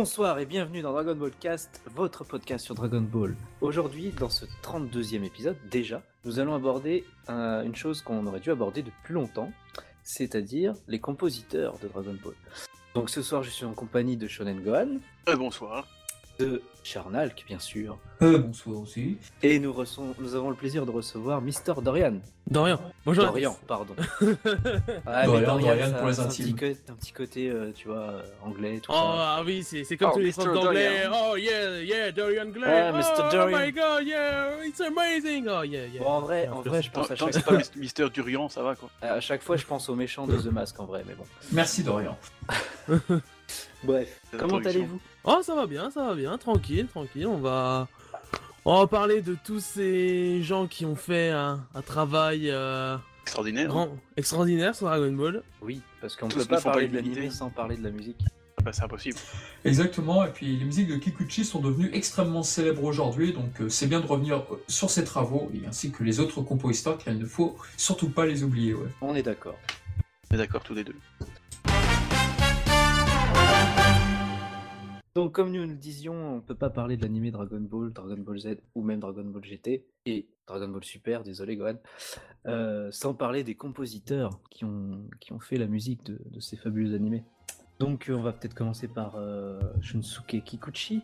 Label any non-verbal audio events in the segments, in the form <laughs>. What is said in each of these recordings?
Bonsoir et bienvenue dans Dragon Ball Cast, votre podcast sur Dragon Ball. Aujourd'hui, dans ce 32e épisode, déjà, nous allons aborder euh, une chose qu'on aurait dû aborder depuis longtemps, c'est-à-dire les compositeurs de Dragon Ball. Donc ce soir, je suis en compagnie de Shonen Gohan, Euh, bonsoir. De Charnalk, bien sûr, Euh, bonsoir aussi. et nous, reçons- nous avons le plaisir de recevoir Mister Dorian. Dorian. Bonjour. Dorian, pardon. <laughs> Ah, Dorian, Dorian, Dorian ça- pour les c'est un intimes. petit, un petit côté, euh, tu vois, euh, anglais, tout Oh ça. ah oui, c'est c'est comme Oh, tous les profs d'anglais. Dorian. Oh yeah, yeah, Dorian Gray. Ah, Mr. Oh, Dorian. my god, yeah, it's amazing. Oh yeah, yeah. Bon, en vrai, Yeah, en vrai, je pense à chaque que c'est fois, pas Mis- Mister Durian, ça va quoi. à chaque fois, je pense au méchant de The Mask en vrai, mais bon. Merci Dorian. <laughs> Bref, comment allez-vous? Oh ça va bien, ça va bien, tranquille, tranquille. On va, on va parler de tous ces gens qui ont fait un, un travail euh, Extraordinaire. grand, extraordinaire sur Dragon Ball. Oui, parce qu'on Tous peut ne pas parler de l'anime sans parler de la musique. Ah bah, c'est impossible. Exactement, et puis les musiques de Kikuchi sont devenues extrêmement célèbres aujourd'hui, donc euh, c'est bien de revenir euh, sur ces travaux, et ainsi que les autres compositeurs, car il ne faut surtout pas les oublier. Ouais. On est d'accord. On est d'accord tous les deux. Donc, comme nous le disions, on peut pas parler de l'anime Dragon Ball, Dragon Ball Z ou même Dragon Ball GT et Dragon Ball Super, désolé Gohan, euh, sans parler des compositeurs qui ont, fait la musique de, de ces fabuleux animés. Donc, euh, on va peut-être commencer par euh, Shunsuke Kikuchi.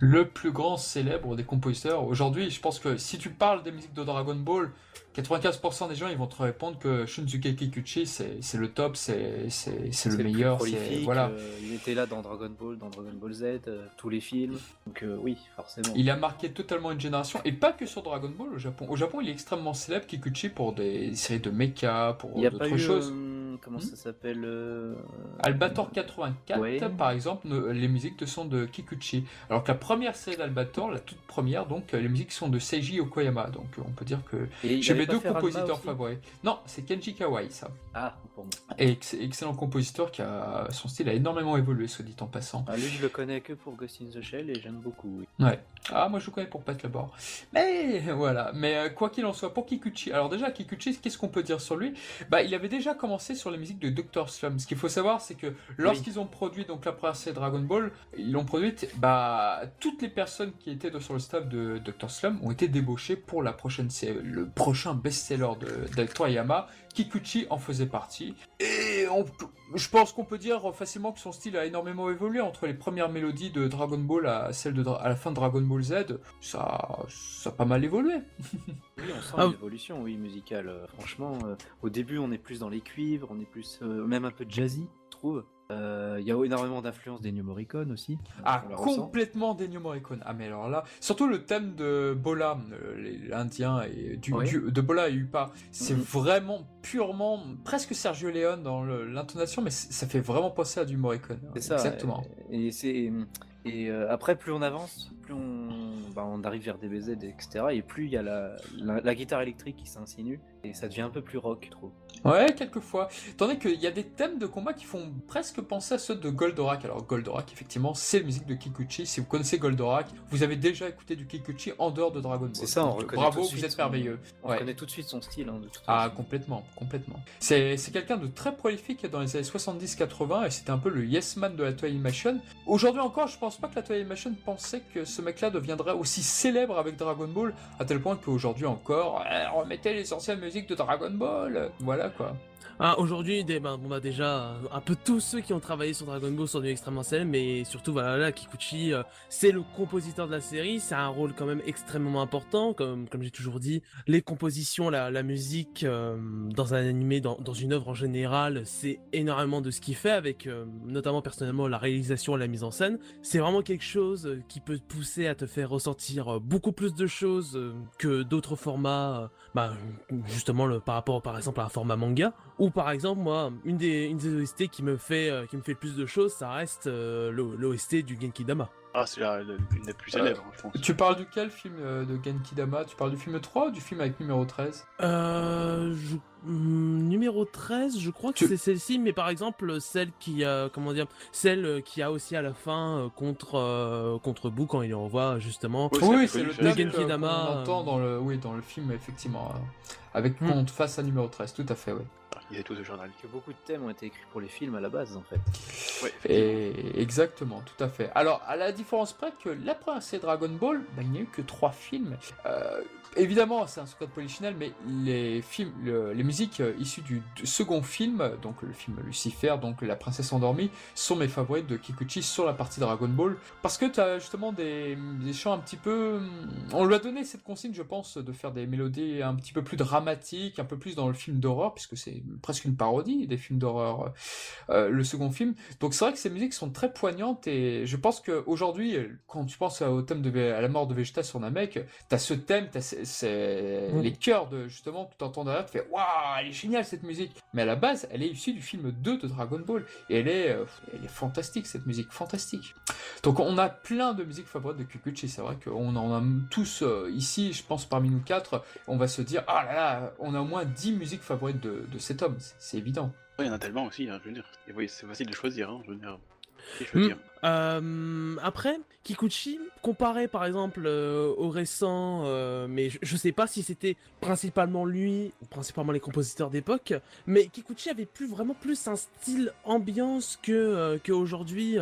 Le plus grand célèbre des compositeurs. Aujourd'hui, je pense que si tu parles des musiques de Dragon Ball, 95% des gens ils vont te répondre que Shunsuke Kikuchi c'est le top, c'est le meilleur. c'est- Voilà. euh, il était là dans Dragon Ball, dans Dragon Ball Z, euh, tous les films. Donc, euh, oui, forcément. Il a marqué totalement une génération, et pas que sur Dragon Ball au Japon. Au Japon, il est extrêmement célèbre, Kikuchi, pour des séries de mecha, pour d'autres choses. Comment Hmm ça s'appelle euh, Albator 84, Ouais. par exemple, les musiques sont de Kikuchi. Alors que la première série d'Albator, la toute première, donc, euh, les musiques sont de Seiji Okoyama. Donc, on peut dire que j'ai mes deux compositeurs favoris. Non, c'est Kenji Kawai, ça. Ah, pour moi. Et ex- excellent compositeur qui a son style a énormément évolué, soit dit en passant. Ah, lui, je le connais que pour Ghost in the Shell et j'aime beaucoup. Oui. Ouais. Ah, moi je le connais pour Pat Labor. Mais voilà. Mais euh, quoi qu'il en soit, pour Kikuchi. Alors déjà, Kikuchi, qu'est-ce qu'on peut dire sur lui? Bah, il avait déjà commencé sur les musiques de Dr. Slum. Ce qu'il faut savoir, c'est que lorsqu'ils ont produit donc la première série Dragon Ball, ils l'ont produite. Bah, toutes les personnes qui étaient sur le staff de Dr. Slum ont été débauchées pour la prochaine le prochain best-seller de d'Altoyama. Kikuchi en faisait partie. Et on je pense qu'on peut dire facilement que son style a énormément évolué entre les premières mélodies de Dragon Ball à celle de Dra- à la fin de Dragon Ball Z. Ça, ça a pas mal évolué. <laughs> Oui, on sent Ah, une évolution, oui, musicale. euh, franchement, euh, au début, on est plus dans les cuivres, on est plus, euh, même un peu jazzy, je trouve. Euh, Il y a énormément d'influence des New Morricone aussi. Ah, complètement d'Ennio Morricone. Ah, mais alors là, surtout le thème de Bola, euh, l'Indien, et du, de Bola et Upa, c'est Mhm. vraiment purement, presque Sergio Leone dans l'intonation, mais ça fait vraiment penser à du Morricone. C'est ça. Exactement. Et, et euh, après, plus on avance, plus on, bah, on arrive vers DBZ, etc. Et plus il y a la, la, la guitare électrique qui s'insinue et ça devient un peu plus rock, je trouve. Ouais, quelquefois. Tandis qu'il y a des thèmes de combat qui font presque penser à ceux de Goldorak. Alors Goldorak, effectivement, c'est la musique de Kikuchi. Si vous connaissez Goldorak, vous avez déjà écouté du Kikuchi en dehors de Dragon Ball. C'est ça, on Donc, reconnaît Bravo, tout de vous suite êtes son- merveilleux. On Ouais. connaît tout de suite son style, hein, de toute Ah, façon. complètement, complètement. C'est c'est quelqu'un de très prolifique dans les années 70-80 et c'était un peu le yes man de la Toei Animation. Aujourd'hui encore, je pense pas que la Toei Animation pensait que ce mec-là deviendrait aussi célèbre avec Dragon Ball, à tel point qu'aujourd'hui encore, eh, remettez les anciennes musiques de Dragon Ball. Voilà quoi. Ah, aujourd'hui, ben, on a déjà euh, un peu tous ceux qui ont travaillé sur Dragon Ball sont devenus extrêmement célèbres, mais surtout, voilà, là, Kikuchi, euh, c'est le compositeur de la série, c'est un rôle quand même extrêmement important, comme, comme j'ai toujours dit. Les compositions, la, la musique, euh, dans un animé, dans, dans une œuvre en général, c'est énormément de ce qu'il fait, avec euh, notamment personnellement la réalisation et la mise en scène. C'est vraiment quelque chose euh, qui peut te pousser à te faire ressentir beaucoup plus de choses que d'autres formats, bah, justement le, par rapport par exemple à un format manga ou par exemple moi une des une des OST qui me fait euh, qui me fait le plus de choses ça reste euh, l'OST du Genki Dama Ah, c'est la- la- l'une des plus célèbres, je pense. Tu parles duquel film euh, de Genki Dama? Tu parles du film 3 ou du film avec numéro 13 euh, je- hmm, numéro 13 je crois que Tu- c'est celle-ci mais par exemple celle qui a comment dire celle euh, qui a aussi à la fin euh, contre euh, contre Boo quand il envoie justement Oui, c'est Oui, c'est le thème qu'on entend euh, dans le, oui, dans le film, effectivement. euh, avec Hmm. compte face à numéro 13, tout à fait, oui. Ils étaient tous de journal. Que beaucoup de thèmes ont été écrits pour les films à la base, en fait. Ouais, Et exactement, tout à fait. Alors, à la différence près que la première série Dragon Ball, bah, il n'y a eu que trois films. Euh, évidemment, c'est un secret de polichinelle, mais les films, le- les musiques euh, issues du, second film, donc le film Lucifer, donc La Princesse Endormie, sont mes favorites de Kikuchi sur la partie Dragon Ball, parce que tu as justement des, des chants un petit peu... hum, On lui a donné cette consigne, je pense, de faire des mélodies un petit peu plus dramatiques, un peu plus dans le film d'horreur, puisque c'est presque une parodie des films d'horreur, euh, le second film. Donc c'est vrai que ces musiques sont très poignantes et je pense qu'aujourd'hui, quand tu penses au thème de à la mort de Vegeta sur Namek, t'as ce thème, t'as ces- ces- Mm. les chœurs de justement que tu entends derrière, tu fais waouh, elle est géniale cette musique. Mais à la base, elle est issue du film 2 de Dragon Ball et elle est, euh, elle est fantastique cette musique, fantastique. Donc on a plein de musiques favorites de Kikuchi, c'est vrai qu'on en a tous euh, ici, je pense parmi nous quatre, on va se dire ah là là, on a au moins 10 musiques favorites de, de cet homme, c'est- c'est évident. Ouais, il y en a tellement aussi, hein, je veux dire. Et oui, c'est facile de choisir, hein, je veux dire. Euh, après, Kikuchi, comparé par exemple euh, au récent, euh, mais je, je sais pas si c'était principalement lui ou principalement les compositeurs d'époque, mais Kikuchi avait plus vraiment plus un style ambiance que euh, qu'aujourd'hui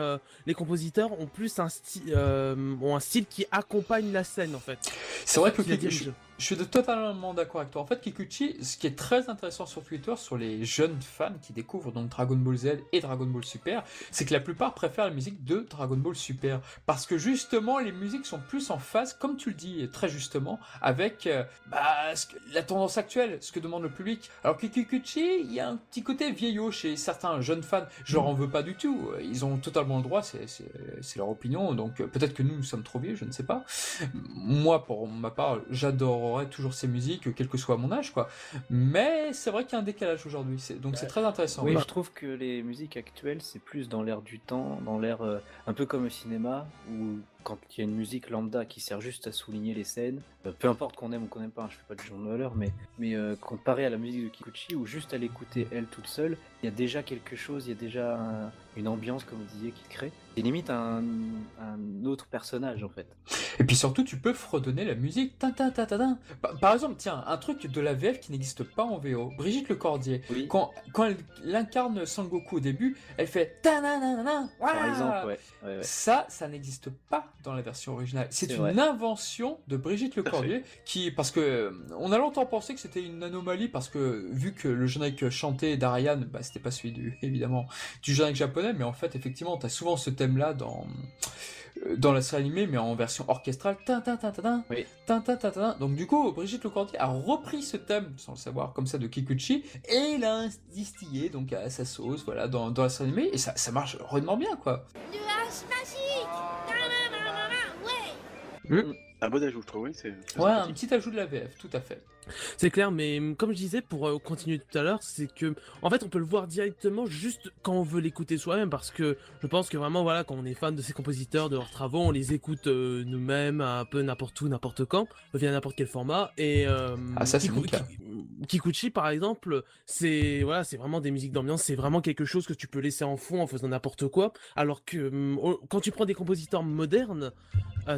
les compositeurs ont plus un style ont un style qui accompagne la scène en fait. C'est vrai que Kikuchi. Je suis totalement d'accord avec toi. En fait, Kikuchi, ce qui est très intéressant sur Twitter, sur les jeunes fans qui découvrent donc Dragon Ball Z et Dragon Ball Super, c'est que la plupart préfèrent la musique de Dragon Ball Super. Parce que justement, les musiques sont plus en phase, comme tu le dis très justement, avec euh, bah, ce que- la tendance actuelle, ce que demande le public. Alors que Kikuchi, il y a un petit côté vieillot chez certains jeunes fans. Je leur en veux pas du tout. Ils ont totalement le droit, c'est leur opinion. Donc euh, peut-être que nous, nous sommes trop vieux, je ne sais pas. Moi, pour ma part, j'adorerais toujours ces musiques, quel que soit mon âge, quoi. Mais c'est vrai qu'il y a un décalage aujourd'hui, c'est- donc c'est très intéressant. Oui, Bah, je trouve que les musiques actuelles, c'est plus dans l'air du temps, dans l'air euh, un peu comme au cinéma, où quand il y a une musique lambda qui sert juste à souligner les scènes, euh, peu importe qu'on aime ou qu'on n'aime pas, hein, je fais pas de jugement de valeur, mais, mais euh, comparé à la musique de Kikuchi, où juste à l'écouter elle toute seule, il y a déjà quelque chose, il y a déjà un- une ambiance, comme vous disiez, qui crée. C'est limite un, un autre personnage en fait. Et puis surtout, tu peux fredonner la musique. Tin, tin, tin, tin, tin. Par, par exemple, tiens, un truc de la VF qui n'existe pas en VO. Brigitte Lecordier. Oui, Quand, quand elle, elle incarne Sangoku au début, elle fait par exemple, ouais. ouais, ouais. Ça, ça n'existe pas dans la version originale. C'est une vrai. invention de Brigitte Lecordier qui, parce que euh, on a longtemps pensé que c'était une anomalie parce que vu que le générique chanté d'Ariane, bah, c'était pas celui du, évidemment, du générique japonais, mais en fait, effectivement, t'as souvent ce thème-là dans euh, dans la série animée, mais en version orchestrale. Tin, tin, tin, tin, tin, Oui. tin, tin, tin, tin. Donc du coup, Brigitte Lecordier a repris ce thème, sans le savoir, comme ça, de Kikuchi, et l'a distillé donc à sa sauce, voilà, dans, dans la série animée, et ça, ça marche rudement bien, quoi. Nuage magique Ouais Un bon ajout, je trouve, oui. C'est c'est Ouais, un petit ajout de la VF, tout à fait. C'est clair, mais comme je disais, pour euh, continuer tout à l'heure, c'est que, en fait, on peut le voir directement juste quand on veut l'écouter soi-même, parce que je pense que vraiment, voilà, quand on est fan de ces compositeurs, de leurs travaux, on les écoute euh, nous-mêmes, un peu n'importe où, n'importe quand, via n'importe quel format. Et euh, Ah, ça, Kiku- Kikuchi, par exemple, c'est voilà, c'est vraiment des musiques d'ambiance, c'est vraiment quelque chose que tu peux laisser en fond en faisant n'importe quoi. Alors que au- quand tu prends des compositeurs modernes,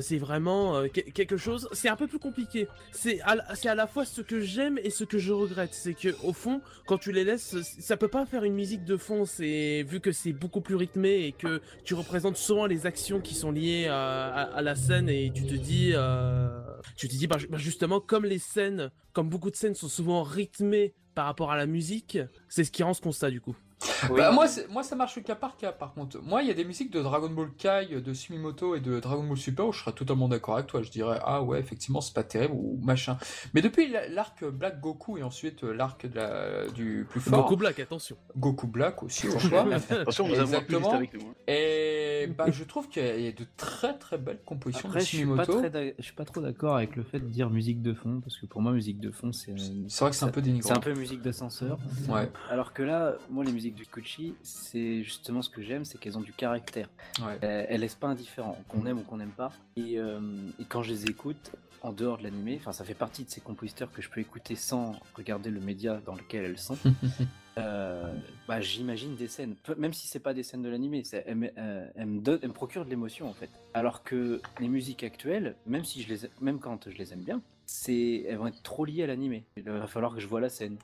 c'est vraiment que- quelque chose. C'est un peu plus compliqué. C'est à, à la fois ce que j'aime et ce que je regrette. C'est que au fond, quand tu les laisses, ça peut pas faire une musique de fond. C'est vu que c'est beaucoup plus rythmé et que tu représentes souvent les actions qui sont liées à, la scène et tu te dis, euh, tu te dis, bah, bah, justement, comme les scènes, comme beaucoup de scènes sont souvent rythmées par rapport à la musique, c'est ce qui rend ce constat du coup. Oui. Bah, moi, moi, ça marche cas par cas, par contre. Moi, il y a des musiques de Dragon Ball Kai, de Sumimoto et de Dragon Ball Super où je serais totalement d'accord avec toi. Je dirais, ah ouais, effectivement, c'est pas terrible ou machin. Mais depuis la- l'arc Black Goku et ensuite euh, l'arc de la- du plus fort, Goku Black, attention. Goku Black aussi, <laughs> Attention, un avec nous. hein. Et bah, je trouve qu'il y a de très très belles compositions Après, de je suis, pas Sumimoto. je suis pas trop d'accord avec le fait de dire musique de fond, parce que pour moi, musique de fond, c'est C'est vrai que c'est un peu dénigrant. c'est un peu musique d'ascenseur. Ouais, Alors que là, moi, les musiques du Kuchi, c'est justement ce que j'aime, c'est qu'elles ont du caractère. ouais. Euh, elles laissent pas indifférent, qu'on aime ou qu'on n'aime pas. Et, euh, et quand je les écoute, en dehors de l'animé, enfin, ça fait partie de ces compositeurs que je peux écouter sans regarder le média dans lequel elles sont. <laughs> Euh, bah, j'imagine des scènes, même si c'est pas des scènes de l'animé, c'est- elles, me- euh, elles me donnent- elles me procurent de l'émotion en fait. Alors que les musiques actuelles, même si je les, même quand je les aime bien, c'est, elles vont être trop liées à l'animé. Il va falloir que je vois la scène.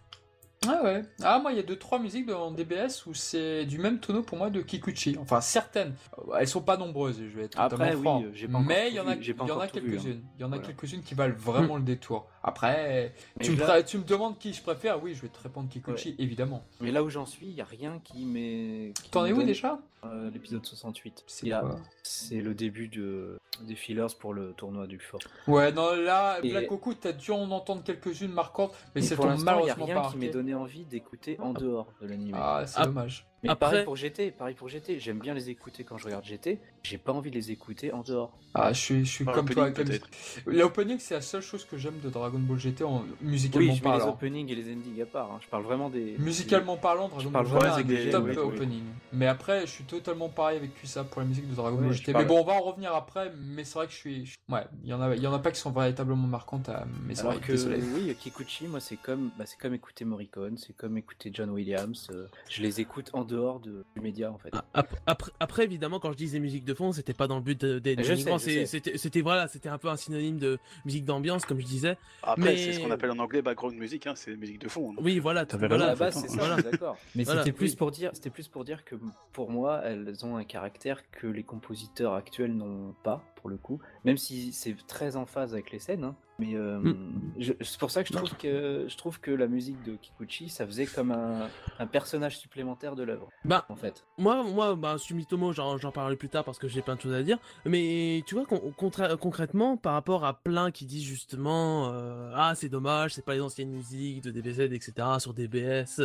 Ah ouais. Ah moi il y a deux trois musiques dans DBS où c'est du même tonneau pour moi de Kikuchi. Enfin certaines, elles sont pas nombreuses. Je vais être Après, totalement oui, franc. j'ai pas Mais il y en a, il y en a quelques-unes. Il y en a quelques-unes qui valent vraiment le détour. Après, tu me, là- pré- tu me demandes qui je préfère. Oui, je vais te répondre Kikuchi évidemment. Mais là où j'en suis, il y a rien qui m'est. T'en es où déjà? euh, L'épisode 68. C'est quoi? C'est le début de, des fillers pour le tournoi du fort. Ouais, non là, Et- Black Goku, t'as dû en entendre quelques-unes marquantes, mais Et c'est pour a malheureusement rien pas qui marqué. donné envie d'écouter en dehors de l'anime. Ah, c'est Ah. dommage. Mais Après- pareil pour GT, pareil pour GT. J'aime bien les écouter quand je regarde GT. J'ai pas envie de les écouter en dehors. Ah, je suis, je suis comme toi. musique. L'opening, c'est la seule chose que j'aime de Dragon Ball GT en Oui, musicalement je mets les parlant. openings et les endings à part. hein. Je parle vraiment des. Musicalement parlant, Dragon Ball GT, des- c'est top oui, oui. opening. Mais après, je suis totalement pareil avec Kusa pour la musique de Dragon Ball GT. parle- Mais bon, on va en revenir après. Mais c'est vrai que je suis. Ouais, il y en a, il y en a pas qui sont véritablement marquantes. à- Mais c'est Alors vrai que désolé. oui, Kikuchi, moi c'est comme, bah, c'est comme écouter Morricone, c'est comme écouter John Williams. euh, je les écoute en dehors de, du média en fait. Ah, ap- Après, après, évidemment, quand je disais musique de fond, c'était pas dans le but de- je c'est- sais. C'était voilà, c'était un peu un synonyme de musique d'ambiance, comme je disais. Après, Mais- c'est ce qu'on appelle en anglais background music, hein, c'est musique de fond. donc. Oui, voilà, T'avais voilà. la base, c'est hein. ça, Voilà. d'accord. Mais Voilà, c'était plus oui. pour dire, c'était plus pour dire que pour moi, elles ont un caractère que les compositeurs actuels n'ont pas, pour le coup. Même si c'est très en phase avec les scènes. hein. Mais euh, Mm. je- c'est pour ça que je trouve que je trouve que la musique de Kikuchi, ça faisait comme un, un personnage supplémentaire de l'œuvre, Bah, en fait. Moi, moi, bah, Sumitomo, j'en j'en parlerai plus tard parce que j'ai plein de choses à dire. Mais tu vois, con- contra- concrètement, par rapport à plein qui disent justement, euh, ah, c'est dommage, c'est pas les anciennes musiques de DBZ, etc., sur DBS,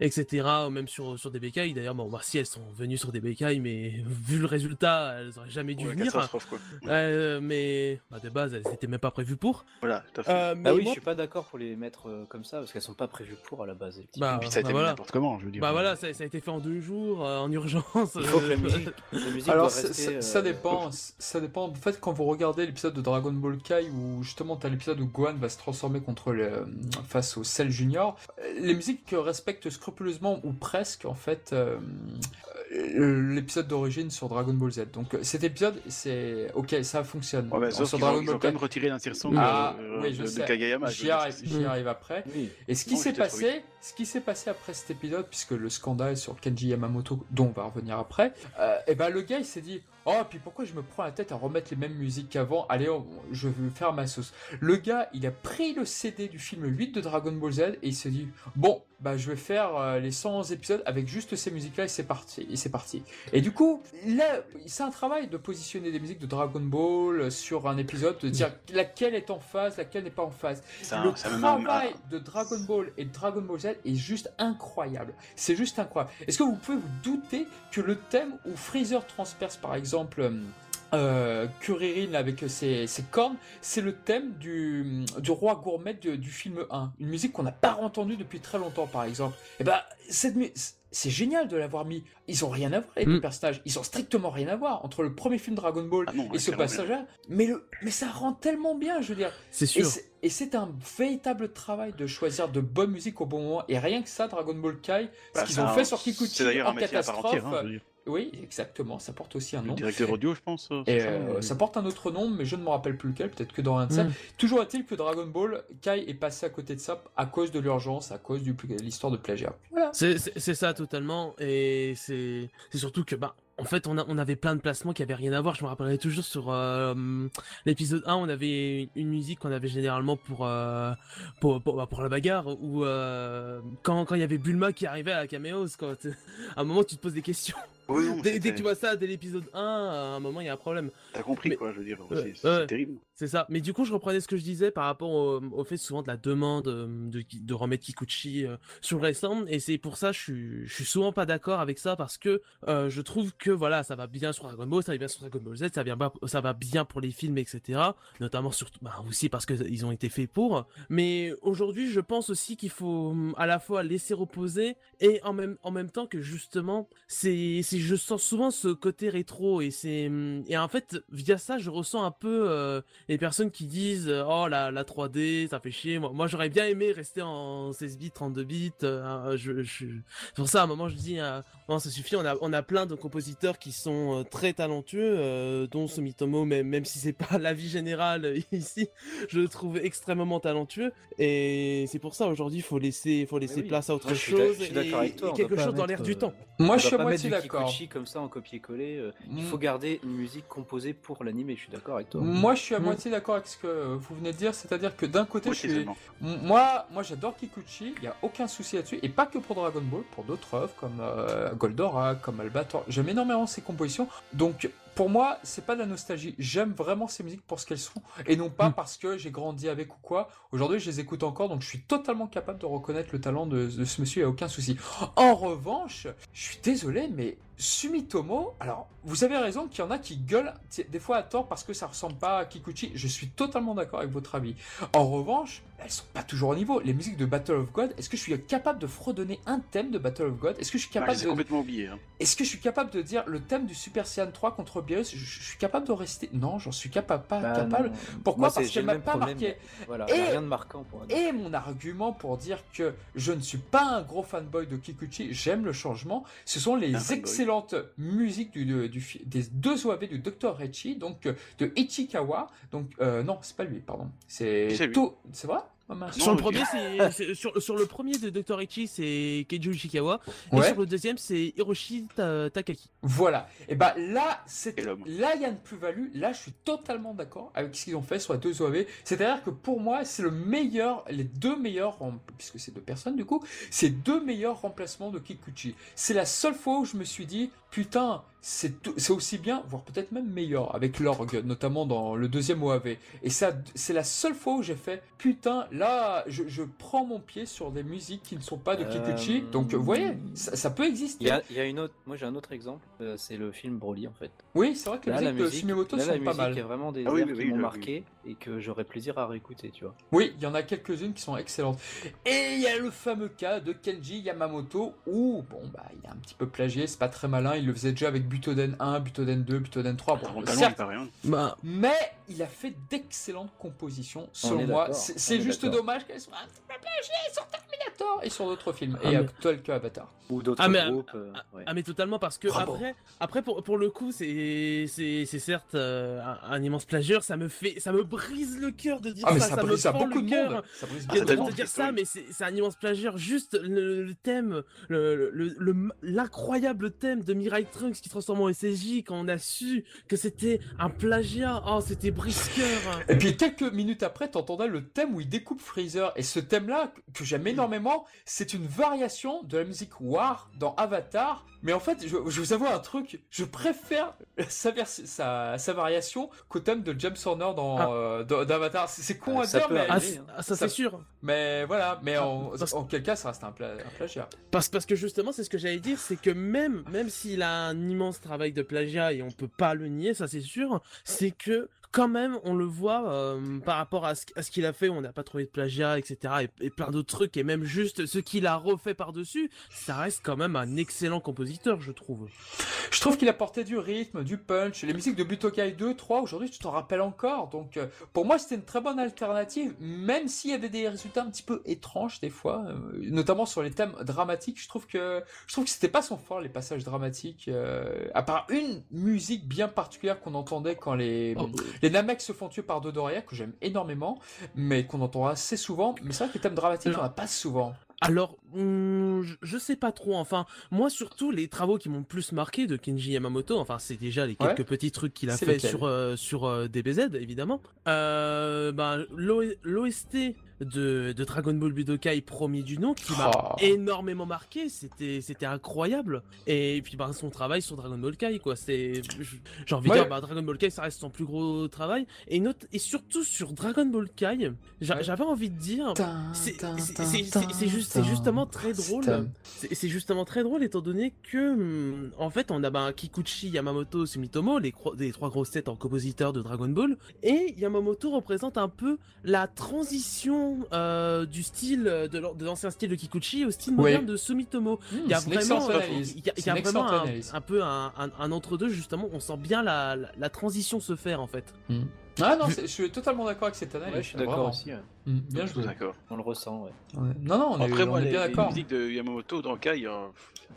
etc., ou même sur, sur DBK. D'ailleurs, bon, bah, si elles sont venues sur DBK, mais vu le résultat, elles auraient jamais dû Ouais, venir. quoi. Euh, mais bah, de base, elles étaient même pas prévues pour. Voilà, tout à fait. Euh, mais Ah oui, moi- je suis pas d'accord pour les mettre euh, comme ça parce qu'elles sont pas prévues pour à la base. les. Bah, Puis ça a été bah voilà. n'importe comment, je veux dire. Bah voilà, ça, ça a été fait en deux jours, euh, en urgence. Il faut que la musique, <laughs> la musique Alors doit ça, rester, ça- ça euh, dépend, ça dépend. En fait, quand vous regardez l'épisode de Dragon Ball Kai où justement t'as l'épisode où Gohan va se transformer contre le, face au Cell Junior, les musiques respectent scrupuleusement ou presque en fait l'épisode d'origine sur Dragon Ball Z. Donc euh, cet épisode, c'est ok, ça fonctionne. Ouais, mais sur Dragon ont, ils Ball ont quand même retiré l'insert song Ah, de, oui, je de, J'y dire, arrive, après. Oui. Et ce qui s'est passé, ce qui s'est passé après cet épisode, puisque le scandale sur Kenji Yamamoto, dont on va revenir après, euh, et ben le gars il s'est dit, oh puis pourquoi je me prends la tête à remettre les mêmes musiques qu'avant? Allez, on- je vais faire ma sauce. Le gars, il a pris le CD du film 8 de Dragon Ball Z et il s'est dit, bon, bah je vais faire euh, les 111 épisodes avec juste ces musiques-là et c'est parti. Et c'est parti. Et du coup, là, c'est un travail de positionner des musiques de Dragon Ball sur un épisode, de dire laquelle est en phase, laquelle n'est pas en phase. c'est un- Le même un- travail de Dragon Ball et de Dragon Ball Z est juste incroyable. C'est juste incroyable. Est-ce que vous pouvez vous douter que le thème où Freezer transperce par exemple euh, Kuririn avec ses, cornes, c'est le thème du, roi gourmet du film 1. Une musique qu'on n'a pas entendue depuis très longtemps par exemple. Et ben, cette mu- c'est génial de l'avoir mis. Ils ont rien à voir les deux Mm. personnages. Ils ont strictement rien à voir entre le premier film Dragon Ball Ah non, et ce passage-là. Mais, le, mais ça rend tellement bien, je veux dire. C'est Et sûr. c'est- Et c'est un véritable travail de choisir de bonne musique au bon moment. Et rien que ça, Dragon Ball Kai, ce Bah, qu'ils ont un- fait sur Kikuchi C'est d'ailleurs un en métier à part catastrophe. entière. hein, je veux dire. Oui, exactement, ça porte aussi un Le nom. directeur audio, je pense. Et ça, euh, euh, ça porte un autre nom, mais je ne me rappelle plus lequel, peut-être que dans un de ça. Mm. Toujours est-il que Dragon Ball Kai est passé à côté de ça à cause de l'urgence, à cause de l'histoire de plagiat. Voilà. C'est ça totalement, et c'est c'est surtout que bah en fait on, a, on avait plein de placements qui avaient rien à voir. Je me rappellerai toujours sur euh, l'épisode 1, on avait une musique qu'on avait généralement pour euh, pour, pour, bah, pour la bagarre ou euh, quand quand il y avait Bulma qui arrivait à la caméos quoi. t'es- <laughs> À un moment tu te poses des questions. Oui, non, Dès, que tu vois ça dès l'épisode 1, à un moment il y a un problème. T'as compris, Mais- quoi, je veux dire. C'est- terrible. C'est ça. Mais du coup, je reprenais ce que je disais par rapport au, au fait souvent de la demande euh, de, de remettre Kikuchi euh, sur le restant. Et c'est pour ça que je suis, je suis souvent pas d'accord avec ça parce que euh, je trouve que voilà, ça va bien sur Dragon Ball, ça va bien sur Dragon Ball Z, ça va bien, ça va bien pour les films, etc. Notamment surtout, bah, aussi parce que ils ont été faits pour. Mais aujourd'hui, je pense aussi qu'il faut à la fois laisser reposer et en même, en même temps que justement, c'est je sens souvent ce côté rétro et c'est hum, et en fait via ça je ressens un peu euh, les personnes qui disent euh, oh la, la 3D ça fait chier moi, moi j'aurais bien aimé rester en 16 bits 32 bits euh, je, je... c'est pour ça à un moment je dis euh, non ça suffit on a on a plein de compositeurs qui sont euh, très talentueux euh, dont Sumitomo même même si c'est <laughs> pas l'avis général ici je le trouve extrêmement talentueux et c'est pour ça aujourd'hui il faut laisser faut laisser oui. place à autre Moi, je chose je suis d'accord et, avec toi, et quelque chose dans l'air du temps Moi, On je suis à moitié d'accord. Kikuchi comme ça en copier-coller. euh, Il Mm. faut garder une musique composée pour l'animé. Je suis d'accord avec toi. Moi, je suis à Mm. moitié d'accord avec ce que vous venez de dire, c'est-à-dire que d'un côté, Moi je suis... Moi, moi j'adore Kikuchi, il n'y a aucun souci là-dessus, et pas que pour Dragon Ball, pour d'autres œuvres comme euh, Goldorak, comme Albator. J'aime énormément ses compositions, donc pour moi, c'est pas de la nostalgie. J'aime vraiment ces musiques pour ce qu'elles sont, et non pas Mm. parce que j'ai grandi avec ou quoi. Aujourd'hui, je les écoute encore, donc je suis totalement capable de reconnaître le talent de, de ce monsieur, il n'y a aucun souci. En revanche, je suis désolé, mais Sumitomo, alors vous avez raison qu'il y en a qui gueulent des fois à tort parce que ça ressemble pas à Kikuchi. Je suis totalement d'accord avec votre avis. En revanche, elles sont pas toujours au niveau. Les musiques de Battle of God, est-ce que je suis capable de fredonner un thème de Battle of God? Est-ce que je suis Ah, capable de... complètement oublié. Hein. Est-ce que je suis capable de dire le thème du Super Saiyan 3 contre Beerus je, je suis capable de rester? Non, j'en suis capable, pas Bah, capable. non. Pourquoi? Moi, Parce qu'elle le m'a pas problème. marqué. Voilà, il y a Et- rien de marquant pour un Et mon argument pour dire que je ne suis pas un gros fanboy de Kikuchi, j'aime le changement, ce sont les Un fanboy. excellentes musiques du, des deux OAV du Dr. Rechi, donc euh, de Ichikawa. Donc, euh, non, c'est pas lui, pardon. C'est C'est vrai? Sur le premier, c'est <laughs> c'est- sur, sur le premier de Dr. Ichi, c'est Keiju Ishikawa, et sur le deuxième, c'est Hiroshi Ta- Takaki. Voilà. Et bah là, c'est là il y a une plus-value. Là, je suis totalement d'accord avec ce qu'ils ont fait sur les deux OAV. C'est-à-dire que pour moi, c'est le meilleur, les deux meilleurs, puisque c'est deux personnes du coup, c'est deux meilleurs remplacements de Kikuchi. C'est la seule fois où je me suis dit, putain, c'est tout- c'est aussi bien, voire peut-être même meilleur avec l'orgue, notamment dans le deuxième OAV. Et ça, c'est la seule fois où j'ai fait, putain, là, je, je prends mon pied sur des musiques qui ne sont pas de Kikuchi. Euh, Donc, vous voyez, ça, ça peut exister. Il y a, il y a une autre. Moi, j'ai un autre exemple. euh, c'est le film Broly, en fait. Oui, c'est vrai que les Là, la musiques de musique, Sumiyoto là, la pas musique, mal. il y a vraiment des Ah oui, airs oui, qui oui, m'ont oui, marqué et que j'aurais plaisir à réécouter, tu vois. Oui, il y en a quelques-unes qui sont excellentes. Et il y a le fameux cas de Kenji Yamamoto où, bon, bah, il est un petit peu plagié, c'est pas très malin, il le faisait déjà avec Butoden 1, Butoden 2, Butoden 3. Bon, certes, il rien. Bah, mais il a fait d'excellentes compositions, selon est moi. d'accord, C'est juste dommage qu'elles soient un petit peu plagiées sur Terminator et sur d'autres films, Ah, et mais- actuel que Avatar. Ou d'autres Ah, groupes. euh, ouais. Ah mais totalement parce que Bravo. après après pour, pour le coup c'est c'est c'est certes euh, un, un immense plagieur ça me fait ça me brise le cœur de dire Ah, mais ça ça, brise beaucoup le cœur. Ça brise Ah, de, dire ça mais c'est un immense plagieur juste le, le thème le le- le- l'incroyable thème de Mirai Trunks qui transforme en SSJ quand on a su que c'était un plagiat oh c'était brise-cœur Et puis quelques minutes après, t'entendais le thème où il découpe Freezer. Et ce thème-là, que j'aime énormément, c'est une variation de la musique War dans Avatar. Mais en fait, je, je vous avoue un truc, je préfère sa, vers- sa, sa variation qu'au thème de James Horner dans, Ah. euh, dans- d'Avatar. C'est con Ah, à ça dire, mais, ah, hein. ah, ça Ça- c'est sûr mais voilà. Mais en, Parce- en quel cas, ça reste un, pla- un plagiat. Parce, parce que justement, c'est ce que j'allais dire, c'est que même, même s'il a un immense travail de plagiat et on peut pas le nier, ça c'est sûr, c'est que quand même on le voit euh, par rapport à ce, qu'il a fait, on n'a pas trouvé de plagiat, etc. Et, et plein d'autres trucs, et même juste ce qu'il a refait par-dessus, ça reste quand même un excellent compositeur, je trouve. Je trouve qu'il apportait du rythme, du punch. Les musiques de Butokai 2, 3, aujourd'hui, tu t'en rappelles encore. Donc, euh, pour moi, c'était une très bonne alternative, même s'il y avait des résultats un petit peu étranges des fois, euh, notamment sur les thèmes dramatiques. Je trouve que je trouve que c'était pas son fort les passages dramatiques. à part une musique bien particulière qu'on entendait quand les Oh, les Namek se font tuer par Dodoria, que j'aime énormément, mais qu'on entend assez souvent. Mais c'est vrai que les thèmes dramatiques, on a pas souvent. Alors, hum, je- sais pas trop. Enfin, moi surtout les travaux qui m'ont le plus marqué de Kenji Yamamoto. Enfin, c'est déjà les quelques Ouais. petits trucs qu'il a fait sur euh, sur euh, DBZ évidemment. Euh, ben, l'O- l'OST de, de Dragon Ball Budokai premier du nom qui m'a Oh. énormément marqué. C'était c'était incroyable. Et puis ben son travail sur Dragon Ball Kai quoi. C'est je- j'ai envie Ouais. de dire bah, Dragon Ball Kai ça reste son plus gros travail. Et note et surtout sur Dragon Ball Kai, j'avais envie de dire c'est juste- c'est justement très drôle. C'est- justement très drôle étant donné que, en fait, on a bah, Kikuchi, Yamamoto, Sumitomo, les, les trois grosses têtes en compositeur de Dragon Ball, et Yamamoto représente un peu la transition euh, du style de l'an- de l'ancien style de Kikuchi au style Oui. moderne de Sumitomo. Hmm, Il y a vraiment, euh, analyse. il y a, il y C'est a une vraiment excellente un, peu un, un- un entre-deux, justement. On sent bien la, la, la transition se faire, en fait. Ah non, c'est- je suis totalement d'accord avec cette analyse. Ouais, je suis d'accord aussi. ouais. Hmm, bien joué. d'accord. On le ressent, ouais. Ouais. Non, non, on est, Après, on moi, est les, bien les d'accord. musiques de Yamamoto dans Kai, euh,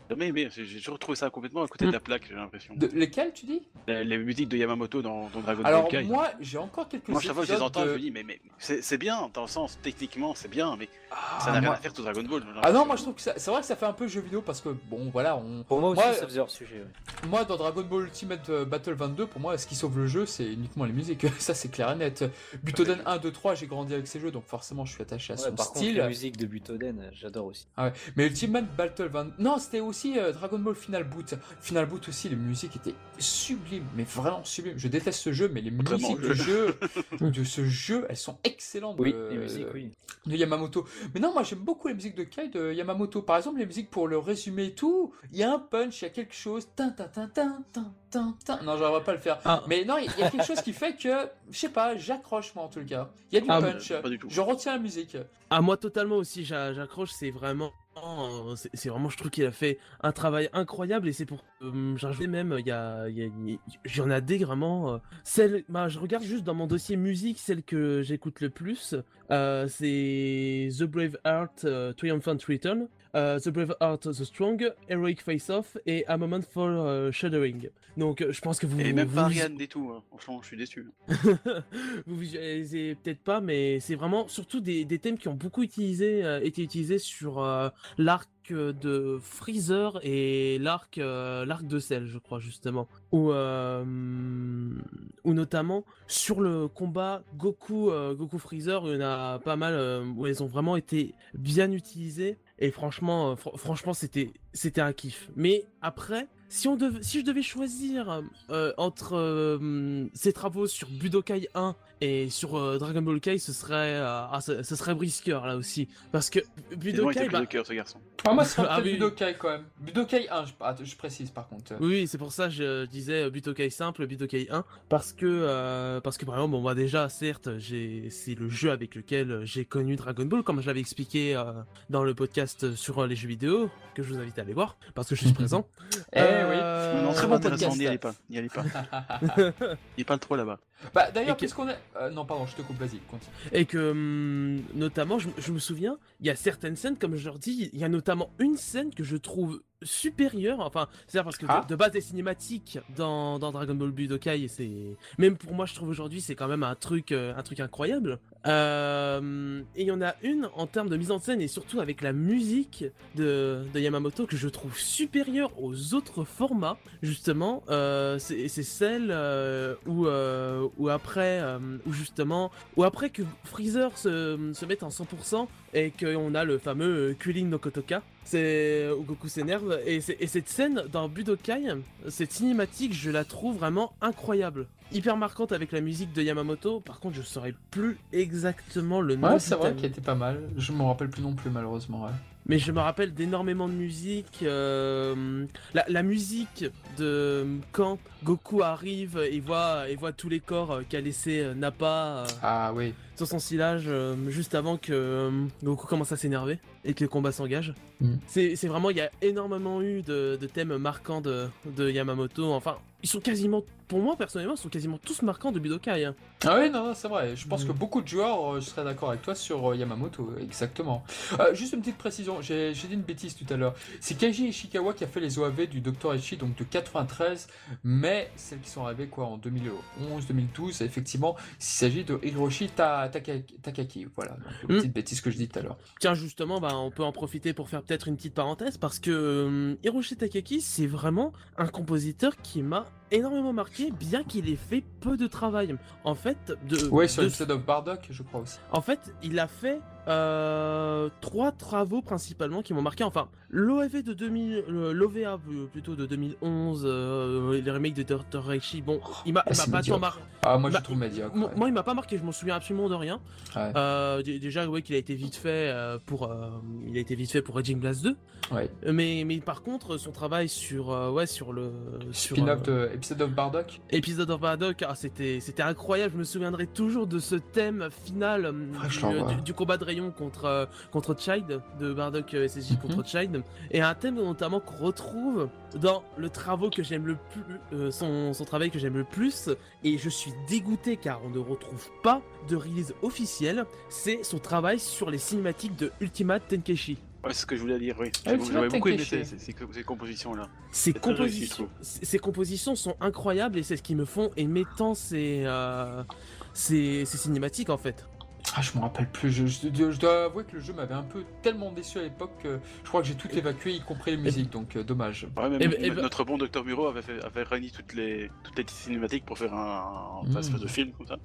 j'ai jamais aimé. J'ai toujours trouvé ça complètement à côté de la plaque, j'ai l'impression. De- lesquels tu dis? Les, les musiques de Yamamoto dans, dans Dragon Alors Ball Kai. moi, j'ai encore quelques Moi, chaque fois que je les entends, de- je me dis, mais, mais c'est bien, dans le sens, techniquement, c'est bien, mais Ah, ça n'a rien moi- à faire tout Dragon Ball. Ah non, moi je trouve que ça- c'est vrai que ça fait un peu jeu vidéo parce que bon, voilà, on, Pour moi aussi, Moi, ça faisait hors sujet. Moi, dans Dragon Ball Ultimate euh, Battle 22, pour moi, ce qui sauve le jeu, c'est uniquement les musiques. <laughs> Ça, c'est clair et net. Butoden 1, 2, 3, j'ai grandi avec ces jeux, donc forcément, je suis attaché à Ouais, son par contre, style. la musique de Butoden, euh, j'adore aussi. Ah ouais. Mais Ultimate Battle 22... Non, c'était aussi euh, Dragon Ball Final Boot. Final Boot aussi, les musiques étaient sublimes, mais vraiment sublimes. Je déteste ce jeu, mais les Vraiment, musiques du jeu, <laughs> de ce jeu, elles sont excellentes. Oui, de- les musiques, oui. de Yamamoto. Mais non, moi j'aime beaucoup les musiques de Kai de Yamamoto. Par exemple, les musiques pour le résumé et tout, il y a un punch, il y a quelque chose. Tin, tin, tin, tin, tin, tin, tin. Non, j'arriverai pas à le faire. Ah. Mais non, il y a quelque chose qui fait que, je sais pas, j'accroche moi en tout cas. Il y a du Ah, punch. pas du tout. Je retiens la musique. Ah moi totalement aussi j'a- j'accroche c'est vraiment euh, c'est vraiment je trouve qu'il a fait un travail incroyable et c'est pour euh, rajouté même il y a y a- j'en des vraiment euh, celle bah je regarde juste dans mon dossier musique celle que j'écoute le plus c'est The Brave Heart euh, Triumphant Return euh, The Brave Heart The Strong Heroic Face Off et A Moment for euh, Shuddering donc euh, je pense que vous Et même vous- pas Ariane et tout, hein. franchement, je suis déçu. <laughs> vous visualisez peut-être pas, mais c'est vraiment surtout des, des thèmes qui ont beaucoup utilisé, euh, été utilisés sur euh, de Freezer et l'arc euh, l'arc de Cell, je crois justement, ou euh, notamment sur le combat Goku euh, Goku Freezer, il y en a pas mal où elles ont vraiment été bien utilisées. Et franchement, fr- franchement, c'était c'était un kiff. Mais après, si on dev- si je devais choisir entre ces travaux sur Budokai 1 et sur euh, Dragon Ball Kai, ce serait euh, ah, ce, ce serait brisqueur là aussi, parce que Il Budokai, plus bah, cœur, ce garçon. <laughs> Ah, moi, c'est Ah oui. Budokai quand même. Budokai 1, je, ah, je précise par contre. Oui, oui, c'est pour ça que je disais euh, Budokai simple, Budokai 1, parce que, euh, parce que par exemple, bon, bah déjà, certes, c'est le jeu avec lequel j'ai connu Dragon Ball, comme je l'avais expliqué euh, dans le podcast sur euh, les jeux vidéo, que je vous invite à aller voir, parce que je suis <laughs> présent. Eh Euh, non, très bon podcast. n'y allez pas, n'y allez pas. <laughs> Il parle trop là-bas. Bah d'ailleurs, Et que- puisqu'on est. euh, non, pardon, je te coupe, vas-y, continue. Et que, hum, notamment, je, je me souviens, il y a certaines scènes, comme je leur dis, il y a notamment une scène que je trouve supérieure, enfin, c'est-à-dire parce que de- Ah. de, base, les cinématiques dans, dans Dragon Ball Budokai, c'est... Même pour moi, je trouve aujourd'hui, c'est quand même un truc, euh, un truc incroyable. Euh, et il y en a une, en termes de mise en scène, et surtout avec la musique de, de Yamamoto, que je trouve supérieure aux autres formats, justement, euh, c'est celle où, où après, où justement, ou après que Freezer se, se mette en 100% et qu'on a le fameux euh, Kulin no Kotoka, c'est où Goku s'énerve et, et cette scène dans Budokai, cette cinématique, je la trouve vraiment incroyable. Hyper marquante avec la musique de Yamamoto, par contre je saurais plus exactement le nom Ouais, c'est vrai qu'il était pas mal. Je m'en rappelle plus non plus, malheureusement. ouais. Mais je me rappelle d'énormément de musique. euh, la, la musique de quand Goku arrive et voit, et voit tous les corps euh, qu'a laissé euh, Nappa euh, Ah oui. Sur son silage euh, juste avant que euh, Goku commence à s'énerver et que le combat s'engage. Mm. C'est c'est vraiment, il y a énormément eu de, de thèmes marquants de, de Yamamoto. Enfin, ils sont quasiment, pour moi personnellement, ils sont quasiment tous marquants de Budokai. hein. Ah oui, non, non, c'est vrai. Je pense Mm. que beaucoup de joueurs, euh, je serais d'accord avec toi sur euh, Yamamoto, exactement. Euh, juste une petite précision, j'ai j'ai dit une bêtise tout à l'heure. C'est Keiji Ishikawa qui a fait les OAV du Dr. Ichi, donc de 93, mais celles qui sont arrivées quoi en 2011-2012, effectivement, il s'agit de Hiroshi Ta- Taka- Takaki. Voilà, donc, Mm. petite bêtise que je dis tout à l'heure. Tiens, justement, bah, on peut en profiter pour faire peut-être une petite parenthèse parce que euh, Hiroshi Takaki, c'est vraiment un compositeur qui m'a énormément marqué, bien qu'il ait fait peu de travail. En fait, de, Ouais, sur de- l'épisode of Bardock, je crois aussi. en fait, il a fait euh, trois travaux principalement qui m'ont marqué. Enfin, l'OV de 2000, le- l'OVA plutôt de 2011, euh, les remakes de Dr. Reichi. Bon, il m'a Ah, il m'a c'est pas tant marqué. Ah, moi, Bah, je trouve médiocre. Ouais. moi, il m'a pas marqué. Je m'en souviens absolument de rien. Ouais. Euh, déjà, ouais, qu'il a été vite fait euh, pour, euh, il a été vite fait pour Raging Blast 2. Ouais. Mais, mais par contre, son travail sur, euh, ouais, sur le Spin-off euh, de Episode of Bardock. Episode of Bardock, ah, c'était c'était incroyable. Je me souviendrai toujours de ce thème final euh, l'envoie. du- du combat de rayon contre euh, contre Child de Bardock euh, SSJ Mhm. contre Child, et un thème notamment qu'on retrouve dans le travail que j'aime le plus, euh, son, son travail que j'aime le plus, et je suis dégoûté car on ne retrouve pas de release officielle. C'est son travail sur les cinématiques de Ultimate Tenkeshi. Ouais, c'est ce que je voulais dire, oui. J'avais beaucoup aimé ces, ces- ces- ces compositions-là. Ces réussi, compositions, ces ces compositions sont incroyables et c'est ce qui me font aimer tant ces, euh, ces, ces cinématiques en fait. Ah, je me rappelle plus. Je, je- je dois avouer que le jeu m'avait un peu tellement déçu à l'époque que je crois que j'ai tout évacué, y compris les musiques, donc euh, dommage. Ouais, même eh notre- bon Docteur Muro avait, fait, avait réuni toutes les, toutes les cinématiques pour faire un, un Mm. espèce de film comme ça. Coup,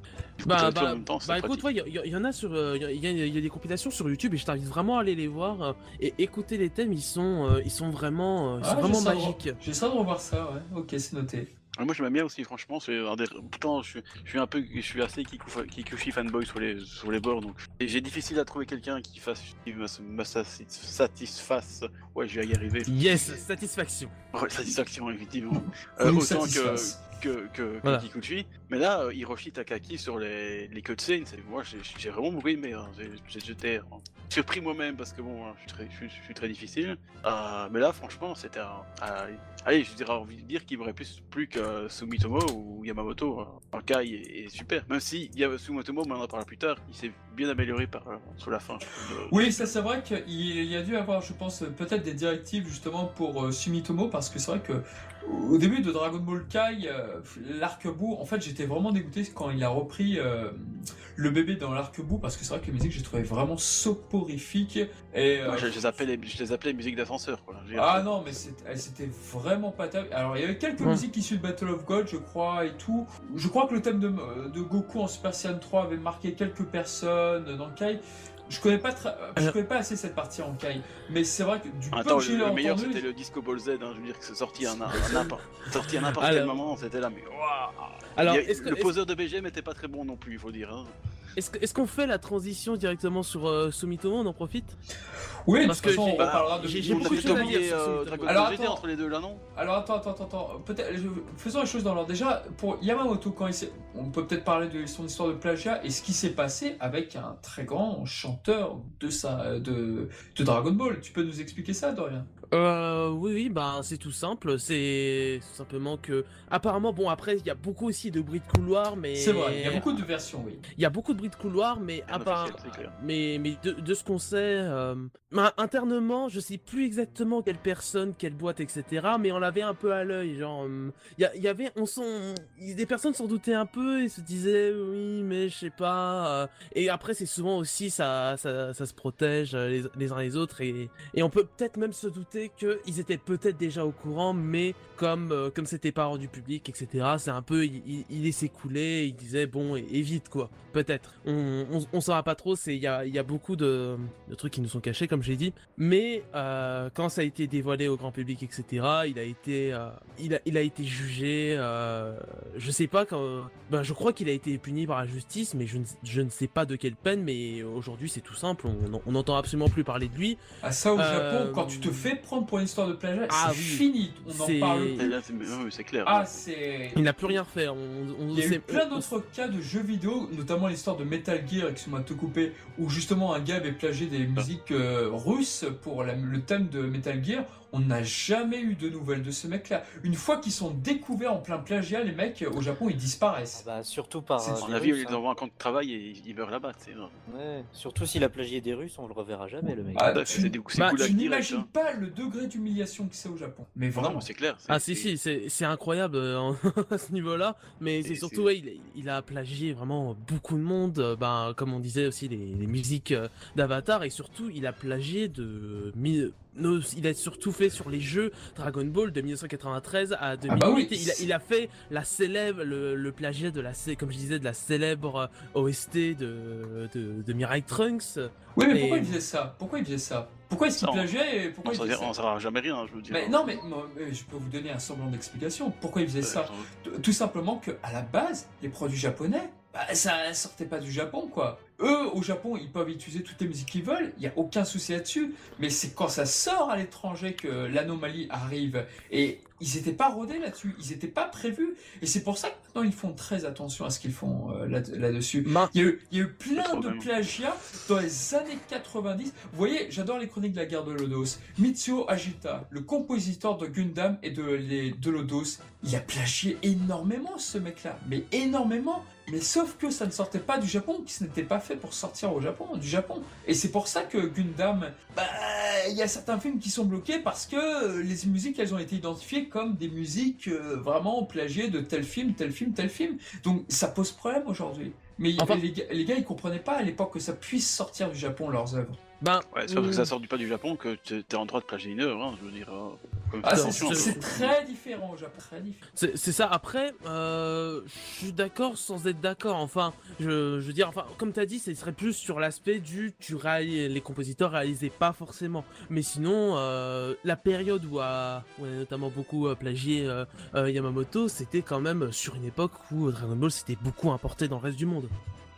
Bah, bah, en même temps, bah écoute, il y, y en a sur, euh, il y, a- y a des compilations sur YouTube et je t'invite vraiment à aller les voir euh, et écouter les thèmes. Ils sont, euh, ils sont vraiment, euh, ils sont Ah, vraiment magiques. re- J'essaie de revoir ça, ouais. Ok, c'est noté. Ouais, moi j'aime bien aussi, franchement. C'est des... Pourtant, je suis, je suis un peu, je suis assez Kiku- Kikuchi fanboy sur les, sur les bords, donc et j'ai difficile à trouver quelqu'un qui fasse, qui me, me satis- satisfasse. Ouais, je vais y arriver. Yes, satisfaction. Ouais, satisfaction, effectivement. Euh, autant que. Que, que, que Voilà. Kikuchi. Mais là, euh, Hiroshi Takaki sur les, les cutscenes, moi j'ai j'ai vraiment beaucoup aimé. hein. J'étais euh, surpris moi-même parce que bon, hein, je suis très, je suis- je suis très difficile. Euh, mais là, franchement, c'était un. un- allez, je dirais envie de dire qu'il m'aurait plus, plus que Sumitomo ou Yamamoto. hein. En cas, il est, est super. Même si il y a Sumitomo, mais on en parlera plus tard, il s'est bien amélioré par, euh, sur la fin. de- Oui, ça c'est vrai qu'il il y a dû avoir, je pense, peut-être des directives justement pour euh, Sumitomo, parce que c'est vrai que au début de Dragon Ball Kai, euh, l'arc-bout, en fait j'étais vraiment dégoûté quand il a repris euh, le bébé dans l'arc-bout, parce que c'est vrai que les musiques j'ai trouvé vraiment soporifiques. Et, euh, Moi, je, je les appelais, je les appelais musique d'ascenseur. quoi. Ah non, mais c'était vraiment pas terrible. Alors, il y avait quelques Ouais. musiques issues de Battle of God, je crois, et tout. Je crois que le thème de, de Goku en Super Saiyan 3 avait marqué quelques personnes dans le Kai. Je connais pas, je Alors- connais pas assez cette partie en Kai, mais c'est vrai que du peu Attends, que j'ai le, le meilleur c'était le Disco Ball Z, hein, je veux dire que c'est sorti à, <laughs> un- n'importe sorti à n'importe Alors- quel moment, c'était là, mais waouh Alors, est-ce que- Le poseur de BGM était pas très bon non plus, il faut dire. hein. est-ce qu'on fait la transition directement sur euh, Sumitomo On en profite? Oui, de Parce toute façon, que on j'ai- reparlera de j'ai- beaucoup de choses à dire euh, Alors, attends. entre les deux là, non? Alors attends, attends, attends, attends. Peut-être, je- faisons les choses dans l'ordre. Déjà, pour Yamamoto, quand il s'est- on peut peut-être parler de son histoire de plagiat et ce qui s'est passé avec un très grand chanteur de sa, de, de Dragon Ball. Tu peux nous expliquer ça, Dorian? Euh, oui, oui, bah c'est tout simple. C'est simplement que, apparemment, bon après, il y a beaucoup aussi de bruit de couloir, mais C'est vrai, il y a beaucoup de versions, oui. Il y a beaucoup de bruit de couloir, mais à part, c'est clair. mais mais de, de ce qu'on sait, euh, bah, internement, je sais plus exactement quelle personne, quelle boîte, etc. Mais on l'avait un peu à l'œil, genre, hum, il y, a- il y avait, on il- des personnes s'en doutaient un peu et se disaient oui, mais je sais pas. euh, et après, c'est souvent aussi ça, ça, ça se protège euh, les, les uns les autres et et on peut peut-être même se douter que ils étaient peut-être déjà au courant, mais comme euh, comme c'était pas rendu public, etc. C'est un peu, il, il, il laissait couler, il disait bon, évite quoi. Peut-être. On, on, on saura pas trop. C'est il y a, il y a beaucoup de, de trucs qui nous sont cachés, comme j'ai dit. Mais euh, quand ça a été dévoilé au grand public, etc. Il a été, euh, il a, il a été jugé. Euh, je sais pas quand. Ben, je crois qu'il a été puni par la justice, mais je ne, je ne sais pas de quelle peine. Mais aujourd'hui, c'est tout simple. On on n'entend absolument plus parler de lui. À ça au Japon, quand tu te fais prendre pour une histoire de plagiat, Ah c'est oui. fini. On en parle là, c'est clair. Ah, c'est. Il n'a plus rien fait. On, on, Il y a eu plein on- d'autres cas de jeux vidéo, notamment l'histoire de Metal Gear, excuse-moi de te couper, où justement un gars avait plagié des musiques euh, russes pour la- le thème de Metal Gear. On n'a jamais eu de nouvelles de ce mec-là. Une fois qu'ils sont découverts en plein plagiat, les mecs au Japon ils Ah disparaissent. bah, surtout par. C'est- euh, On des a vu, Russes, il hein. envoie un compte de travail et il meurt là-bas. tu sais, genre. Ouais, Surtout s'il a plagié des Russes, on le reverra jamais, le mec. Ah, Bah, tu- C'est des c'est bah, Tu n'imagines hein. pas le degré d'humiliation que c'est au Japon. Mais vraiment. c'est clair. c'est- Ah si c'est- si, c'est c'est incroyable euh, <laughs> à ce niveau-là, mais c'est c'est- surtout ouais, il, il a plagié vraiment beaucoup de monde, euh, ben comme on disait aussi les, les musiques euh, d'Avatar et surtout il a plagié de nos- il a surtout fait sur les jeux Dragon Ball de 1993 à 2008. bah oui. il, a, il a fait la célèbre, le, le plagiat de la, comme je disais, de la célèbre OST de, de, de Mirai Trunks. Oui, mais Et- pourquoi il faisait ça? Pourquoi il faisait ça? Pourquoi est-ce qu'il plagiait et pourquoi On il s'en faisait dira- on ça? saura jamais rien, je veux dire. mais non, mais, je peux vous donner un semblant d'explication. Pourquoi il faisait Euh, ça? Tout simplement que à la base, les produits japonais, bah, ça sortait pas du Japon, quoi. Eux, au Japon, ils peuvent utiliser toutes les musiques qu'ils veulent, il n'y a aucun souci là-dessus. Mais c'est quand ça sort à l'étranger que l'anomalie arrive. Et ils n'étaient pas rodés là-dessus, ils n'étaient pas prévus. Et c'est pour ça que maintenant, ils font très attention à ce qu'ils font euh, là- là-dessus. Il y, a eu, il y a eu plein de plagiats dans les années 90. Vous voyez, j'adore les chroniques de la guerre de Lodos. Mitsuo Agita, le compositeur de Gundam et de, les, de Lodos, il a plagié énormément ce mec-là. Mais énormément. Mais sauf que ça ne sortait pas du Japon, qui ce n'était pas fait pour sortir au Japon, du Japon. Et c'est pour ça que Gundam, bah, il y a certains films qui sont bloqués parce que euh, les musiques, elles ont été identifiées comme des musiques euh, vraiment plagiées de tel film, tel film, tel film. Donc ça pose problème aujourd'hui. Mais Enfin- les, les gars, ils comprenaient pas à l'époque que ça puisse sortir du Japon leurs œuvres. Ben, Ouais, c'est parce que ça sort du pas du Japon que t'es en droit de plagier une œuvre, hein, je veux dire. euh, comme Ah, c'est très différent au Japon. C'est ça. Après, euh, je suis d'accord sans être d'accord. Enfin, je, je veux dire, enfin, comme t'as dit, ce serait plus sur l'aspect du tu réalises, les compositeurs réalisaient pas forcément. Mais sinon, euh, la période où, a, où on a notamment beaucoup euh, plagié euh, euh, Yamamoto, c'était quand même sur une époque où Dragon Ball s'était beaucoup importé dans le reste du monde.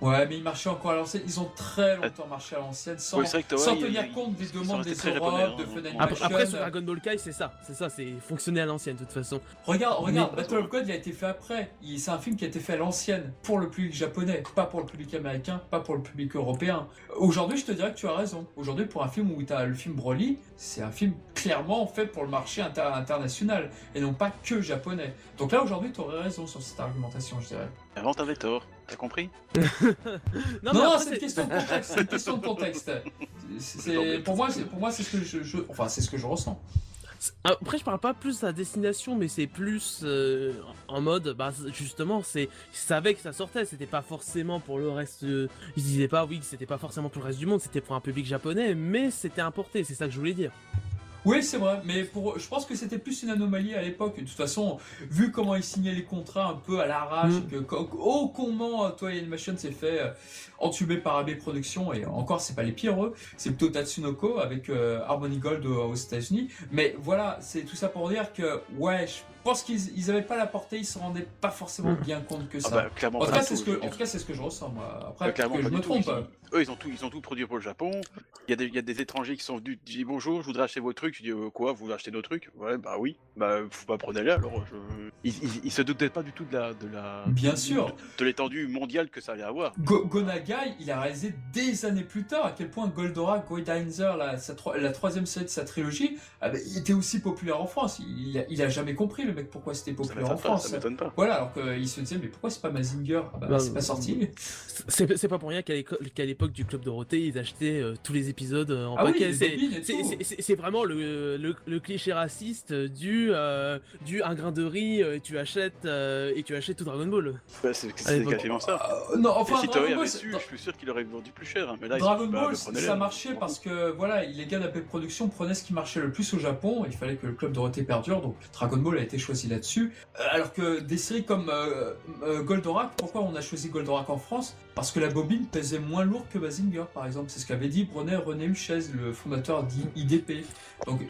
Ouais, mais ils marchaient encore à l'ancienne. Ils ont très longtemps marché à l'ancienne sans, Ouais, que sans tenir il- compte des demandes des Europes, hein, de Fun Après, Animation. après, sur Dragon Ball Kai, c'est ça, c'est ça, c'est fonctionné à l'ancienne de toute façon. Regarde, regarde, Mais- Battle of God, il a été fait après. C'est un film qui a été fait à l'ancienne, pour le public japonais, pas pour le public américain, pas pour le public européen. Aujourd'hui, je te dirais que tu as raison. Aujourd'hui, pour un film où tu as le film Broly, c'est un film clairement fait pour le marché inter- international, et non pas que japonais. Donc là, aujourd'hui, tu aurais raison sur cette argumentation, je dirais. Avant, t'avais tort, t'as compris <laughs> Non, Non, c'est une question de contexte. C'est une question de contexte. C'est- pour moi, c'est pour moi, c'est ce que je, je- enfin, c'est ce que je ressens. Après, je parle pas plus à destination, mais c'est plus euh, en mode, bah, justement, c'est, ils savaient que ça sortait, c'était pas forcément pour le reste. euh, ils disaient pas, oui, c'était pas forcément pour le reste du monde, c'était pour un public japonais, mais c'était importé, c'est ça que je voulais dire. Oui, c'est vrai, mais pour, je pense que c'était plus une anomalie à l'époque. De toute façon, vu comment ils signaient les contrats un peu à l'arrache, Mm. que, oh comment euh, Toei Animation s'est fait euh, entuber par AB Productions, et encore, c'est pas les pires eux, c'est plutôt Tatsunoko avec euh, Harmony Gold aux, États-Unis. Mais voilà, c'est tout ça pour dire que, ouais, je pense qu'ils ils avaient pas la portée, ils se rendaient pas forcément Mm. bien compte que Ah ça. bah, clairement en, tout cas, c'est ce je que, en tout cas, c'est ce que je ressens, moi. Bah, Après, clairement que je me tout. trompe. Ils- Eux, ils ont tout, ils ont tout produit pour le Japon. Il y, a des, il y a des étrangers qui sont venus, qui disent bonjour, je voudrais acheter vos trucs. Je dis euh, quoi, vous voulez acheter nos trucs? Ouais, bah oui. Bah, faut pas prendre les alors. Je... Ils, ils, ils se doutaient pas du tout de la, de la, Bien de- sûr. de, de l'étendue mondiale que ça allait avoir. Go- Gonagai, il a réalisé des années plus tard à quel point Goldorak, Goidainzer, la, sa la troisième série de sa trilogie, ah ben, il était aussi populaire en France. Il, a, il a jamais compris le mec pourquoi c'était populaire en pas. France. Ça m'étonne pas. Voilà, alors qu'il se disait mais pourquoi c'est pas Mazinger? Ah bah, Bah, C'est pas sorti. C'est c'est pas pour rien qu'à l'époque du Club Dorothée, ils achetaient euh, tous les épisodes euh, en Ah oui, paquet. les C'est- bobines et c'est- tout. c'est- c'est- c'est vraiment le, le, le cliché raciste du, euh, du un grain de riz, euh, tu achètes euh, et tu achètes tout Dragon Ball. Bah, c'est quasiment ça. Euh, non, Et enfin, si Dragon Ball, su, je suis sûr qu'il aurait vendu plus cher. hein, Mais là, ils Dragon Ball, ça marchait parce que voilà, les gars d'AP Productions prenaient ce qui marchait le plus au Japon. Il fallait que le club Dorothée perdure, donc Dragon Ball a été choisi là-dessus. Euh, alors que des séries comme euh, euh, Goldorak, pourquoi on a choisi Goldorak en France? Parce que la bobine pesait moins lourd que Mazinger, par exemple. C'est ce qu'avait dit Brené René Huchez, le fondateur d'IDP. Donc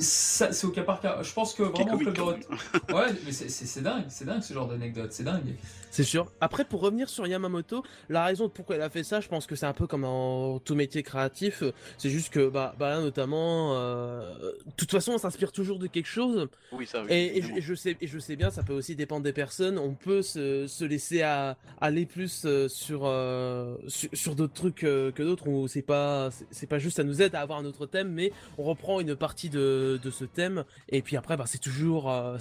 c'est au cas par cas. Je pense que vraiment le club Dorothée. Ouais, mais c'est dingue, c'est dingue ce genre d'anecdote, c'est dingue. C'est sûr. Après, pour revenir sur Yamamoto, la raison de pourquoi elle a fait ça, je pense que c'est un peu comme en tout métier créatif. C'est juste que, bah, bah là, notamment, euh, de toute façon, on s'inspire toujours de quelque chose. Oui, ça. oui, Et, et je- évidemment. et je sais, et je sais bien, ça peut aussi dépendre des personnes. On peut se, se laisser à, aller plus euh, sur, euh, sur, sur d'autres trucs euh, que d'autres où c'est pas, c'est- pas juste, ça nous aide à avoir un autre thème, mais on reprend une partie de, de ce thème. Et puis après, bah, c'est toujours, euh,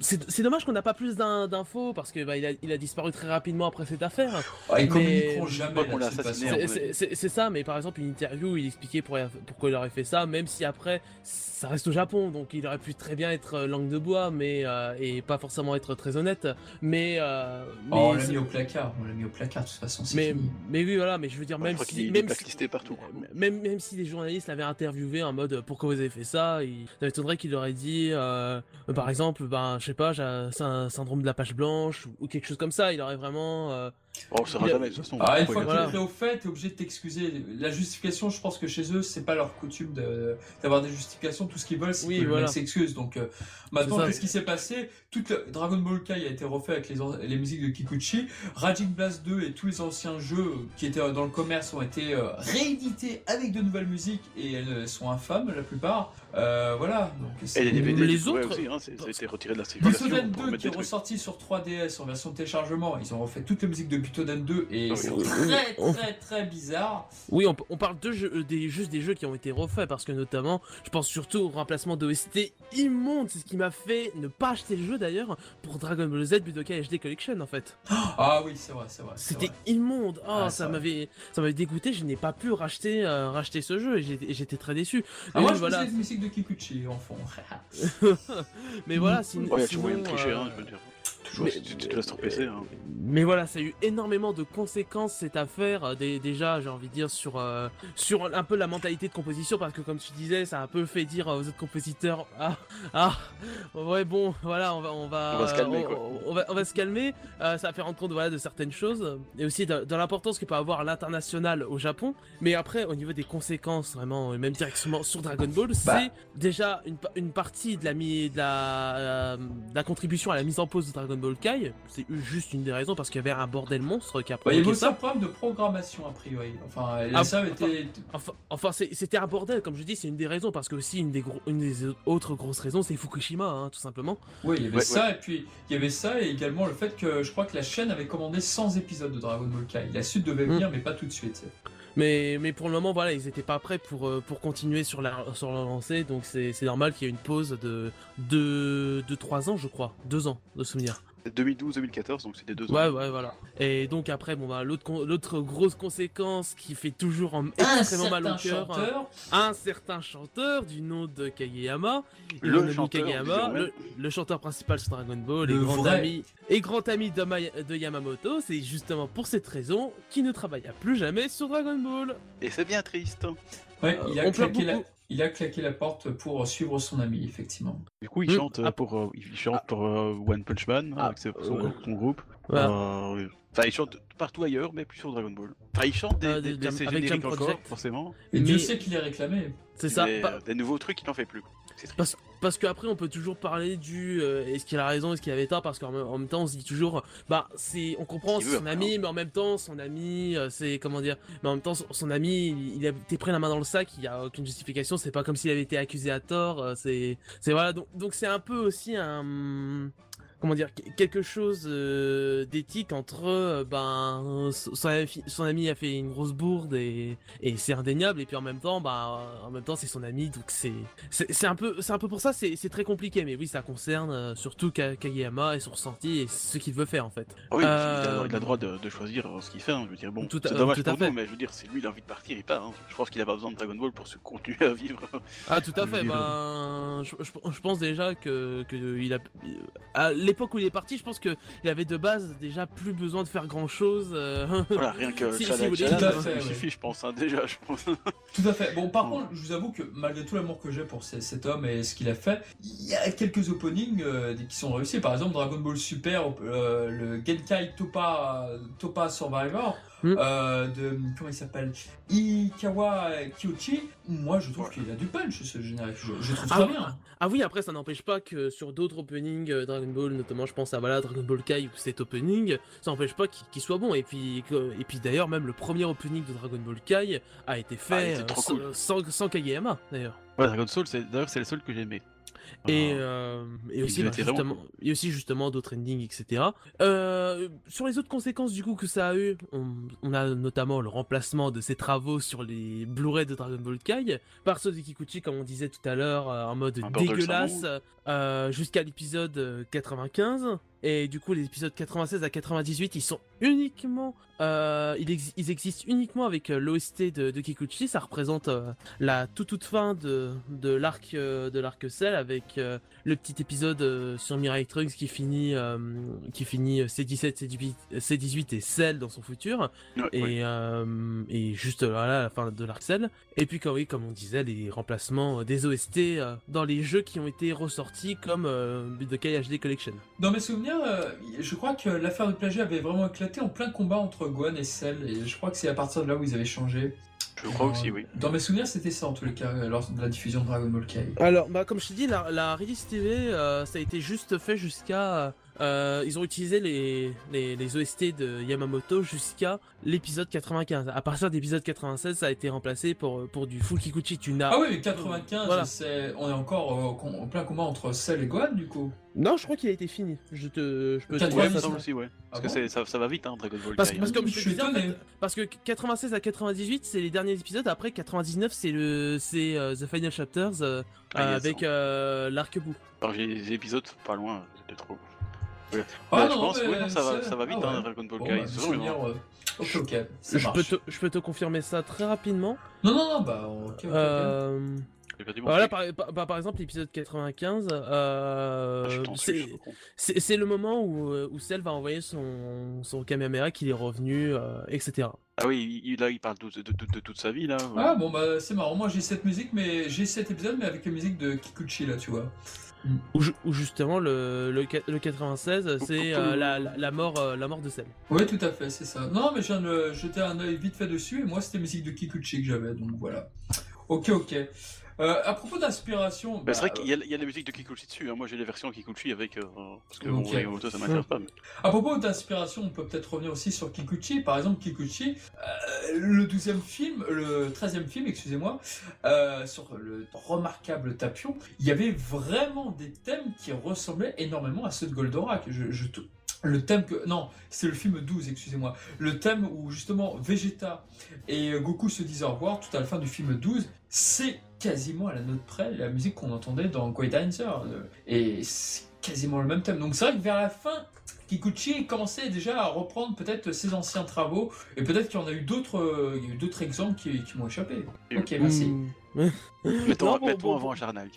c'est dommage qu'on n'a pas plus d'in- d'infos parce que bah, il a, il a disparu très rapidement après cette affaire. Ah, ils communiqueront jamais qu'on l'a assassiné, C'est- ça, mais par exemple, une interview où il expliquait pour- pourquoi il aurait fait ça, même si après, ça reste au Japon, donc il aurait pu très bien être euh, langue de bois, mais euh, et pas forcément être très honnête. Mais, euh, Oh, on mais l'a c'est- mis au placard, on l'a mis au placard de toute façon. Mais, fini. mais oui, voilà, mais je veux dire, Ouais, même si. Même si, partout. même, même si les journalistes l'avaient interviewé en mode pourquoi vous avez fait ça, il... ça m'étonnerait qu'il aurait dit, euh, par exemple, ben, je sais pas, j'ai un syndrome de la page blanche ou, ou quelque chose comme ça. Il aurait vraiment. Euh, Bon, on le saura Il a- jamais de toute façon. Ah, une fois que voilà. tu es au fait, t'es obligé de t'excuser. La justification, je pense que chez eux, c'est pas leur coutume de- d'avoir des justifications. Tout ce qu'ils veulent, c'est Oui, que le voilà. mec s'excuse. Donc, euh, maintenant, ça. qu'est-ce qui s'est passé? Toute le- Dragon Ball Kai a été refait avec les, an- les musiques de Kikuchi. Raging Blast 2 et tous les anciens jeux qui étaient dans le commerce ont été euh, réédités avec de nouvelles musiques et elles euh, sont infâmes, la plupart. Euh, voilà. Donc, Et les DVD, Les les autres aussi, hein, c'est- ça a été retiré de la circulation. Butoden pour 2 mettre qui est ressorti sur 3DS en version de téléchargement, ils ont refait toutes les musiques de Butoden 2 et oui, c'est oui. très très très bizarre. Oui, on, on parle de jeux, euh, des, juste des jeux qui ont été refaits parce que notamment, je pense surtout au remplacement d'OST immonde. C'est ce qui m'a fait ne pas acheter le jeu d'ailleurs pour Dragon Ball Z Budokai HD Collection en fait. <gasps> Ah oui, c'est vrai, c'est vrai. C'était immonde. Oh, Ah, ça m'avait, ça m'avait dégoûté. Je n'ai pas pu racheter, euh, racheter ce jeu et j'étais, très déçu. Ah, moi, oui, je voilà. musiques de Kikuchi en fond. <laughs> Mais voilà, <laughs> sin- Ouais, sinon, moyen de tricher, euh, hein, je veux dire. Toujours, mais- si tu tu te laisses PC. Hein. Mais voilà, ça a eu énormément de conséquences cette affaire. euh, dé- déjà, j'ai envie de dire sur euh, sur un peu la mentalité de composition parce que comme tu disais, ça a un peu fait dire aux autres compositeurs ah ah ouais bon voilà on va on va On va se calmer, on, quoi. on va on va se calmer. Euh, ça a fait rendre compte voilà de certaines choses et aussi de, de l'importance que peut avoir l'international au Japon. Mais après au niveau des conséquences vraiment et même directement sur Dragon Ball, Bah. c'est déjà une, une partie de la mi- de la, euh, de la contribution à la mise en pause de Dragon Ball Kai. C'est juste une des raisons parce qu'il y avait un bordel monstre qui a Bah, il y avait provoqué aussi un ça. problème de programmation a priori. Enfin, Ah, ça été. Enfin, enfin c'était un bordel, comme je dis, c'est une des raisons, parce que aussi une des, gros- une des autres grosses raisons, c'est Fukushima, hein, tout simplement. Oui, il y avait Ouais, ça, et puis il y avait ça, et également le fait que je crois que la chaîne avait commandé 100 épisodes de Dragon Ball Kai. La suite devait Mm. venir, mais pas tout de suite. Mais, mais pour le moment, voilà, ils étaient pas prêts pour, euh, pour continuer sur la, sur la lancée, donc c'est normal qu'il y ait une pause de, de, de 3 ans, je crois, 2 ans de souvenir. 2012-2014, donc c'était deux ans. Ouais, ouais, voilà. Et donc après, bon, bah, l'autre grosse conséquence qui fait toujours en- extrêmement mal au certain cœur, chanteur, un certain chanteur du nom de Kageyama, Le chanteur, Kageyama, le, le chanteur principal sur Dragon Ball Le et grand ami et grand ami de, Ma- de Yamamoto, c'est justement pour cette raison qu'il ne travailla plus jamais sur Dragon Ball. Et c'est bien triste. ouais, il, a claqué la. Il a claqué la porte pour suivre son ami, effectivement. Du coup, il Mm. chante, euh, Ah. pour, euh, il chante pour euh, One Punch Man, Ah, avec son, ouais. son groupe. Voilà. Euh, Enfin, il chante partout ailleurs, mais plus sur Dragon Ball. Enfin, il chante des, Euh, des, des des- avec encore, forcément. Et Mais- Dieu sait qu'il est réclamé. C'est ça. Mais, pas- euh, des nouveaux trucs, il n'en fait plus. C'est triste. Parce, parce qu'après, on peut toujours parler du euh, est-ce qu'il a raison, est-ce qu'il avait tort, parce qu'en même- en même temps, on se dit toujours, bah, c'est, on comprend, c'est son ami, mais en même temps, son ami, euh, c'est, comment dire, mais en même temps, son, son ami, il, il a été pris la main dans le sac, il y a aucune justification, c'est pas comme s'il avait été accusé à tort, euh, c'est, c'est voilà, donc, donc c'est un peu aussi un, comment dire, qu- quelque chose euh, d'éthique entre, euh, ben, son, son ami- a fait une grosse bourde et, et c'est indéniable, et puis en même temps, bah, en même temps, c'est son ami, donc c'est, c'est un peu, c'est un peu pour ça, c'est c'est très compliqué, mais oui, ça concerne euh, surtout Ka- Kageyama et son ressenti et ce qu'il veut faire en fait. Ah oui, il, a, Euh, il a le droit de, de choisir ce qu'il fait. hein. Je veux dire, bon, Tout à- c'est dommage pour fait. nous, mais je veux dire, c'est lui, il a envie de partir, il part. hein. Je pense qu'il a pas besoin de Dragon Ball pour se continuer à vivre. Ah, tout à <laughs> fait. Ben, je, je- je pense déjà que, que il a, l'époque où il est parti, je pense que il avait de base déjà plus besoin de faire grand chose. voilà, rien que Si- <laughs> si ça fait, lui ouais. suffit, je pense, hein, déjà, je pense. <laughs> Tout à fait. Bon, par contre, je vous avoue que malgré tout l'amour que j'ai pour ce- cet homme et ce qu'il a fait, il y a quelques openings euh, qui sont réussis. Par exemple, Dragon Ball Super, euh, le Genkai Topa, Topa Survivor, Mm. euh, de. Comment il s'appelle Ikawa Kyochi. Moi, je trouve Ouais. qu'il a du punch ce générique. Je, je trouve Ah, très bien. Ah oui, après ça n'empêche pas que sur d'autres openings euh, Dragon Ball, notamment je pense à voilà Dragon Ball Kai ou cet opening, ça n'empêche pas qu'il soit bon. Et puis que- et puis d'ailleurs même le premier opening de Dragon Ball Kai a été Ah, fait euh, sans, cool. sans, sans Kageyama d'ailleurs. Ouais, Dragon Soul, c'est- d'ailleurs, c'est le seul que j'ai aimé. Et, Euh, et aussi, bah, justement, et aussi justement d'autres endings, etc. Euh, sur les autres conséquences du coup que ça a eu, on, on a notamment le remplacement de ses travaux sur les Blu-ray de Dragon Ball Kai par ceux de Kikuchi, comme on disait tout à l'heure, euh, en mode Un dégueulasse, euh, jusqu'à l'épisode euh, 95. Et du coup, les épisodes 96 à 98, ils sont uniquement, euh, ils, exi- ils existent uniquement avec euh, l'OST de, de Kikuchi. Ça représente euh, la toute toute fin de, de l'arc euh, de l'arc Cell avec euh, le petit épisode euh, sur Mirai Trunks qui finit euh, qui finit euh, C17, C18, C18 et Cell dans son futur Ouais, et, ouais. euh, et juste voilà, la fin de l'arc Cell. Et puis quand oui, comme on disait, les remplacements euh, des OST euh, dans les jeux qui ont été ressortis comme euh, Budokai HD Collection. Dans mes souvenirs, euh, je crois que l'affaire de plagiat avait vraiment éclaté en plein combat entre Gohan et Cell, et je crois que c'est à partir de là où ils avaient changé. Je crois Euh, aussi, oui. Dans mes souvenirs, c'était ça en tous les cas, euh, lors de la diffusion de Dragon Ball Kai. Alors, bah, comme je t'ai dit, la, la release TV, euh, ça a été juste fait jusqu'à. Euh, ils ont utilisé les, les, les OST de Yamamoto jusqu'à l'épisode 95. À partir de l'épisode 96, ça a été remplacé pour, pour du full Kikuchi. Tu n'as. Ah oui, mais 95, Voilà. c'est... on est encore euh, en plein combat entre Cell et Gohan, du coup. Non, je crois qu'il a été fini. Je te. Je peux te Ouais, dire Ouais, ça aussi, ouais. Parce Ah que bon c'est- ça, ça va vite, hein, Dragon Ball Parce, parce que comme je Je te suis disais, en étonné. fait, parce que 96 à 98, c'est les derniers épisodes. Après 99, c'est le, c'est euh, The Final Chapters euh, Ah, avec euh, l'arc-bout. Alors j'ai des épisodes pas loin, c'était trop. Ouais. Ah Ouais, non, je pense, mais ouais, non, ça, va, ça va vite, ah hein, ouais. Dragon Ball Bon, Kai. bah, c'est mes vraiment, souvenirs, euh, Ok, ok, ça Je peux, te, je peux te confirmer ça très rapidement. Non, non, non, bah, ok, ok. ok. Euh, Voilà, truc. par, par- par exemple, l'épisode 95, euh, Ah, c'est- le moment où, euh, où Cell va envoyer son, son Kamehameha qu'il est revenu, euh, etc. Ah oui, il- là il parle de, de- de- de toute sa vie là. ouais. Ah bon bah c'est marrant, moi j'ai cette musique mais j'ai cet épisode mais avec la musique de Kikuchi là tu vois. Où justement le, le, qua- le 96, c'est euh, la, la, mort, euh, la mort de Cell. Oui tout à fait c'est ça. Non mais je viens de jeter un œil vite fait dessus et moi c'était musique de Kikuchi que j'avais donc voilà. Ok ok. Euh, à propos d'inspiration, Bah, bah, c'est vrai qu'il y, a- il y a la musique de Kikuchi dessus. hein. Moi j'ai les versions Kikuchi avec. euh, parce que bon, Ok. Yamamoto ça m'intéresse pas. Mais... à propos d'inspiration on peut peut-être revenir aussi sur Kikuchi. Par exemple Kikuchi, euh, le 12e film, le 13e film excusez-moi, euh, sur le remarquable Tapion, il y avait vraiment des thèmes qui ressemblaient énormément à ceux de Goldorak. Je, je Le thème que. Non, c'est le film 12, excusez-moi. Le thème où justement Vegeta et Goku se disent au revoir tout à la fin du film 12, c'est quasiment à la note près la musique qu'on entendait dans Great Dancer. euh, Et c'est quasiment le même thème. Donc c'est vrai que vers la fin, Kikuchi commençait déjà à reprendre peut-être ses anciens travaux et peut-être qu'il y en a eu d'autres euh, d'autres exemples qui, qui m'ont échappé. Ok, merci. Mm. Mettons, Non, bon, mettons bon, avant bon. un Charnag.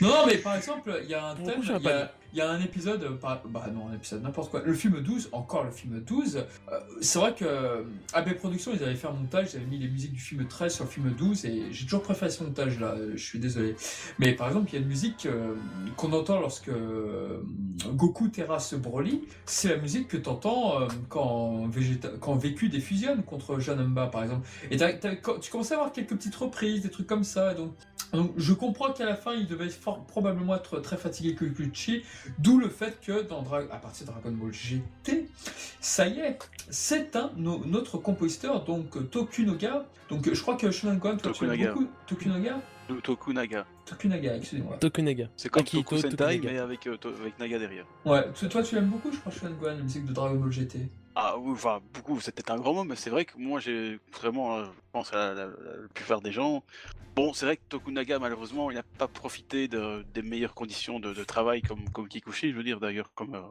Non, mais par exemple, il y a un Bon, thème, prochain il y a, il y a un épisode, euh, bah non, un épisode, n'importe quoi. Le film 12, encore le film 12, euh, c'est vrai que euh, AB Productions, ils avaient fait un montage, ils avaient mis les musiques du film 13 sur le film 12, et j'ai toujours préféré ce montage-là, euh, je suis désolé. Mais par exemple, il y a une musique qu'on entend lorsque Goku terrasse Broly, c'est la musique que t'entends euh, quand, Vegeta, quand Vécu défusionne contre Janemba, par exemple. Et tu commences à avoir quelques petites reprises, des trucs comme ça, donc donc, je comprends qu'à la fin, il devait probablement être très fatigué que Kikuchi, d'où le fait que dans Dra- à partir de Dragon Ball GT, ça y est, c'est un no- notre compositeur, donc Tokunoga. Donc, je crois que Shonen Gohan, toi, tu aimes Tokunaga. beaucoup Tokunoga Tokunaga. Tokunaga, excusez-moi. Tokunaga. C'est comme Toku Sentai, Tokunaga. mais avec, euh, to- avec Naga derrière. Ouais, toi, tu l'aimes beaucoup, je crois, Shonen Gohan, la musique de Dragon Ball GT. Ah oui, enfin, beaucoup, c'était un grand mot, mais c'est vrai que moi, j'ai vraiment, euh, je pense à la, la- plupart des gens. Bon, c'est vrai que Tokunaga, malheureusement, il n'a pas profité de- des meilleures conditions de, de travail comme, comme Kikuchi, je veux dire, d'ailleurs, comme euh,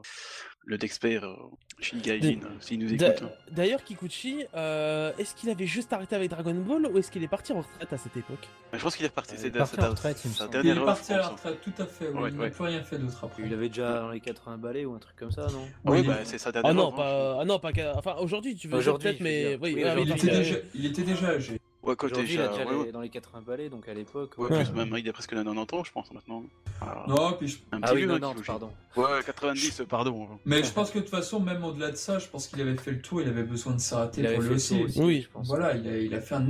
le d'expert euh, Shingaijin, euh, s'il nous écoute. D'ailleurs, Kikuchi, euh, est-ce qu'il avait juste arrêté avec Dragon Ball ou est-ce qu'il est parti en retraite à cette époque Mais je pense qu'il est reparti, Il c'est est parti en retraite, il me sa semble. Il dernière est parti à la retraite, tout à fait, Ouais, il n'a ouais. plus rien fait d'autre après. Il avait déjà dans les 80 balais ou un truc comme ça, non? Oui, Oui, bah, c'est sa dernière Ah non, hein, pas, ah non, pas enfin aujourd'hui tu veux peut-être, mais oui, Oui, ah, il, aujourd'hui, parce était que- déjà, il était déjà âgé. Ouais, côté, Aujourd'hui, il a déjà ouais, les- dans les 80 balais, donc à l'époque. ouais, ouais. plus même, il a presque 90 ans, je pense, maintenant. Ah, Non, puis je- un Ah petit oui, vieux, hein, 90, Kikuchi. pardon. Ouais, 90, pardon. Mais je pense que de toute façon, même au-delà de ça, je pense qu'il avait fait le tour, il avait besoin de s'arrêter pour lui le aussi. aussi, Oui. je pense. Voilà, il a, il a fait un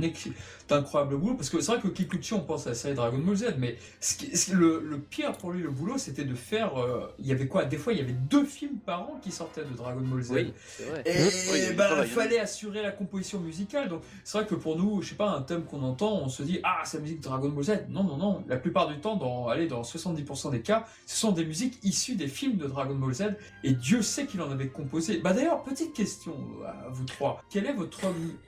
incroyable boulot. Parce que c'est vrai que Kikuchi, on pense à la série Dragon Ball Z, mais ce qui- ce- le, le pire pour lui, le boulot, c'était de faire. euh, il y avait quoi? Des fois, il y avait deux films par an qui sortaient de Dragon Ball Z. Oui, c'est vrai. Et Oui, bah, il hein. fallait assurer la composition musicale. Donc, c'est vrai que pour nous, je sais pas, un thème qu'on entend, on se dit Ah, c'est la musique de Dragon Ball Z. Non, non, non. La plupart du temps, dans, allez, dans 70% des cas, ce sont des musiques issues des films de Dragon Ball Z. Et Dieu sait qu'il en avait composé. Bah, d'ailleurs, petite question à vous trois. Quel est votre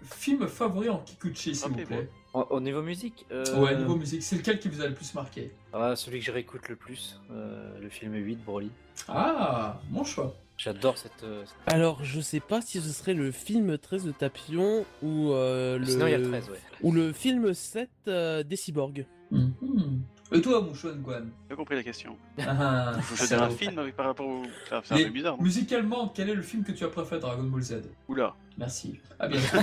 film favori en Kikuchi, s'il vous plaît? Au, au niveau musique euh, Ouais, niveau musique, c'est lequel qui vous a le plus marqué? Ah, Celui que je réécoute le plus, euh, le film 8, Broly. Ah, mon choix. J'adore cette. euh, cette- Alors, je sais pas si ce serait le film 13 de Tapion ou euh, le... Sinon, il y a le 13, ouais. ou le film 7 euh, des cyborgs. Mhm. Et toi, mon choix, Guan J'ai pas compris la question. Ah, Faut choisir un film avec par rapport au. C'est un peu bizarre, non Musicalement, quel est le film que tu as préféré Dragon Ball Z? Oula. Merci. À bientôt.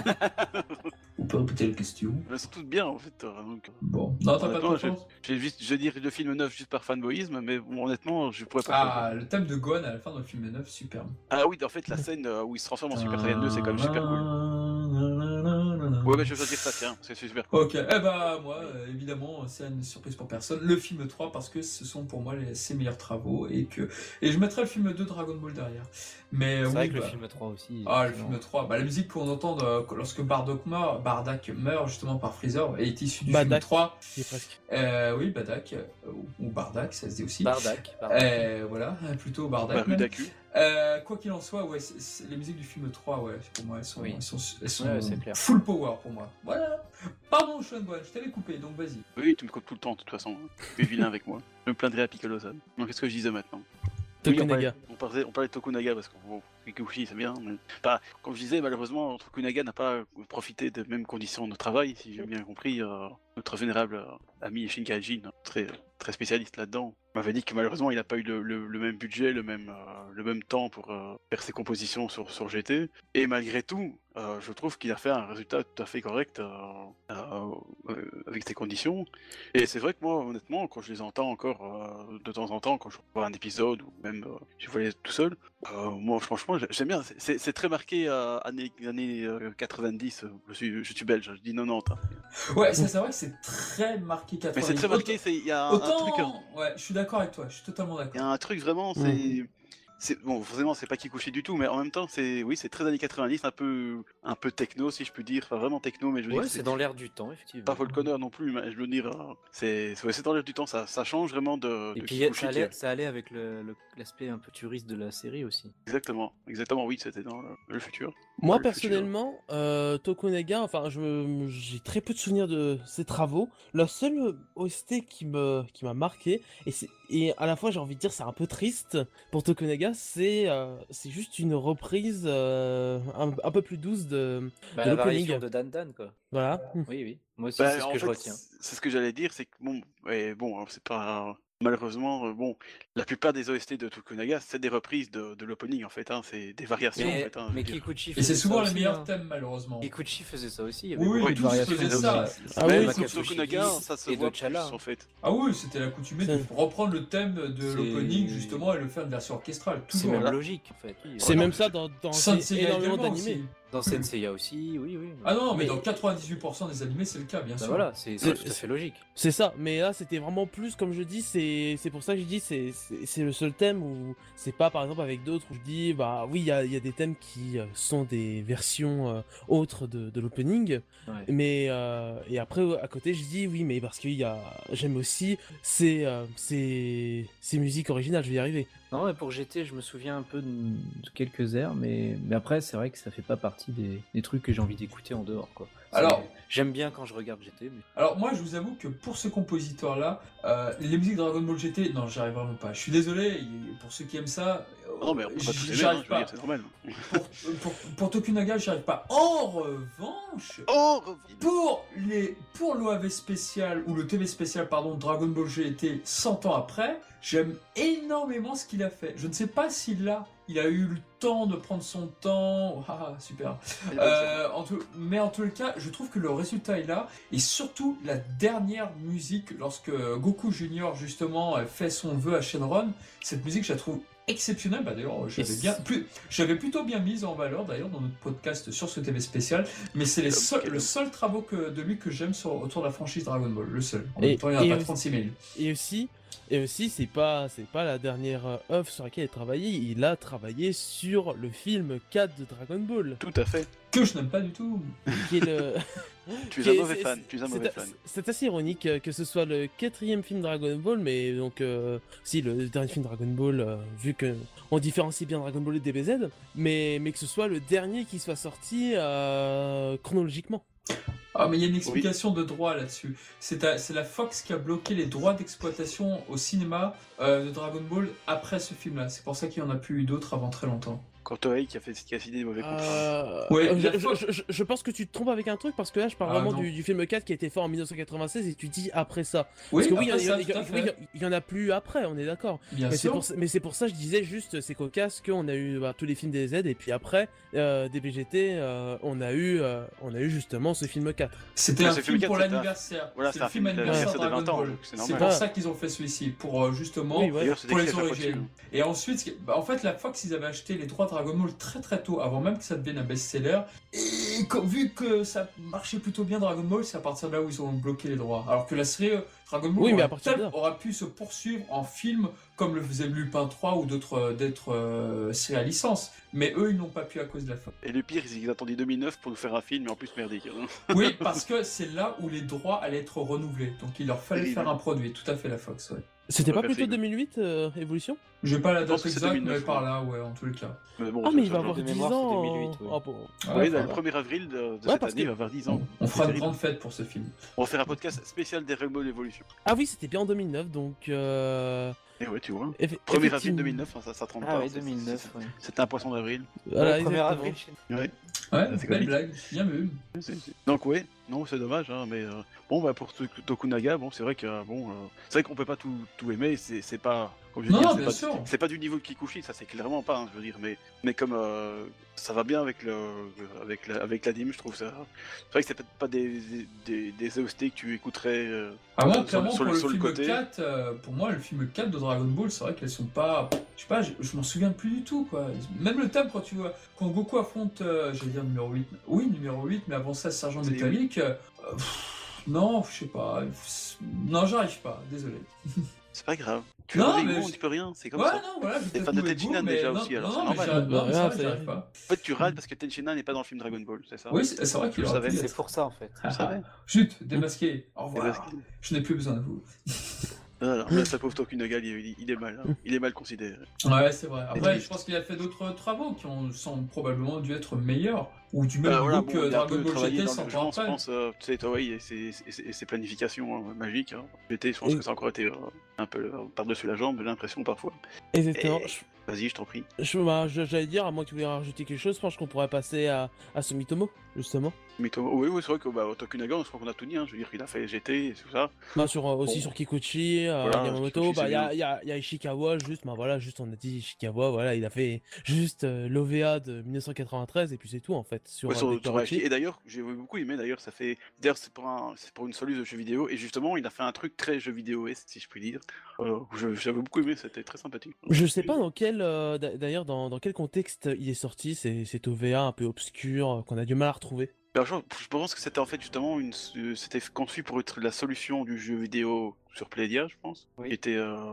On peut répéter la question Elles sont toutes bien en fait. euh, donc, euh, Bon. Non, t'as pas de Honnêtement, juste, je vais dire le film 9 juste par fanboyisme, mais bon, honnêtement, je pourrais pas. Ah, le thème de Gohan à la fin dans le film 9, superbe. Ah oui, en fait, la scène euh, où il se transforme en Super Saiyan 2, c'est quand même super cool. Ouais, mais je vais choisir ça, tiens, c'est super cool. Ok, eh bah moi, évidemment, c'est une surprise pour personne. Le film 3, parce que ce sont pour moi les, ses meilleurs travaux, et que et je mettrai le film 2 Dragon Ball derrière. Mais C'est oui, vrai que bah, le film 3 aussi. Ah, le film 3, bah, la musique qu'on entend euh, lorsque Bardock meurt, Bardak meurt justement par Freezer est issue du film Badak. 3. Qui est presque. Euh, oui, Badak, euh, ou Bardak, ça se dit aussi. Bardak. Bardak. Euh, voilà, plutôt Bardak. Bah, même. Rudaku. Euh, quoi qu'il en soit, ouais, les musiques du film 3, ouais, pour moi, elles sont, Oui. elles sont, elles sont Ouais, c'est clair. full power pour moi. Voilà. Pardon, Sean Guan, je t'avais coupé, donc vas-y. Oui, tu me coupes tout le temps, de toute façon. Tu es vilain avec moi. Je me plaindrai à Piccolo-san. Donc, qu'est-ce que je disais maintenant? Oui, on parlait, Tokunaga. on, parlait, on parlait de Tokunaga parce que bon, Kikuchi c'est bien, mais pas. Comme je disais, malheureusement, Tokunaga n'a pas profité des mêmes conditions de travail, si j'ai bien compris. euh, notre vénérable euh, ami Shinkaijin, très, très spécialiste là-dedans, m'avait dit que malheureusement il n'a pas eu le, le- le même budget, le même, euh, le même temps pour euh, faire ses compositions sur, sur GT. Et malgré tout, euh, je trouve qu'il a fait un résultat tout à fait correct avec ces conditions. Et c'est vrai que moi, honnêtement, quand je les entends encore de temps en temps, quand je vois un épisode ou même je vois les tout seul, moi franchement j'ai- j'aime bien. C'est- très marqué années, euh, 90. Je suis, je suis belge, je dis 90. hein. Ouais, c'est vrai que c'est très marqué 80. Mais c'est très marqué. Il y a un, un Autant, truc. ouais, je suis d'accord avec toi, je suis totalement Il y d'accord. a un truc vraiment, c'est. c'est Bon, forcément, c'est pas Kikuchi du tout, mais en même temps, c'est oui, c'est très années 90, un peu, un peu techno, si je peux dire, enfin vraiment techno, mais je veux Ouais, dire, c'est dans l'air du temps, effectivement. pas Volconer non plus, mais je veux dire, euh, c'est ouais, c'est dans l'air du temps, ça, ça change vraiment de, Et de puis Kikuchi ça allait, ça allait avec l'aspect un peu touriste de la série aussi. Exactement, exactement, oui, c'était dans le, le futur. Moi Le futur. personnellement, euh, Tokunaga, enfin, je j'ai très peu de souvenirs de ses travaux. La seule OST qui me qui m'a marqué et c'est et à la fois j'ai envie de dire c'est un peu triste pour Tokunaga, c'est euh, c'est juste une reprise euh, un, un peu plus douce de Bah, De la variation de Dan Dan, quoi. voilà. Oui, oui. Moi aussi, Bah, c'est ce en que je retiens. C'est ce que j'allais dire, c'est que bon, ouais, bon, alors, c'est pas malheureusement, euh, bon, la plupart des OST de Tokunaga, c'est des reprises de, de l'opening en fait, hein, c'est des variations en Mais, fait. hein, mais. Kikuchi Et faisait c'est souvent ça les aussi, meilleurs hein. thèmes, malheureusement. Kikuchi faisait ça aussi. Il y avait Oui, de tous variations faisaient ça. Ah oui, Tokunaga, ça se et voit Dochala. plus, en fait. Ah oui, c'était l'accoutumée de C'est- reprendre le thème de l'opening, justement, et le faire une version orchestrale. C'est Toujours. même logique, en fait. C'est même ça dans, énormément d'animés. Dans Senseiya aussi, oui, oui. Ah non, mais, Mais- dans 98% des animés, c'est le cas, bien Bah sûr. voilà, c'est c'est tout à fait logique. C'est ça, mais là c'était vraiment plus, comme je dis, c'est c'est pour ça que je dis, c'est le seul thème où c'est pas par exemple avec d'autres où je dis, bah oui, il y a, il y a des thèmes qui euh, sont des versions euh, autres de, de l'opening, Ouais. mais euh, et après à côté je dis oui, mais parce qu'il y a, j'aime aussi ces, euh, ces, ces musiques originales, je vais y arriver. Non, mais pour GT, je me souviens un peu de, de quelques airs, mais, mais après, c'est vrai que ça fait pas partie des, des trucs que j'ai envie d'écouter en dehors, quoi. Alors- J'aime bien quand je regarde GT, mais... Alors moi, je vous avoue que pour ce compositeur-là, euh, les musiques Dragon Ball GT, non, j'y arrive vraiment pas. Je suis désolé, pour ceux qui aiment ça, euh, Non, mais on peut pas tous aimer, hein, pas. dire, normal. Pour, pour, pour Tokunaga, j'y arrive pas. En revanche, pour les pour l'OAV spécial ou le TV spécial pardon Dragon Ball GT 100 ans après, j'aime énormément ce qu'il a fait. Je ne sais pas s'il a il a eu le temps de prendre son temps. <laughs> Ah, super. Euh, en tout- mais en tout cas, je trouve que le résultat est là. Et surtout, la dernière musique, lorsque Goku Junior, justement, fait son vœu à Shenron, cette musique, je la trouve exceptionnelle. Bah, d'ailleurs, j'avais bien, plus, j'avais plutôt bien mise en valeur, d'ailleurs, dans notre podcast sur ce TV spécial. Mais c'est les Comme seuls- le seul travaux que, de lui que j'aime sur, autour de la franchise Dragon Ball. Le seul. En Et- même temps, il n'y en a pas aussi- 36 000. Et aussi, et aussi c'est pas c'est pas la dernière euh, œuvre sur laquelle il a travaillé, il a travaillé sur le film 4 de Dragon Ball, Tout à fait. Que je n'aime pas du tout. <laughs> qui est le <laughs> Tu es un mauvais fan. Tu es un c'est- mauvais fan. C'est assez ironique euh, que ce soit le quatrième film Dragon Ball, mais donc euh, si le dernier film Dragon Ball, euh, vu que on différencie bien Dragon Ball et DBZ, mais mais que ce soit le dernier qui soit sorti euh, chronologiquement. Ah, mais il y a une explication de droit là-dessus. C'est la Fox qui a bloqué les droits d'exploitation au cinéma euh, de Dragon Ball après ce film-là. C'est pour ça qu'il n'y en a plus eu d'autres avant très longtemps. Quand Toei qui a fait qui a signé des mauvais contrats. Euh, Ouais, euh, je, fois- je- je- je pense que tu te trompes avec un truc parce que là je parle Ah, vraiment du, du film 4 qui a été fait en 1996 et tu dis après ça. Oui, Parce que oui, il y, en- a plus après, on est d'accord. Bien Mais c'est sûr. pour, ça- mais c'est pour ça que je disais juste c'est cocasse qu'on a eu bah, tous les films des Z et puis après euh, des BGT euh, on a eu euh, on a eu justement ce film 4. C'était un film film pour 4, c'est un- l'anniversaire. Voilà, c'est un film anniversaire de Dragon 20 ans, c'est pour ça qu'ils ont fait celui-ci, pour justement pour les fois origines. Et ensuite, bah, en fait, la Fox, ils avaient acheté les droits Dragon Ball très très tôt, avant même que ça devienne un best-seller. Et vu que ça marchait plutôt bien Dragon Ball, c'est à partir de là où ils ont bloqué les droits. Alors que la série euh, Dragon Ball Oui, mais aurait, à partir de tel- là. aurait pu se poursuivre en film, comme le faisait Lupin 3 ou d'autres euh, d'autres, euh, séries à licence. Mais eux, ils n'ont pas pu à cause de la Fox. Et le pire, c'est qu'ils attendaient 2009 pour nous faire un film, mais en plus merdique. hein. <laughs> Oui, parce que c'est là où les droits allaient être renouvelés. Donc il leur fallait faire un produit, tout à fait la Fox, ouais. C'était pas plutôt c'est- 2008 euh, Evolution? J'ai pas la Je date que c'est exacte, 2009, mais par ouais. là, ouais, en tous les cas. Mais bon, Ah ça- mais il va avoir de 10 mémoire, c'est ans. 2008, ouais. Ah bon. Ouais, Oui, enfin, le 1er avril de, de Ouais, cette année, il va avoir 10 ans. On fera une grande fête pour ce film. On va faire un podcast spécial des Dragon Ball Evolution. Ah oui c'était bien en 2009 donc euh... Et ouais, tu vois. eff- 1er avril effectivement. 2009, hein, ça, ça trompe Ah pas. ouais, c'est- 2009. c'est- ouais. C'était un poisson d'avril. Voilà, Ouais, 1er exactement. avril. Ouais. Ouais, c'est belle blague, bien vu. Donc ouais, non, c'est dommage, hein, mais euh, bon, bah pour Tok- Tokunaga, bon, c'est vrai que euh, bon, euh, c'est vrai qu'on peut pas tout, tout aimer, c'est c'est pas, comme je Non, non, c'est bien pas, sûr. c'est pas du niveau de Kikuchi, ça c'est clairement pas, hein, je veux dire, mais mais comme euh, ça va bien avec le, avec la, avec l'anime, je trouve ça. C'est vrai que c'est peut-être pas des des, des OST que tu écouterais. euh, Ah moi, clairement, sur pour le- le sur le film côté. 4, euh, pour moi, le film 4 de Dragon Ball, c'est vrai qu'elles sont pas... Je sais pas, je, je m'en souviens plus du tout, quoi. Même le thème, quand tu vois... Quand Goku affronte, j'allais dire numéro 8... Oui, numéro 8, mais avant ça, Sergent Métallique... non, je sais pas. Non, j'arrive pas, désolé. <laughs> C'est pas grave. Tu Non, mais je- tu peux rien, c'est comme ouais, ça. non, voilà, peut-être fans de mais déjà non, aussi, alors c'est normal. Bah, vrai, pas. En fait, tu râles parce que Tenshinhan n'est pas dans le film Dragon Ball, c'est ça Oui, c'est c'est vrai qu'il savais, C'est pour ça en fait. Ah, savais. Chut, démasqué. Au revoir. Je n'ai plus besoin de vous. <laughs> Voilà, là, ce pauvre Tokunaga, il, est- il est mal, hein. il est mal considéré. Ouais, c'est vrai. Après, je pense qu'il a fait d'autres travaux qui ont sont probablement dû être meilleurs. Ou du même Bah, voilà, bon, que Dragon Ball GT sans temps je pense, euh, tu sais, Toei et ses, et planifications hein, magiques. Hein. GT, je pense Et- que ça a encore été euh, un peu euh, par-dessus la jambe, j'ai l'impression parfois. Exactement. Et- Vas-y, je t'en prie. Je, bah, j'allais dire, à moins que tu voulais rajouter quelque chose, je pense qu'on pourrait passer à, à Sumitomo, justement. Mitomo- oui, oui, c'est vrai que bah, Tokunaga, je crois qu'on a tout dit. Hein. Je veux dire, il a fait GT et tout ça. Bah, sur, euh, aussi Bon. sur Kikuchi, euh, Voilà, Yamamoto, Kikuchi, bah, il y a, y, a, y a Ishikawa, juste, bah voilà, juste on a dit Ishikawa, voilà, il a fait juste euh, l'OVA de 1993 et puis c'est tout en fait. Sur, Ouais, euh, sur- sur. Et d'ailleurs, j'ai beaucoup aimé. D'ailleurs, ça fait. D'ailleurs, c'est pour, un... c'est pour une soluce de jeu vidéo. Et justement, il a fait un truc très jeu vidéo si je puis dire. J'avais beaucoup aimé, c'était très sympathique. Je sais pas dans quel, euh, d'a- d'ailleurs, dans, dans quel contexte il est sorti, c'est, cet OVA un peu obscur, euh, qu'on a du mal à retrouver? Je, je pense que c'était en fait justement une, euh, c'était conçu pour être la solution du jeu vidéo sur Playdia, je pense. Oui. Qui était euh,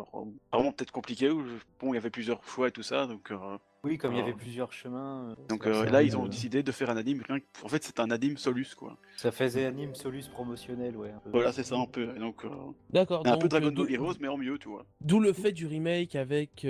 vraiment peut-être compliqué. Où, je- bon, il y avait plusieurs choix et tout ça, donc. euh, Oui, comme il y avait plusieurs chemins. donc euh, là, ils ont décidé de faire un anime. Rien que... En fait, c'est un anime solus, quoi. Ça faisait anime solus promotionnel, ouais. un peu. Voilà, c'est ça un peu. Et donc, euh, D'accord. un donc, peu Dragon Ball Heroes, mais en mieux, tu vois. D'où le fait du remake avec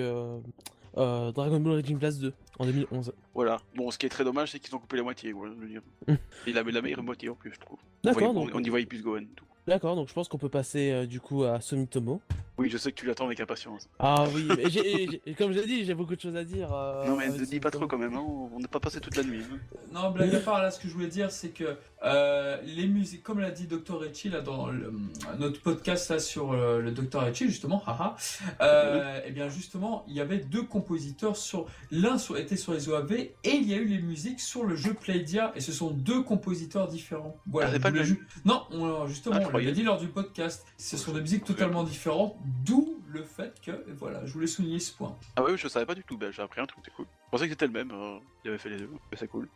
euh, Dragon Ball Raging Blast 2 en 2011. Voilà. Bon, ce qui est très dommage, c'est qu'ils ont coupé la moitié. Je veux dire. Mm. Il avait la meilleure moitié en plus, je trouve. D'accord, donc- on y voyait plus Gohan. Tout. D'accord, donc je pense qu'on peut passer euh, du coup à Sumitomo. Oui, je sais que tu l'attends avec impatience. Ah oui, mais j'ai- j'ai- comme je l'ai dit, j'ai beaucoup de choses à dire. euh, non, mais ne dis pas trop quand même, hein. on n'a pas passé toute la nuit. hein. Non, blague à part, là, ce que je voulais dire, c'est que euh, les musiques, comme l'a dit Dr. Echi là, dans le- notre podcast là, sur euh, le Dr. Echi, justement, haha, euh, et bien justement, il y avait deux compositeurs sur. L'un sur- était sur les OAV et il y a eu les musiques sur le jeu Playdia, et ce sont deux compositeurs différents. Voilà, Ah, c'est pas le ju- Non, on- justement, on l'avait Incroyable. dit lors du podcast, ce sont des musiques totalement différentes, d'où le fait que, voilà, je voulais souligner ce point. Ah ouais, je savais pas du tout, bah, j'ai appris un truc, c'est cool. Je pensais que c'était le même, euh, il avait fait les deux, mais c'est cool.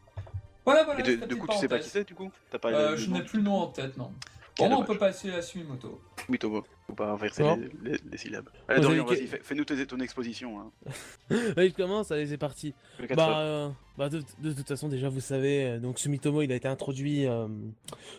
Voilà, voilà. Et de, coup, tu sais pas qui c'est du coup? T'as pas Euh, je n'ai plus le nom en tête, non. Bon, on peut passer à Sumimoto. Mitomo. Faut pas inverser Non. les, les- les syllabes. Allez, Vous Dorian, avez vas-y, fais- fais-nous tes- ton exposition. Hein. <laughs> Allez, je commence, allez, c'est parti. Le quatre Bah, euh, bah de, de toute façon, déjà, vous savez, euh, donc Sumitomo, il a été introduit euh,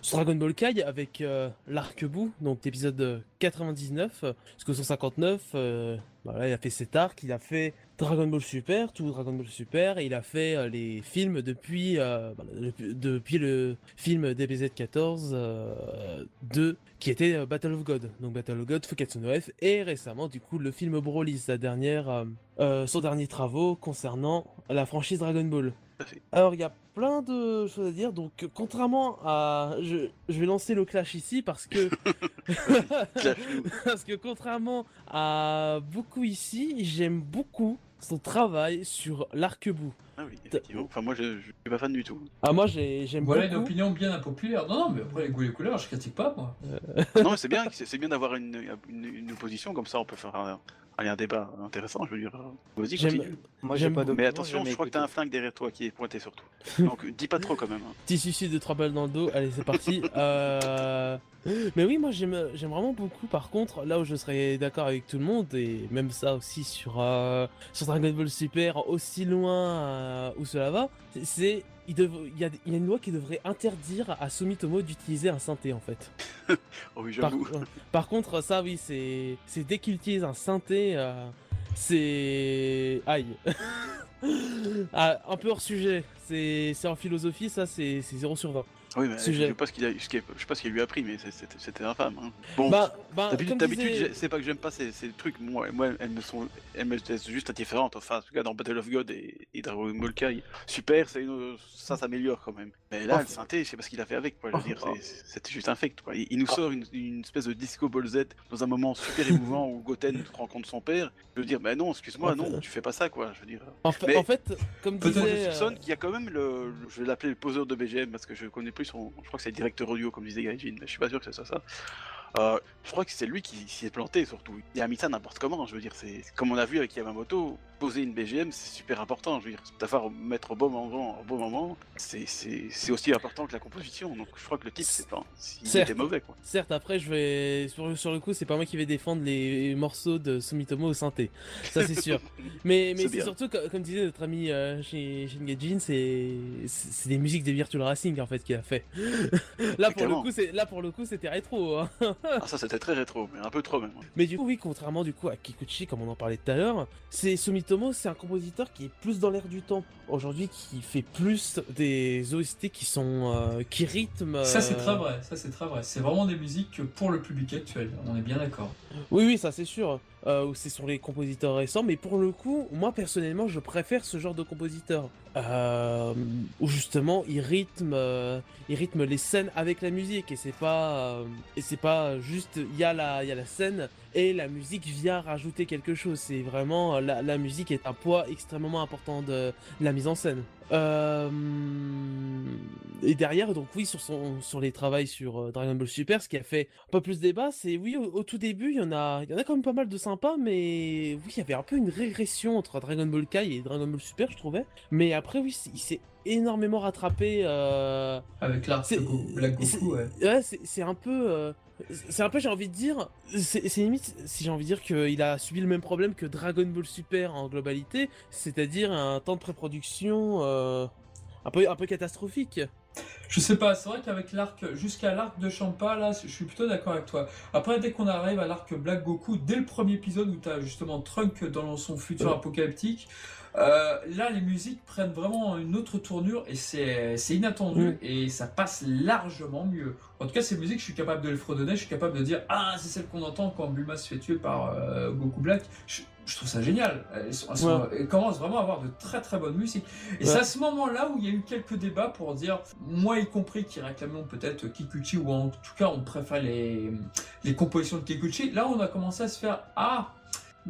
sur Dragon Ball Kai avec euh, l'arc-bout, donc l'épisode euh, 99 euh, jusqu'au 159. euh, voilà, il a fait cet arc, il a fait Dragon Ball Super, tout Dragon Ball Super, il a fait euh, les films depuis, euh, depuis le film DBZ 14 euh, 2, qui était Battle of God. Donc Battle of God, Fukatsu no F, et récemment, du coup, le film Broly, sa dernière, son dernier travaux concernant la franchise Dragon Ball. Tout à fait. Alors, il y a plein de choses à dire. Donc, euh, contrairement à. Je, je vais lancer le clash ici parce que. <laughs> <laughs> Parce que, contrairement à beaucoup ici, j'aime beaucoup son travail sur l'arc-bout. Ah oui, effectivement. Enfin, moi, je, je suis pas fan du tout. Ah, moi, j'ai- j'aime Voilà une opinion bien impopulaire. Non, non, mais après les goûts et les couleurs, je critique pas moi. non, mais c'est bien, c'est c'est bien d'avoir une, une, une opposition, comme ça on peut faire un, un, un débat intéressant, je veux dire. Vas-y, continue. Moi, j'ai J'aime pas d'opinion. Mais attention, je crois que t'as un flingue derrière toi qui est pointé sur toi. <laughs> Donc, dis pas trop quand même. hein. Petit suicide de 3 balles dans le dos, allez c'est parti. <laughs> Euh, Mais oui moi j'aime j'aime vraiment beaucoup par contre là où je serais d'accord avec tout le monde et même ça aussi sur, euh, sur Dragon Ball Super aussi loin euh, où cela va, c'est il, dev- il y a, il y a une loi qui devrait interdire à Sumitomo d'utiliser un synthé en fait. <laughs> Oh oui, Par, j'avoue. par contre ça oui c'est c'est dès qu'il utilise un synthé euh, c'est aïe. <laughs> Ah, un peu hors sujet, c'est c'est en philosophie ça c'est c'est 0 sur 20. Oui, mais sujet. je sais pas ce qu'il a, je sais pas ce qu'il lui a appris, mais c'était infâme. Hein. Bon, Bah, bah, d'habitude, disait- c'est pas que j'aime pas ces, ces trucs. Moi, moi, elles me sont, elles me laissent juste indifférentes. Enfin, en tout cas, dans Battle of God et, et Dragon Ball Kai, super, une- ça s'améliore quand même. Mais là, Oh. le synthé, je sais pas ce qu'il a fait avec. Quoi. Je veux dire, Oh. c'était juste infect. Quoi. Il, il nous Oh. sort une, une espèce de disco ball Z dans un moment super émouvant où Goten <laughs> rencontre son père. Je veux dire, non, excuse-moi, non, tu fais pas ça, quoi. Je veux dire. En, Mais- en fait, comme disait, je euh, y a quand même le, le- je vais l'appeler le poseur de BGM parce que je connais plus je crois que c'est directeur audio comme disait Gaijin, mais je suis pas sûr que ce soit ça. Euh, je crois que c'est lui qui s'y est planté surtout. Il a mis ça n'importe comment, je veux dire, c'est comme on a vu avec Yamamoto, poser une BGM c'est super important, je veux dire, savoir mettre au bon moment, au bon moment, c'est- aussi important que la composition. Donc je crois que le type c'est pas, il était mauvais quoi. certes, après, je vais sur, sur le coup, c'est pas moi qui vais défendre les morceaux de Sumitomo au synthé, ça c'est sûr. Mais, <laughs> mais C'est surtout co- comme disait notre ami euh, chez Shingajin, c'est des musiques des Virtual Racing en fait qu'il a fait. <laughs> là pour coup, c'est là pour le coup, c'était rétro. hein. <laughs> Ah ça c'était très rétro, mais un peu trop même. Mais du coup, oui, contrairement du coup à Kikuchi, comme on en parlait tout à l'heure, c'est Sumitomo, c'est un compositeur qui est plus dans l'air du temps. Aujourd'hui, qui fait plus des OST qui sont euh, qui rythment. Ça c'est euh, très vrai, ça c'est très vrai. C'est vraiment des musiques pour le public actuel, on est bien d'accord. Oui, oui, ça c'est sûr. Euh, c'est sur les compositeurs récents, mais pour le coup, moi personnellement, je préfère ce genre de compositeur. Euh, où justement, il rythme, euh, il rythme les scènes avec la musique et c'est pas, euh, et c'est pas juste, il y y a la scène et la musique vient rajouter quelque chose. C'est vraiment la, la musique est un poids extrêmement important de, de la mise en scène. Euh, et derrière, donc oui, sur son, sur les travaux sur euh, Dragon Ball Super, ce qui a fait un peu plus débat, c'est oui, au, au tout début, il y en a, il y en a quand même pas mal de sympas, mais oui, il y avait un peu une régression entre Dragon Ball Kai et Dragon Ball Super, je trouvais. Mais après, oui, il s'est énormément rattrapé. Euh... Avec de Go- Black Goku, ouais. Ouais, c'est c'est un peu. euh, C'est un peu, j'ai envie de dire. C'est limite, si j'ai envie de dire qu'il a subi le même problème que Dragon Ball Super en globalité, c'est-à-dire un temps de pré-production euh, un, peu, un peu catastrophique. Je sais pas, c'est vrai qu'avec l'arc, jusqu'à l'arc de Champa, là, je suis plutôt d'accord avec toi. Après, dès qu'on arrive à l'arc Black Goku, dès le premier épisode où tu as justement Trunk dans son futur apocalyptique, euh, là, les musiques prennent vraiment une autre tournure et c'est inattendu Mm. et ça passe largement mieux. En tout cas, ces musiques, je suis capable de les fredonner, je suis capable de dire Ah, c'est celle qu'on entend quand Bulma se fait tuer par euh, Goku Black. Je, je trouve ça génial. Elles, sont- elles sont- elles commencent vraiment à avoir de très très bonnes musiques. Et Ouais. c'est à ce moment-là où il y a eu quelques débats pour dire, moi y compris qui réclamions peut-être Kikuchi, ou en tout cas on préfère les, les compositions de Kikuchi, là on a commencé à se faire Ah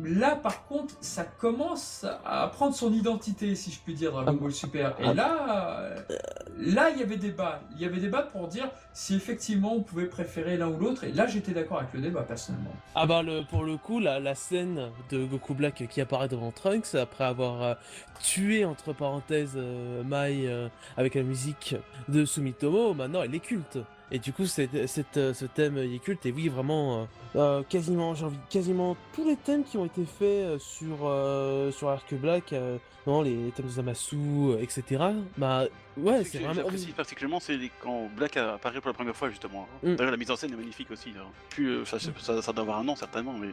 Là, par contre, ça commence à prendre son identité, si je puis dire, Dragon Ah. Ball Super. Et Ah. là, euh, là, il y avait débat. Il y avait débat pour dire si effectivement on pouvait préférer l'un ou l'autre. Et là, j'étais d'accord avec le débat, personnellement. Ah bah le, pour le coup, la, la scène de Goku Black qui apparaît devant Trunks après avoir euh, tué entre parenthèses euh, Mai euh, avec la musique de Sumitomo, maintenant elle est culte. Et du coup, euh, ce thème il est culte. Et oui, vraiment, euh, euh, quasiment, j'ai envie, quasiment tous les thèmes qui ont été faits euh, sur euh, sur Arc Black, euh, non, les thèmes de Zamasu, euh, etc. Bah ouais, c'est vraiment. J'apprécie particulièrement c'est quand Black apparaît pour la première fois justement. Mm. D'ailleurs la mise en scène est magnifique aussi. là. Euh, ça, ça, ça doit avoir un an certainement, mais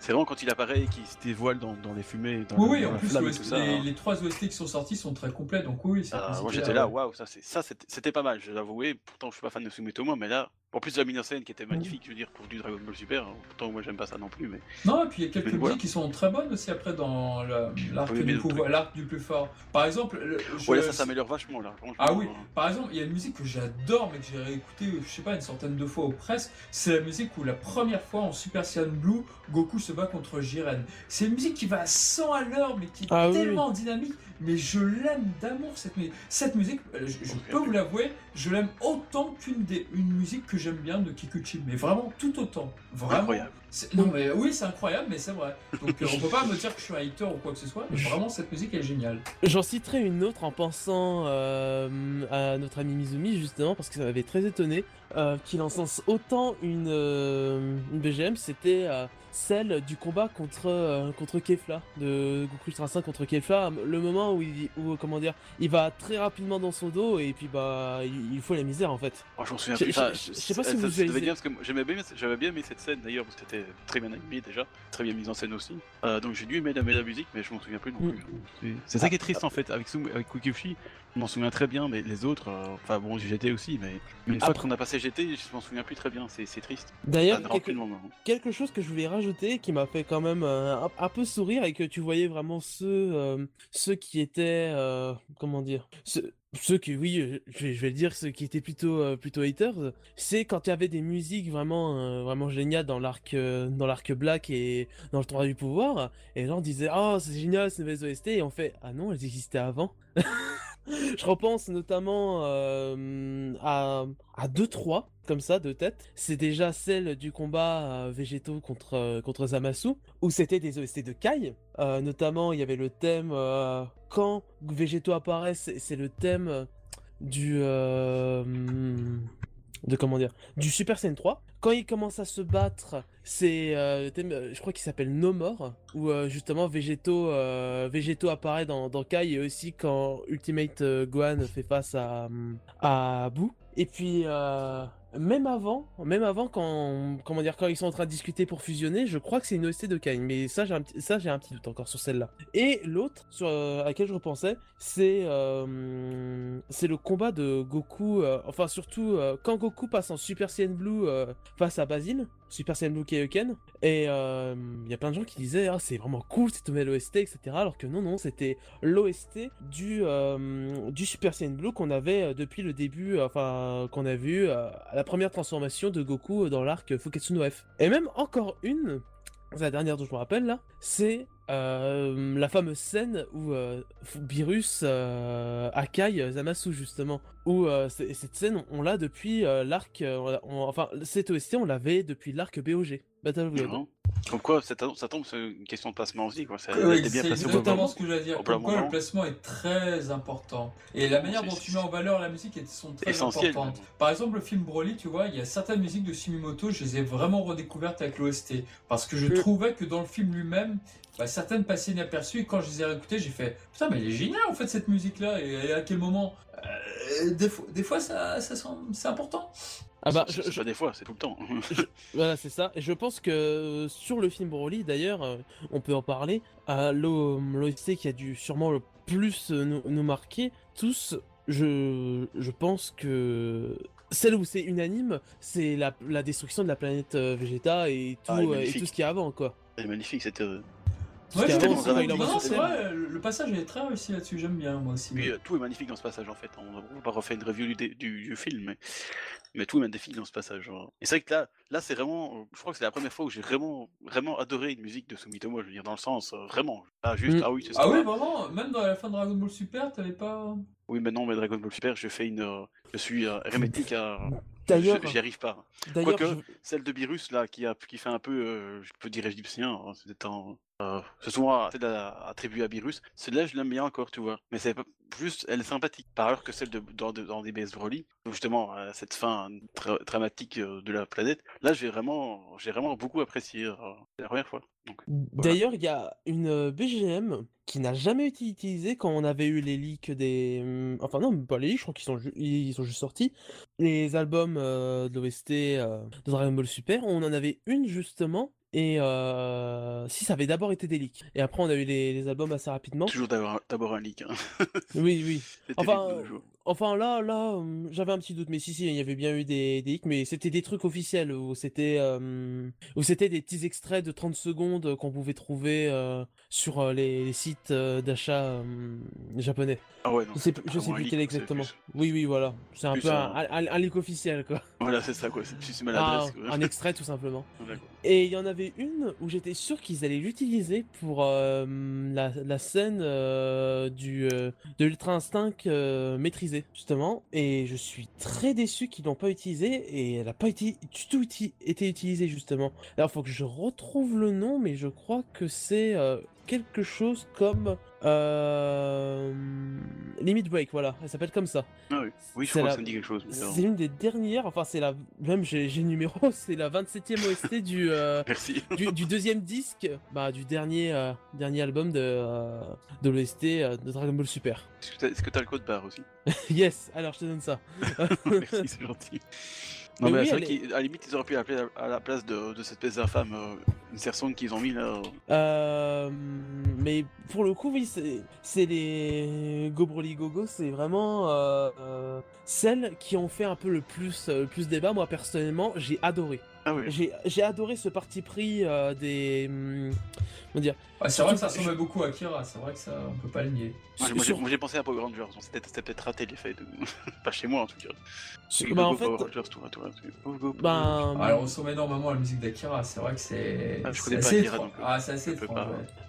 c'est vraiment quand il apparaît et qu'il se dévoile dans, dans les fumées, dans, Oui, oui, en plus, tout ça. les, hein. les trois OST qui sont sortis sont très complets, donc oui, c'est Ah, moi j'étais là, waouh, ça ça c'était pas mal, je dois avouer. Pourtant je suis pas fan de Sumitomo, mais là, en plus de la mise en scène qui était Mm. magnifique, je veux dire pour du Dragon Ball Super. hein, Pourtant moi j'aime pas ça non plus, mais Non, et puis il y a quelques voilà. qui sont très bonnes aussi après dans la- l'arc Oui, mais du le pouvoir, l'arc du plus fort. Par exemple, le- je- ouais là ça s'améliore vachement là. franchement, Ah oui, hein. par exemple, il y a une musique que j'adore, mais que j'ai réécoutée, je sais pas, une centaine de fois ou presque. C'est la musique où la première fois en Super Saiyan Blue, Goku se bat contre Jiren. C'est une musique qui va à 100 à l'heure, mais qui est Ah oui, tellement dynamique. Mais je l'aime d'amour cette musique. Cette musique, euh, je, peux vous l'avouer, je l'aime autant qu'une des une musique que j'aime bien de Kikuchi. Mais vraiment tout autant. Vraiment. Incroyable. C'est- Non mais oui, c'est incroyable, mais c'est vrai. Donc euh, on peut pas me dire que je suis un hater ou quoi que ce soit. Mais vraiment cette musique elle est géniale. J'en citerai une autre en pensant euh, à notre ami Mizumi justement parce que ça m'avait très étonné euh, qu'il encense autant une, euh, une BGM, c'était euh, celle du combat contre euh, contre Kefla de Goku Ultra 5 contre Kefla, le moment où il où, comment dire, il va très rapidement dans son dos et puis bah il, il faut la misère en fait. Oh, je m'en souviens plus. je- ça, je- je sais pas si ça- vous ça devait visualisez. bien parce que moi, j'aimais bien, j'avais bien aimé cette scène d'ailleurs parce que c'était très bien animé déjà, très bien mise en scène aussi. Euh, donc j'ai dû aimer la, la musique, mais je m'en souviens plus non Mm. plus. C'est- C'est ça qui est triste en fait avec Sum- avec Kukushi. Je m'en souviens très bien, mais les autres, euh, enfin bon, GT aussi, mais, une fois qu'on a passé GT, je m'en souviens plus très bien. C'est triste. D'ailleurs, rend quelque- chose que je voulais rajouter qui m'a fait quand même euh, un, un peu sourire et que tu voyais vraiment ceux euh, ceux qui étaient comment dire ceux, ceux qui oui je vais, je vais le dire ceux qui étaient plutôt euh, plutôt haters c'est quand il y avait des musiques vraiment euh, vraiment géniales dans l'arc euh, dans l'arc black et dans le tournoi du pouvoir et les gens disaient oh c'est génial ces nouvelles OST et on fait ah non elles existaient avant <laughs> je repense notamment euh, à, à 2-3, comme ça, de tête. C'est déjà celle du combat euh, végétaux contre, euh, contre Zamasu, où c'était des OST de Kai. Notamment, il y avait le thème quand végétaux apparaissent, c'est- le thème du. De comment dire Du Super Saiyan 3. Quand il commence à se battre, c'est euh, euh, je crois qu'il s'appelle No More, où euh, justement euh, Végétaux apparaît dans, dans Kai et aussi quand Ultimate Gohan fait face à, à Boo. Et puis même avant, quand comment dire quand ils sont en train de discuter pour fusionner, je crois que c'est une OST de Kai, mais ça j'ai un petit doute encore sur celle-là. Et l'autre euh, à laquelle je repensais, c'est euh, le combat de Goku, euh, enfin surtout quand Goku passe en Super Saiyan Blue face à Basile, Super Saiyan Blue Kaioken, et euh, il y a plein de gens qui disaient ah c'est vraiment cool cette nouvelle OST etc. Alors que non non c'était l'OST du euh, du Super Saiyan Blue qu'on avait euh, depuis le début, euh, enfin qu'on a vu euh, à la première transformation de Goku dans l'arc Fuketsu no F. Et même encore une, la dernière dont je me rappelle là, c'est euh, la fameuse scène où euh, Beerus euh, Akai Zamasu justement. Où euh, c'est- cette scène on, on l'a depuis euh, l'arc, enfin cette OST on l'avait depuis l'arc BOG. Battle of God. Comme quoi, ça, tombe- ça tombe sur une question de placement aussi. Quoi. Ça, Oui, bien au exactement moment. ce que je veux dire. Comme quoi, le placement est très important. Et la manière dont tu mets en valeur la musique est, sont très essentiel, importantes. même. Par exemple, le film Broly, tu vois, il y a certaines musiques de Sumimoto, je les ai vraiment redécouvertes avec l'OST. Parce que je trouvais que dans le film lui-même, bah, certaines passaient inaperçues. Et quand je les ai réécoutées, j'ai fait Putain, mais elle est géniale en fait cette musique-là. Et, à quel moment? Euh, des, fois, des fois, ça, ça c'est important. Ah bah C'est- je- pas des fois, c'est tout le temps. <laughs> Voilà, c'est ça. Et je pense que euh, sur le film Broly, d'ailleurs, euh, on peut en parler. L'O- L'OST qui a dû sûrement le plus euh, nous, nous marquer, tous, je, je pense que celle où c'est unanime, c'est la, la destruction de la planète euh, Vegeta et tout, Ah, euh, et tout ce qu'il y a avant, quoi. C'est magnifique, c'était. Je avant, trouve c'est ça- il non, vrai, le, passage est très réussi là-dessus, j'aime bien moi aussi. Puis, euh, tout est magnifique dans ce passage en fait. On n'a pas refait une review du, dé- du, du film, mais, mais tout est magnifique dans ce passage. genre. Et c'est vrai que là, là c'est vraiment. Je crois que c'est la première fois où j'ai vraiment, vraiment adoré une musique de Sumitomo. Je veux dire, dans le sens, euh, vraiment. Pas juste, Mm. ah oui, c'est Ah ça. oui, vraiment, même dans la fin de Dragon Ball Super, t'avais pas. Oui, mais non, mais Dragon Ball Super, je fais une. euh, je suis euh, hermétique à. D'ailleurs, J'y arrive pas. d'ailleurs, Quoique, je- celle de Beerus, là, qui, a, qui fait un peu, euh, je peux dire égyptien, hein, c'est un, euh, c'est souvent attribué à Beerus. Celle-là, je l'aime bien encore, tu vois. Mais c'est pas juste, elle est sympathique. Par ailleurs que celle de dans, dans des BS Broly, justement euh, cette fin dramatique euh, de la planète. Là, j'ai vraiment, j'ai vraiment beaucoup apprécié euh, la première fois. D'ailleurs, il y a une BGM qui n'a jamais été utilisée quand on avait eu les leaks des. Hum, enfin, non, pas les leaks, je crois qu'ils sont, ils sont juste sortis. Les albums de l'OST de Dragon Ball Super, on en avait une justement et si ça avait d'abord été des leaks. Et après, on a eu les, albums assez rapidement. D'abord un leak. Hein. oui, oui. <laughs> Enfin, enfin, là, là, hum, j'avais un petit doute. Mais si, si, il y avait bien eu des, des leaks. Mais c'était des trucs officiels où c'était où c'était des petits extraits de 30 secondes qu'on pouvait trouver sur les, sites d'achat japonais. Ah ouais, je sais, je sais plus quel exactement. Oui, oui, voilà. C'est un peu un, un, leak officiel, quoi. Voilà, c'est ça, quoi. C'est maladresse. Ah, un extrait, tout simplement. <laughs> Et il y en avait une où j'étais sûr qu'ils allaient l'utiliser pour la, la, scène du, de l'Ultra Instinct maîtrisé, justement. Et je suis très déçu qu'ils l'ont pas utilisé et elle a pas été, du tout été utilisée, justement. Alors, faut que je retrouve le nom, mais je crois que c'est quelque chose comme euh... Limit Break, voilà, elle s'appelle comme ça. Ah oui, oui je crois que ça me dit quelque chose. C'est une des dernières, enfin c'est la, même j'ai le numéro, <laughs> c'est la 27e OST du, euh... <laughs> du, du, deuxième disque, bah du dernier, euh, dernier album de, de l'OST de Dragon Ball Super. Est-ce que t'as le code barre aussi? <laughs> Yes, alors je te donne ça. Merci, c'est gentil. Non, mais, c'est vrai qu'à la limite, ils auraient pu appeler à la place de, de cette pièce d'infâme euh, une serçonne qu'ils ont mis là. Euh, mais pour le coup, oui, c'est les Gobroli Gogo, c'est vraiment euh, euh, celles qui ont fait un peu le plus, le plus débat. Moi, personnellement, j'ai adoré. Ah oui. J'ai adoré ce parti pris des. Hum, comment dire C'est vrai que ça ressemble beaucoup à Kira, c'est vrai que ça, on peut pas le nier. moi, j'ai pensé à Power Rangers, c'était peut-être raté l'effet de. <laughs> pas chez moi en tout cas. Bah, en fait. Ben... Alors, on ressemble énormément à la musique d'Akira, c'est vrai que c'est. Ah, je connais pas Akira donc. Ah, c'est assez étrange,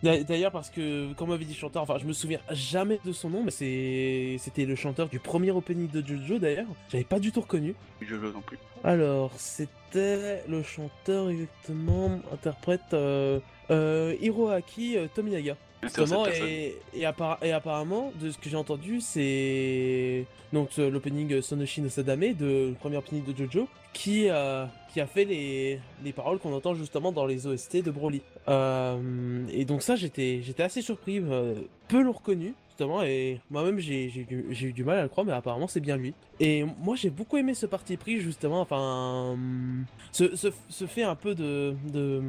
D'ailleurs, parce que, comme m'avait dit le chanteur, enfin, je me souviens jamais de son nom, mais c'était le chanteur du premier opening de Jojo d'ailleurs. J'avais pas du tout reconnu. Jojo non plus. Alors, c'était le chanteur exactement, interprète euh, euh, Hiroaki euh, Tominaga. Justement, et, et, apparemment, de ce que j'ai entendu, c'est donc l'opening Sonoshi no Sadame, de, le premier opening de Jojo, qui, qui a fait les, les paroles qu'on entend justement dans les OST de Broly. et donc ça, j'étais assez surpris, peu l'ont reconnu, et moi-même j'ai eu du mal à le croire, mais apparemment c'est bien lui. Et moi j'ai beaucoup aimé ce parti pris, justement, enfin, ce, ce, fait un peu de. de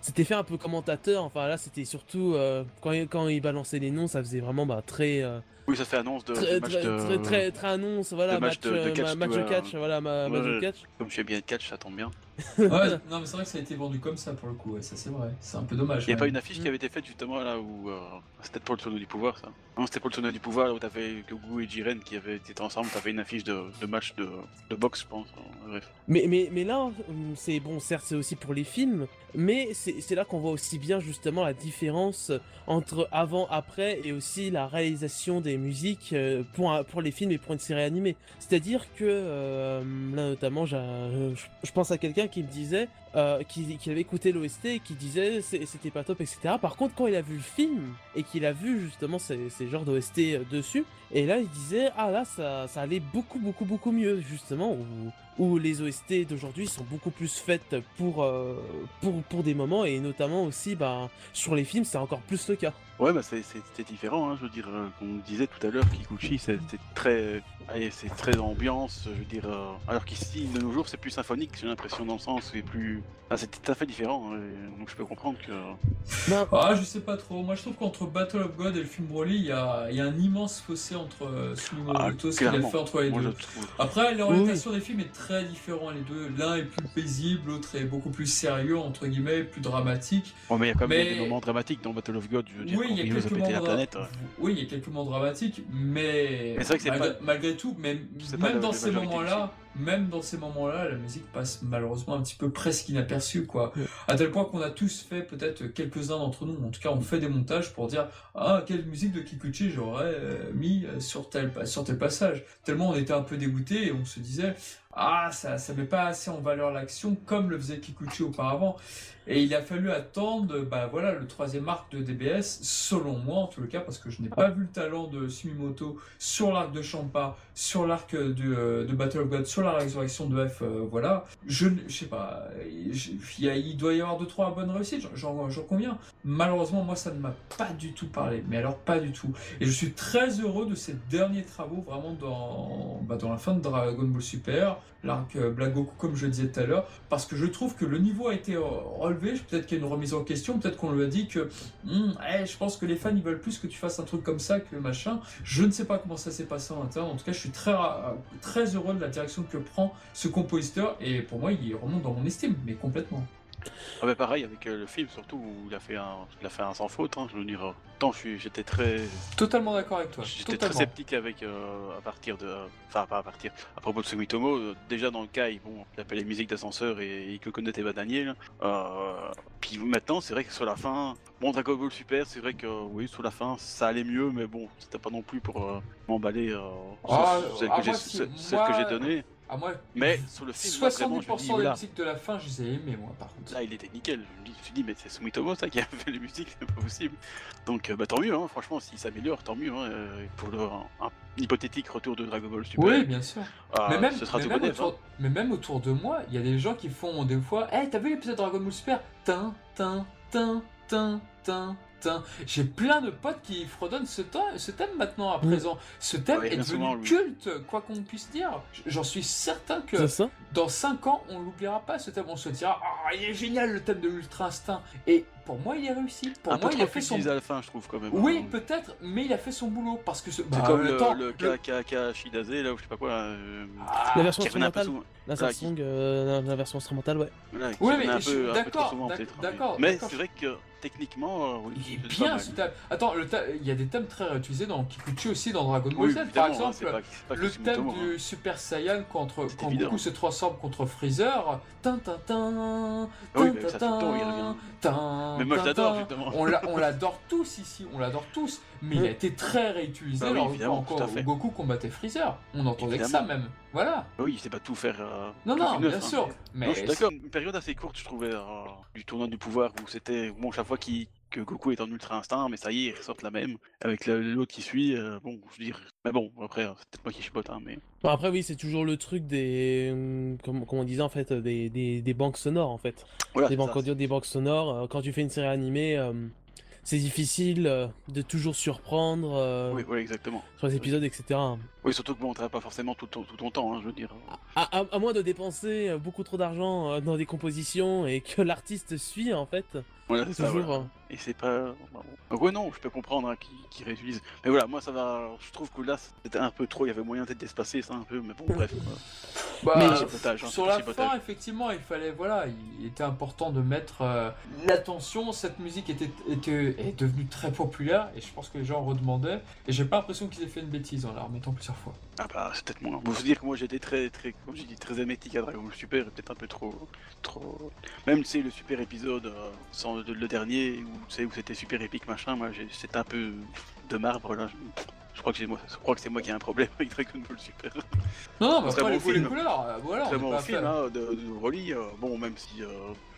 c'était fait un peu commentateur, enfin là c'était surtout euh, quand, quand il balançait les noms, ça faisait vraiment bah, très. Euh, oui, ça fait annonce de, très, match très, de... Très, très, annonce, voilà, match, de, euh, catch, match de catch, voilà, match de catch. Comme je fais bien de catch, ça tombe bien. Ouais, non, mais c'est vrai que ça a été vendu comme ça pour le coup, ouais, ça c'est vrai. C'est un peu dommage. Il n'y a pas une affiche qui avait été faite justement là où. Euh... C'était pour le tournoi du pouvoir, ça. Non, c'était pour le tournoi du pouvoir là où t'avais Goku et Jiren qui avaient été ensemble, t'avais une affiche de, de match de, de boxe, je pense. Bref. Mais, mais, mais là, c'est bon, certes, c'est aussi pour les films, mais c'est là qu'on voit aussi bien justement la différence entre avant, après et aussi la réalisation des musiques euh, pour, pour les films et pour une série animée. C'est-à-dire que euh, là, notamment, je pense à quelqu'un qui me disait euh, qu'il avait écouté l'OST et qui disait c'était pas top, etc. Par contre, quand il a vu le film et qu'il a vu justement ces, ces genres d'OST euh, dessus, et là il disait ah là ça, ça allait beaucoup beaucoup beaucoup mieux justement où, où les OST d'aujourd'hui sont beaucoup plus faites pour, euh, pour, pour des moments et notamment aussi bah, sur les films c'est encore plus le cas. Ouais bah c'était différent, hein, je veux dire, comme on disait tout à l'heure, Kikuchi c'était très Allez, c'est très ambiance, je veux dire. Euh, alors qu'ici, de nos jours, c'est plus symphonique, j'ai l'impression, dans le sens c'est plus. Ah, c'est tout à fait différent, hein, donc je peux comprendre que. Ah, je sais pas trop. Moi, je trouve qu'entre Battle of God et le film Broly, il y a, y a, un immense fossé entre euh, ah, ce qu'il a fait entre les deux. Après, l'orientation des films est très différente, les deux. L'un est plus paisible, l'autre est beaucoup plus sérieux, entre guillemets, plus dramatique. Oh, mais il y a quand même des moments dramatiques dans Battle of God, je veux dire. Oui, il y a quelques moments. Oui, il y a quelques moments dramatiques, mais. mais c'est vrai que c'est malgré, malgré tout, mais même dans ces moments-là, même dans ces moments-là, la musique passe malheureusement un petit peu presque inaperçue, quoi. À tel point qu'on a tous fait, peut-être quelques-uns d'entre nous, en tout cas, on fait des montages pour dire Ah, quelle musique de Kikuchi j'aurais euh, mis sur tel, sur tel passage. Tellement on était un peu dégoûté et on se disait ah, ça ça met pas assez en valeur l'action comme le faisait Kikuchi auparavant. Et il a fallu attendre, bah voilà, le troisième arc de DBS, selon moi en tout cas, parce que je n'ai pas vu le talent de Sumimoto sur l'arc de Champa, sur l'arc de, euh, de, Battle of God, sur la résurrection de F, euh, voilà. Je, je sais pas, il, doit y avoir deux trois bonnes réussites, j'en conviens. Malheureusement, moi, ça ne m'a pas du tout parlé, mais alors pas du tout. Et je suis très heureux de ces derniers travaux, vraiment dans, bah, dans la fin de Dragon Ball Super, l'arc euh, Black Goku, comme je disais tout à l'heure, parce que je trouve que le niveau a été relevé peut-être qu'il y a une remise en question, peut-être qu'on lui a dit que hmm, je pense que les fans ils veulent plus que tu fasses un truc comme ça que machin. Je ne sais pas comment ça s'est passé en interne. En tout cas, je suis très, très heureux de la direction que prend ce compositeur et pour moi, il remonte dans mon estime, mais complètement. Ah bah pareil avec euh, le film surtout où il a fait un, il a fait un sans faute. Hein, je veux dire, tant j'étais très. Totalement d'accord avec toi. J'étais très sceptique avec euh, à partir de, enfin pas à partir. À propos de Sumitomo, euh, déjà dans le cas, il, bon, il appelle les musiques d'ascenseur et il connaît Eva Daniel. puis maintenant, c'est vrai que sur la fin, bon Dragon Ball Super, c'est vrai que oui, sur la fin, ça allait mieux, mais bon, c'était pas non plus pour m'emballer. Ah, celle que ah, j'ai donnée. Ah, moi, mais sur le film, 70% des musiques de la fin, je les ai aimées, moi, par contre. Là, il était nickel. Je me suis dit, mais c'est Sumitomo, ça, qui a fait les musiques, c'est pas possible. Donc, euh, bah, tant mieux, hein, franchement, s'il s'améliore, tant mieux. Hein, euh, pour le, un, hypothétique retour de Dragon Ball Super. Oui, bien sûr. Ah, mais, même, ce sera mais, même autour, hein. mais même autour de moi, il y a des gens qui font des fois, hey, t'as vu l'épisode Dragon Ball Super? Tin, tin, tin, tin, tin. J'ai plein de potes qui fredonnent ce, ce thème maintenant à présent. Ce thème est devenu culte, quoi qu'on puisse dire. J'en suis certain que dans 5 ans, on l'oubliera pas ce thème. On se dira, ah, il est génial le thème de l'Ultra Instinct. Et pour moi, il est réussi. Pour un moi, il a fait son. à la fin, je trouve quand même. Oui, hein. peut-être, mais il a fait son boulot parce que c'est comme le, temps, le, Shidase là, ou je sais pas quoi. Euh, ah, la version instrumentale. La, version, euh, la version instrumentale, ouais. oui, mais d'accord, d'accord. Mais c'est vrai que techniquement, euh, il est bien ce thème. Attends, il y a des thèmes très réutilisés dans Kikuchi aussi dans Dragon Ball Z. Par exemple, le thème du hein. Super Saiyan contre, quand Goku se transforme contre Freezer. Tin, tin, tin, mais moi je l'adore justement. On l'adore tous ici, on l'adore tous. Mais il a été très réutilisé bah oui, encore Goku combattait Freezer. On entendait que ça même. Voilà. Bah oui, il sait pas tout faire. Euh, non, non, bien hein. sûr. Mais... je suis d'accord, une période assez courte, je trouvais, euh, du tournoi du pouvoir où c'était, bon, chaque fois qu'il que Goku est en ultra instinct, mais ça y est, ils ressortent la même. Avec l'autre qui suit, euh, bon, je veux dire. Mais bon, après, c'est peut-être moi qui chipote, hein, mais. Bon, après, oui, c'est toujours le truc des. Hum, comme, on disait, en fait, des, des, des banques sonores, en fait. des, banques audio, des banques sonores. Euh, quand tu fais une série animée. Euh, c'est difficile de toujours surprendre oui, oui, exactement. sur les épisodes, etc. Oui, surtout que bon, on pas forcément tout, tout, ton temps, hein, je veux dire. À, à, moins de dépenser beaucoup trop d'argent dans des compositions et que <laughs> l'artiste suit, en fait. Voilà, c'est toujours. Hein. Et c'est pas. Donc, ouais, non, je peux comprendre hein, qui, réutilise. Mais voilà, moi ça va. Je trouve que là c'était un peu trop. Il y avait moyen peut-être d'espacer ça un peu, mais bon, bref. <laughs> Bah, mais hein, sur la fin, effectivement, il fallait. Voilà, il était important de mettre euh, l'attention. Cette musique était, était, est devenue très populaire et je pense que les gens redemandaient. Et j'ai pas l'impression qu'ils aient fait une bêtise en la remettant plusieurs fois. Ah bah, c'est peut-être moi. Faut se dire que moi j'étais très, très, comme j'ai dit, très amétique à Dragon Ball Super, peut-être un peu trop. trop... Même, tu sais, le super épisode, euh, sans le, dernier, où, où c'était super épique, machin, moi c'était un peu de marbre là. Je crois que, moi, je crois que c'est moi qui ai un problème avec Dragon Ball Super. Non, non, mais après, les, film. les couleurs, euh, voilà. Très bon film hein, de, de Broly. Euh, bon, même si euh,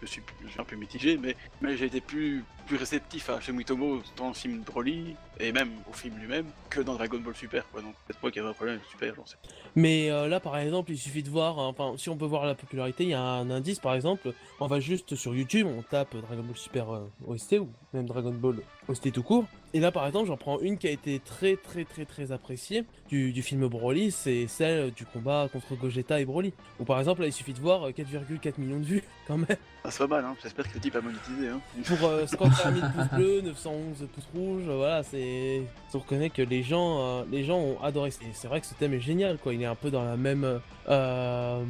je, suis, un peu mitigé, mais, mais j'ai été plus, plus réceptif à Shemitomo dans le film Broly, et même au film lui-même, que dans Dragon Ball Super. Quoi. Donc, peut-être moi qui avait un problème avec Super, j'en sais Mais là, par exemple, il suffit de voir, hein, enfin, si on peut voir la popularité, il y a un indice, par exemple, on va juste sur YouTube, on tape Dragon Ball Super OST, ou même Dragon Ball OST tout court, et là, par exemple, j'en prends une qui a été très, très, très, très appréciée du, du film Broly, c'est celle du combat contre Gogeta et Broly. Ou par exemple, là, il suffit de voir 4,4 euh, millions de vues, <laughs> quand même. Ah, c'est pas mal, hein. j'espère que le type a monétisé. Hein. Pour euh, 51 000 pouces bleus, 911 pouces rouges, voilà, c'est. On reconnaît que les gens, euh, les gens ont adoré. C'est vrai que ce thème est génial, quoi. Il est un peu dans la même, euh,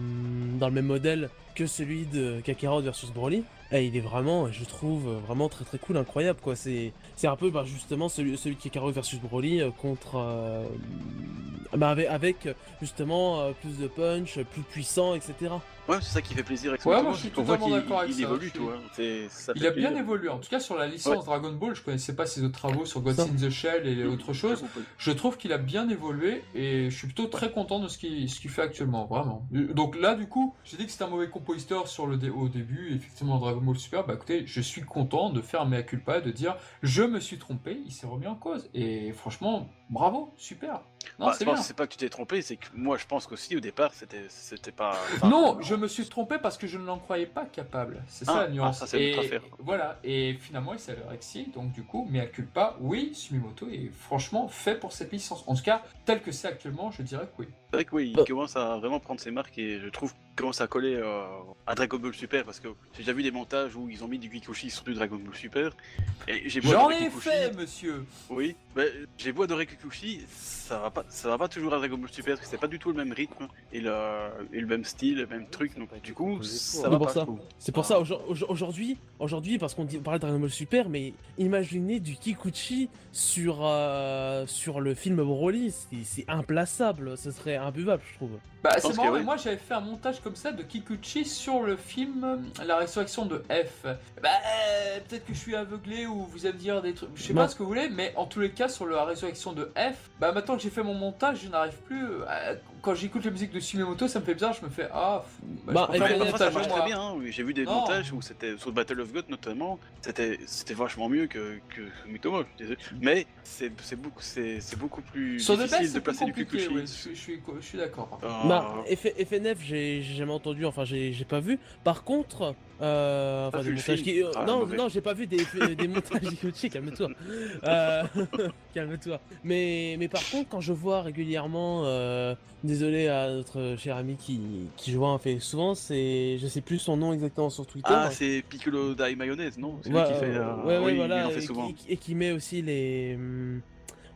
dans le même modèle que celui de Kakarot versus Broly. eh, il est vraiment, je trouve, vraiment très très cool, incroyable quoi. C'est c'est un peu bah, justement celui, celui est Caro versus Broly euh, contre bah, avec, avec, justement plus de punch, plus puissant, etc. Ouais, c'est ça qui fait plaisir avec Ouais, moi, je suis totalement d'accord avec il ça, évolue, ça Il a bien plaisir. évolué. En tout cas, sur la licence Ouais. Dragon Ball, je connaissais pas ses autres travaux sur Ça. in the Shell et. J'ai compris. Je trouve qu'il a bien évolué et je suis plutôt très content de ce qu'il ce qu'il fait actuellement, vraiment. Donc là, du coup, j'ai dit que c'était un mauvais compositeur sur le dé- au début, effectivement, Dragon Ball Super. Bah écoutez, je suis content de faire mea culpa, de dire je me suis trompé, il s'est remis en cause. Et franchement, bravo, super. Non, Bah, c'est je pense bien. que c'est pas que tu t'es trompé, c'est que moi je pense qu'aussi au départ c'était c'était pas. enfin, Non, je me suis trompé parce que je ne l'en croyais pas capable. C'est ça Ah, la nuance. ah, ça, c'est et voilà, et finalement il s'avère que donc du coup, mais à culpa, oui, Sumimoto est franchement fait pour cette licence. En tout cas, tel que c'est actuellement, je dirais que oui. C'est vrai que oui, il Bah. commence à vraiment prendre ses marques et je trouve commence à coller euh, à Dragon Ball Super parce que j'ai déjà vu des montages où ils ont mis du Kikuchi sur du Dragon Ball Super. Et j'ai beau J'en ai Kikuchi, fait, monsieur. Oui, mais j'ai beau adorer Kikuchi, ça va pas, ça va pas toujours à Dragon Ball Super parce que c'est pas du tout le même rythme et le, et le même style, le même truc. Donc du coup, ça C'est va pour pas. C'est pour ça aujourd- aujourd- aujourd'hui, aujourd'hui parce qu'on parlait de Dragon Ball Super, mais imaginez du Kikuchi sur euh, sur le film Broly, c'est- c'est implaçable, ce serait imbuvable, je trouve. Bah, c'est marrant, mais oui. moi j'avais fait un montage comme ça de Kikuchi sur le film euh, La résurrection de F. Bah, euh, peut-être que je suis aveuglé ou vous allez me dire des trucs, je sais Non. pas ce que vous voulez, mais en tous les cas, sur la résurrection de F, bah maintenant que j'ai fait mon montage, je n'arrive plus. à- Quand j'écoute la musique de Sumimoto, ça me fait bizarre, je me fais Ah, bah, Bah, je ça marche très bien, hein. Oui, j'ai vu des Non. montages où c'était sur Battle of God notamment, c'était c'était vachement mieux que que Sumitomo, je suis désolé. mais c'est c'est beaucoup c'est c'est beaucoup plus Sur difficile de placer du Kikuchi. ouais, je, suis- je suis, je suis d'accord. contre. Euh, Bah, FNF, j'ai j'ai jamais entendu, enfin j'ai j'ai pas vu. Par contre, euh, enfin des montages qui, euh, Ah, non mauvais. non j'ai pas vu des, des montages <laughs> Kikuchi, calme-toi, Euh, <laughs> calme-toi. Mais mais par contre quand je vois régulièrement, euh, désolé à notre cher ami qui qui joue un fait souvent, c'est je sais plus son nom exactement sur Twitter. Ah, c'est Piccolo Dai Mayonnaise, non? C'est lui Ouais, qui fait. ouais, oui, voilà, il en fait et, souvent. qui, et qui met aussi les. hum,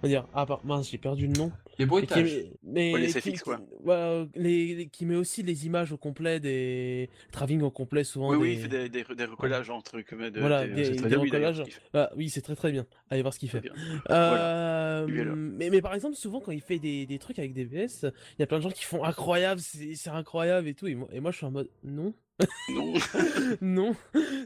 On va dire, ah, par- mince, j'ai perdu le nom. Les qui bruitages. met- mais Ouais, les qui- SFX, quoi. qui- ouais, les- les- qui met aussi les images au complet des traving au complet souvent. Oui, des... oui, il fait des, des, des recollages entre comme de, Voilà, des, bien, oui, recollages. ce qu'il fait. Ah, oui, c'est très très bien. Allez voir ce qu'il fait. Euh, mais, mais par exemple, souvent quand il fait des, des trucs avec des VS, il y a plein de gens qui font incroyable, c'est c'est incroyable et tout. Et moi, et moi, je suis en mode non, Non, <laughs> non.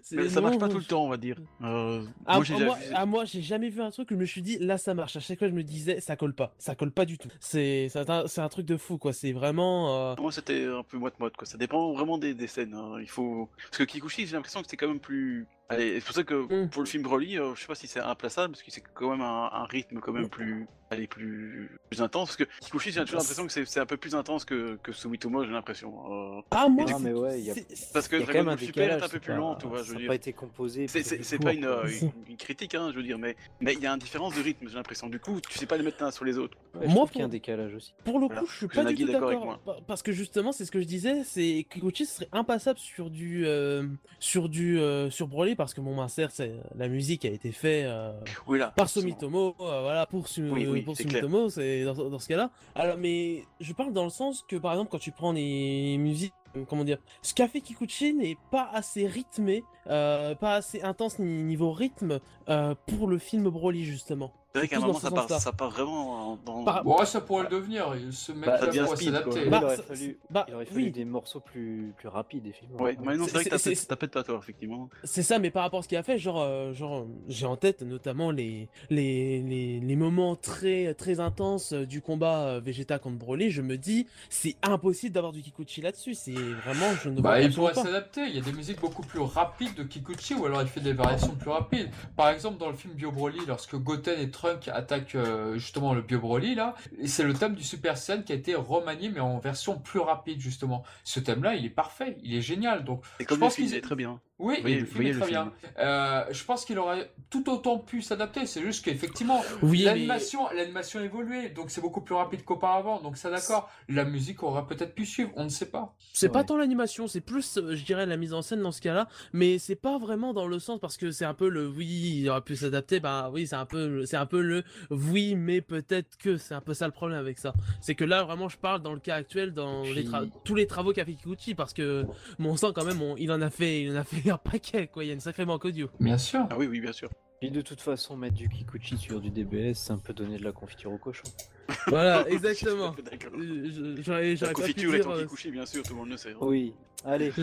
c'est- mais ça marche pas tout le temps, on va dire. Euh, moi, j'ai déjà moi, vu- moi, j'ai jamais vu un truc où je me suis dit là ça marche. À chaque fois je me disais ça colle pas, ça colle pas du tout. C'est c'est un, c'est un truc de fou quoi. C'est vraiment. euh, Moi, c'était un peu moite-moite, quoi. Ça dépend vraiment des, des scènes. hein. Il faut... Parce que Kikuchi, j'ai l'impression que c'était quand même plus... Allez, c'est pour ça que Mm. pour le film Broly, euh, je sais pas si c'est implaçable, parce que c'est quand même un, un rythme quand même plus... Allez, plus... plus intense. Parce que Kikuchi, j'ai toujours l'impression que c'est c'est un peu plus intense que, que Sumitomo, j'ai l'impression. Euh, Ah moi. Ah, mais ouais, il y a- Parce que y a quand Dragon même un Ball Super est un peu plus lent, tu vois, je Ça n'a dire. pas été composé. C'est- pour pas une, euh, une, une critique, hein, je veux dire, mais mais il y a une différence de rythme, j'ai l'impression. Du coup, tu sais pas les mettre l'un sur les autres. Ouais, Moi, trouve qu'il y a pour- un décalage aussi. Pour le coup, Voilà. je suis pas du tout d'accord Parce que justement, c'est ce que je disais, c'est que Kikuchi serait impassable sur du euh, sur du sur Broly parce que ben, certes, c'est- la musique a été faite euh, Oui, là. par. Sumitomo, euh, voilà, pour, Su- Oui, oui, pour c'est clair. Sumitomo, c'est dans, dans ce cas-là. Alors, mais je parle dans le sens que, par exemple, quand tu prends les musiques, euh, comment dire, ce qu'a fait Kikuchi n'est pas assez rythmé, euh, pas assez intense ni niveau rythme euh, pour le film Broly, justement. C'est vrai qu'à un moment, ça part, sens-là. ça part vraiment dans. Par- Bon, ouais, ça pourrait le devenir. Ce mec Bah, là pourrait s'adapter. Bah, il aurait fallu, bah, il aurait fallu oui. des morceaux plus, plus rapides, effectivement. Ouais, mais non, c'est vrai que C'est- t'as c'est- peut-être t'as peut-être pas tort, effectivement. C'est ça, mais par rapport à ce qu'il a fait, genre, euh, genre, j'ai en tête notamment les, les, les, les moments très, très intenses du combat euh, Vegeta contre Broly. Je me dis, c'est impossible d'avoir du Kikuchi là-dessus. C'est vraiment, je ne vois Bah, il pourrait s'adapter. Il y a des musiques beaucoup plus rapides de Kikuchi, ou alors il fait des variations plus rapides. Par exemple, dans le film Bio Broly, lorsque Goten et Trunk attaquent euh, justement le Bio Broly, là, et c'est le thème du Super Saiyan qui a été remanié, mais en version plus rapide, justement. Ce thème-là, il est parfait, il est génial. Donc, Et je comme pense film, qu'ils- il est très bien. Oui, et Voyez- le film est très film. bien. Euh, je pense qu'il aurait tout autant pu s'adapter. C'est juste qu'effectivement, Oui, mais- l'animation, l'animation a évolué, donc c'est beaucoup plus rapide qu'auparavant. Donc ça, d'accord. La musique aurait peut-être pu suivre, on ne sait pas. C'est pas tant l'animation, c'est plus, euh, je dirais, la mise en scène dans ce cas-là, mais c'est pas vraiment dans le sens parce que c'est un peu le oui, il aurait pu s'adapter, bah oui, c'est un peu, c'est un peu le oui, mais peut-être que c'est un peu ça le problème avec ça. C'est que là, vraiment, je parle dans le cas actuel, dans les tous les travaux qu'a fait Kikuchi, parce que mon sang, quand même, on- il en a fait, il en a fait y a un paquet, quoi. Il y a une sacrée banque audio. Bien sûr. Ah oui, oui, bien sûr. Et de toute façon, mettre du Kikuchi sur du DBS, c'est un peu donner de la confiture au cochon. Voilà, <laughs> exactement. J'aurais La confiture est dire. en euh, Kikuchi, bien sûr, tout le monde le sait. hein. Oui, allez. Ça,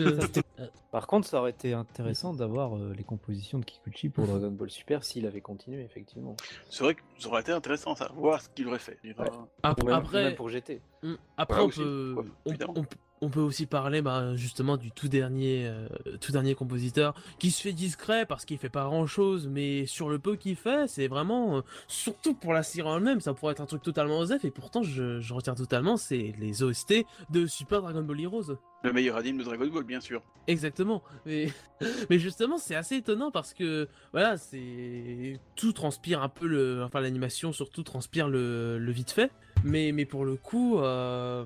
Par contre, ça aurait été intéressant d'avoir euh, les compositions de Kikuchi pour Dragon Ball Super s'il avait continué, effectivement. C'est vrai que ça aurait été intéressant ça, voir ce qu'il aurait fait. Ouais. même, après, même pour GT. Mm. Après, Ouais, on, aussi. peut, Ouais, on, évidemment. on peut- on peut aussi parler bah, justement du tout dernier, euh, tout dernier compositeur qui se fait discret parce qu'il fait pas grand chose, mais sur le peu qu'il fait, c'est vraiment, euh, surtout pour la série en elle-même, ça pourrait être un truc totalement osef et pourtant je, je retiens totalement, c'est les OST de Super Dragon Ball Heroes. Le meilleur anime de Dragon Ball, bien sûr. Exactement. Mais, <laughs> mais justement, c'est assez étonnant parce que voilà, c'est tout transpire un peu le, enfin l'animation surtout transpire le, le vite fait. Mais mais pour le coup, euh,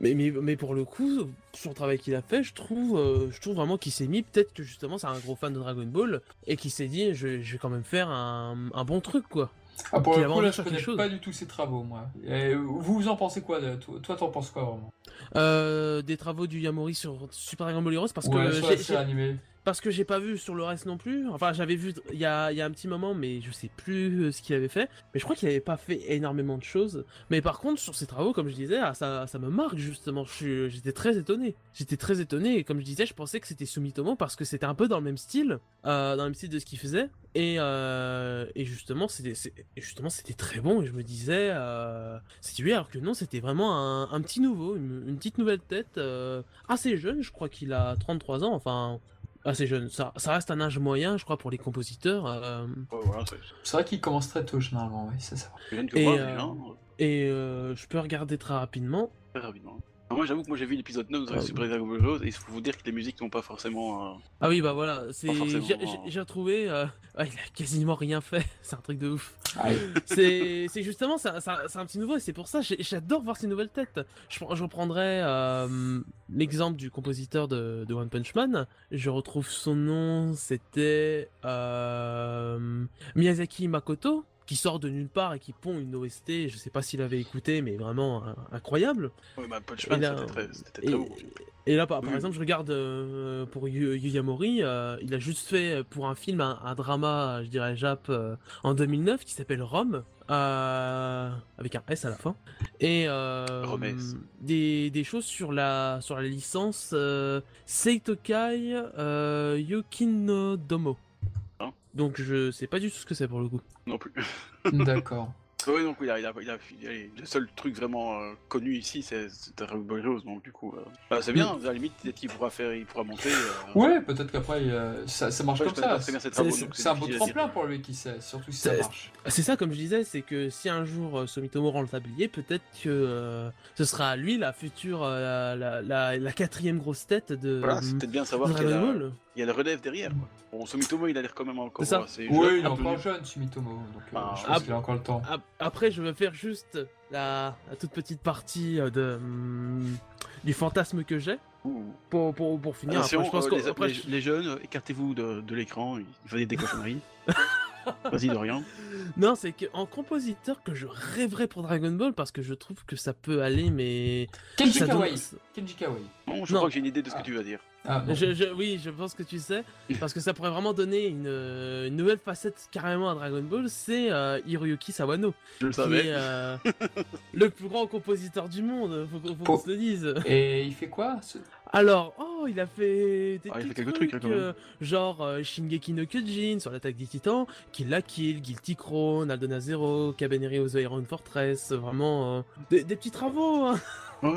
mais, mais mais pour le coup, sur le travail qu'il a fait, je trouve, euh, je trouve vraiment qu'il s'est mis. Peut-être que justement, c'est un gros fan de Dragon Ball et qu'il s'est dit, je, je vais quand même faire un, un bon truc quoi. Ah, pour le coup, là, je connais chose. pas du tout ses travaux, moi. Et vous, vous en pensez quoi de... Toi, t'en penses quoi, vraiment? Euh, des travaux du Yamori sur Super Dragon Ball Heroes parce Ouais, que j'ai-. Parce que j'ai pas vu sur le reste non plus. Enfin, j'avais vu il y a, un petit moment, mais je sais plus euh, ce qu'il avait fait. Mais je crois qu'il avait pas fait énormément de choses. Mais par contre, sur ses travaux, comme je disais, ah, ça, me marque justement. J'étais très étonné. J'étais très étonné. Et comme je disais, je pensais que c'était Sumitomo parce que c'était un peu dans le même style, euh, dans le même style de ce qu'il faisait. Et, euh, justement, c'était justement c'était très bon. Et je me disais, euh, c'est lui, alors que non, c'était vraiment un, petit nouveau, une, une petite nouvelle tête, assez jeune. Je crois qu'il a 33 ans. Enfin, assez jeune. Ça, ça reste un âge moyen, je crois, pour les compositeurs. euh, Ouais, voilà, c'est C'est vrai qu'il commence très tôt, généralement, oui, c'est ça. Et, euh, et euh, je peux regarder très rapidement. très rapidement. Alors moi, j'avoue que moi j'ai vu l'épisode 9 de Ah, Super Dragon Ball Heroes et il faut vous dire que les musiques sont pas forcément. euh, Ah oui, bah voilà, c'est forcément, j'ai retrouvé. euh, <laughs> ouais, il a quasiment rien fait. <laughs> C'est un truc de ouf. Ah, oui. <laughs> c'est c'est justement c'est un petit nouveau et c'est pour ça j'adore voir ces nouvelles têtes. Je, reprendrai euh, l'exemple du compositeur de, de One Punch Man. Je retrouve son nom, c'était euh, Miyazaki Makoto qui sort de nulle part et qui pond une OST. Je sais pas s'il avait écouté, mais vraiment euh, incroyable. Bah, Punch Et là, c'était très, Et, très beau. et là, par, par Oui. exemple, je regarde euh, pour Yu, euh, il a juste fait pour un film un, un drama, je dirais Jap, euh, en 2009 qui s'appelle Rome, avec un S à la fin, et des, des choses sur la sur la licence Seitokai euh, Donc je sais pas du tout ce que c'est pour le coup. Non plus. D'accord. Oui, donc il a, il a, il a, il a- le seul truc vraiment euh, connu ici, c'est c'est Dragon Heroes, donc du coup, euh, bah, c'est bien. À la limite, peut-être qu'il pourra faire, il pourra monter. euh, Ouais, peut-être qu'après, euh, ça, ça marche ouais, comme ça. pas très bien ses C'est- un beau tremplin pour lui, qui sait, surtout si ça marche. C'est ça, comme je disais, c'est que si un jour euh, Sumitomo rend le tablier, peut-être que euh, ce sera lui la future, euh, la, la, la quatrième grosse tête de Voilà, c'est peut-être bien savoir qu'il y, a le relève derrière. Quoi. Bon, Sumitomo, il a l'air quand même encore C'est ça. assez Oui, jeune, il est encore jeune, Sumitomo, donc Bah, je ah, pense qu'il a encore le temps. Ap- Après, je vais faire juste la, la toute petite partie euh, de hum, du fantasme que j'ai pour, pour, pour finir. Après, je pense euh, les, après, les- je- les jeunes, écartez-vous de, de l'écran, il va des cochonneries. <laughs> Vas-y, Dorian. Non, c'est qu'en compositeur que je rêverais pour Dragon Ball parce que je trouve que ça peut aller, mais Kenji ça donne-. Kenji Kawai. Non, je Non. crois que j'ai une idée de ce Ah. que tu vas dire. Ah, bon. Je, je- oui, je pense que tu sais, parce que ça pourrait vraiment donner une, euh, une nouvelle facette carrément à Dragon Ball, c'est euh, Hiroyuki Sawano, Je le qui savais. est euh, le plus grand compositeur du monde, faut, qu'on- faut qu'on Pour- se le dise. Et il fait quoi ce- Alors, oh, il a fait des Ah, il fait quelques trucs, hein, euh, genre euh, Shingeki no Kyojin sur l'attaque des titans, Kill la Kill, Guilty Crown, Aldona Zero, Cabaneri of the Iron Fortress, vraiment euh, des, des petits travaux. hein. Ouais.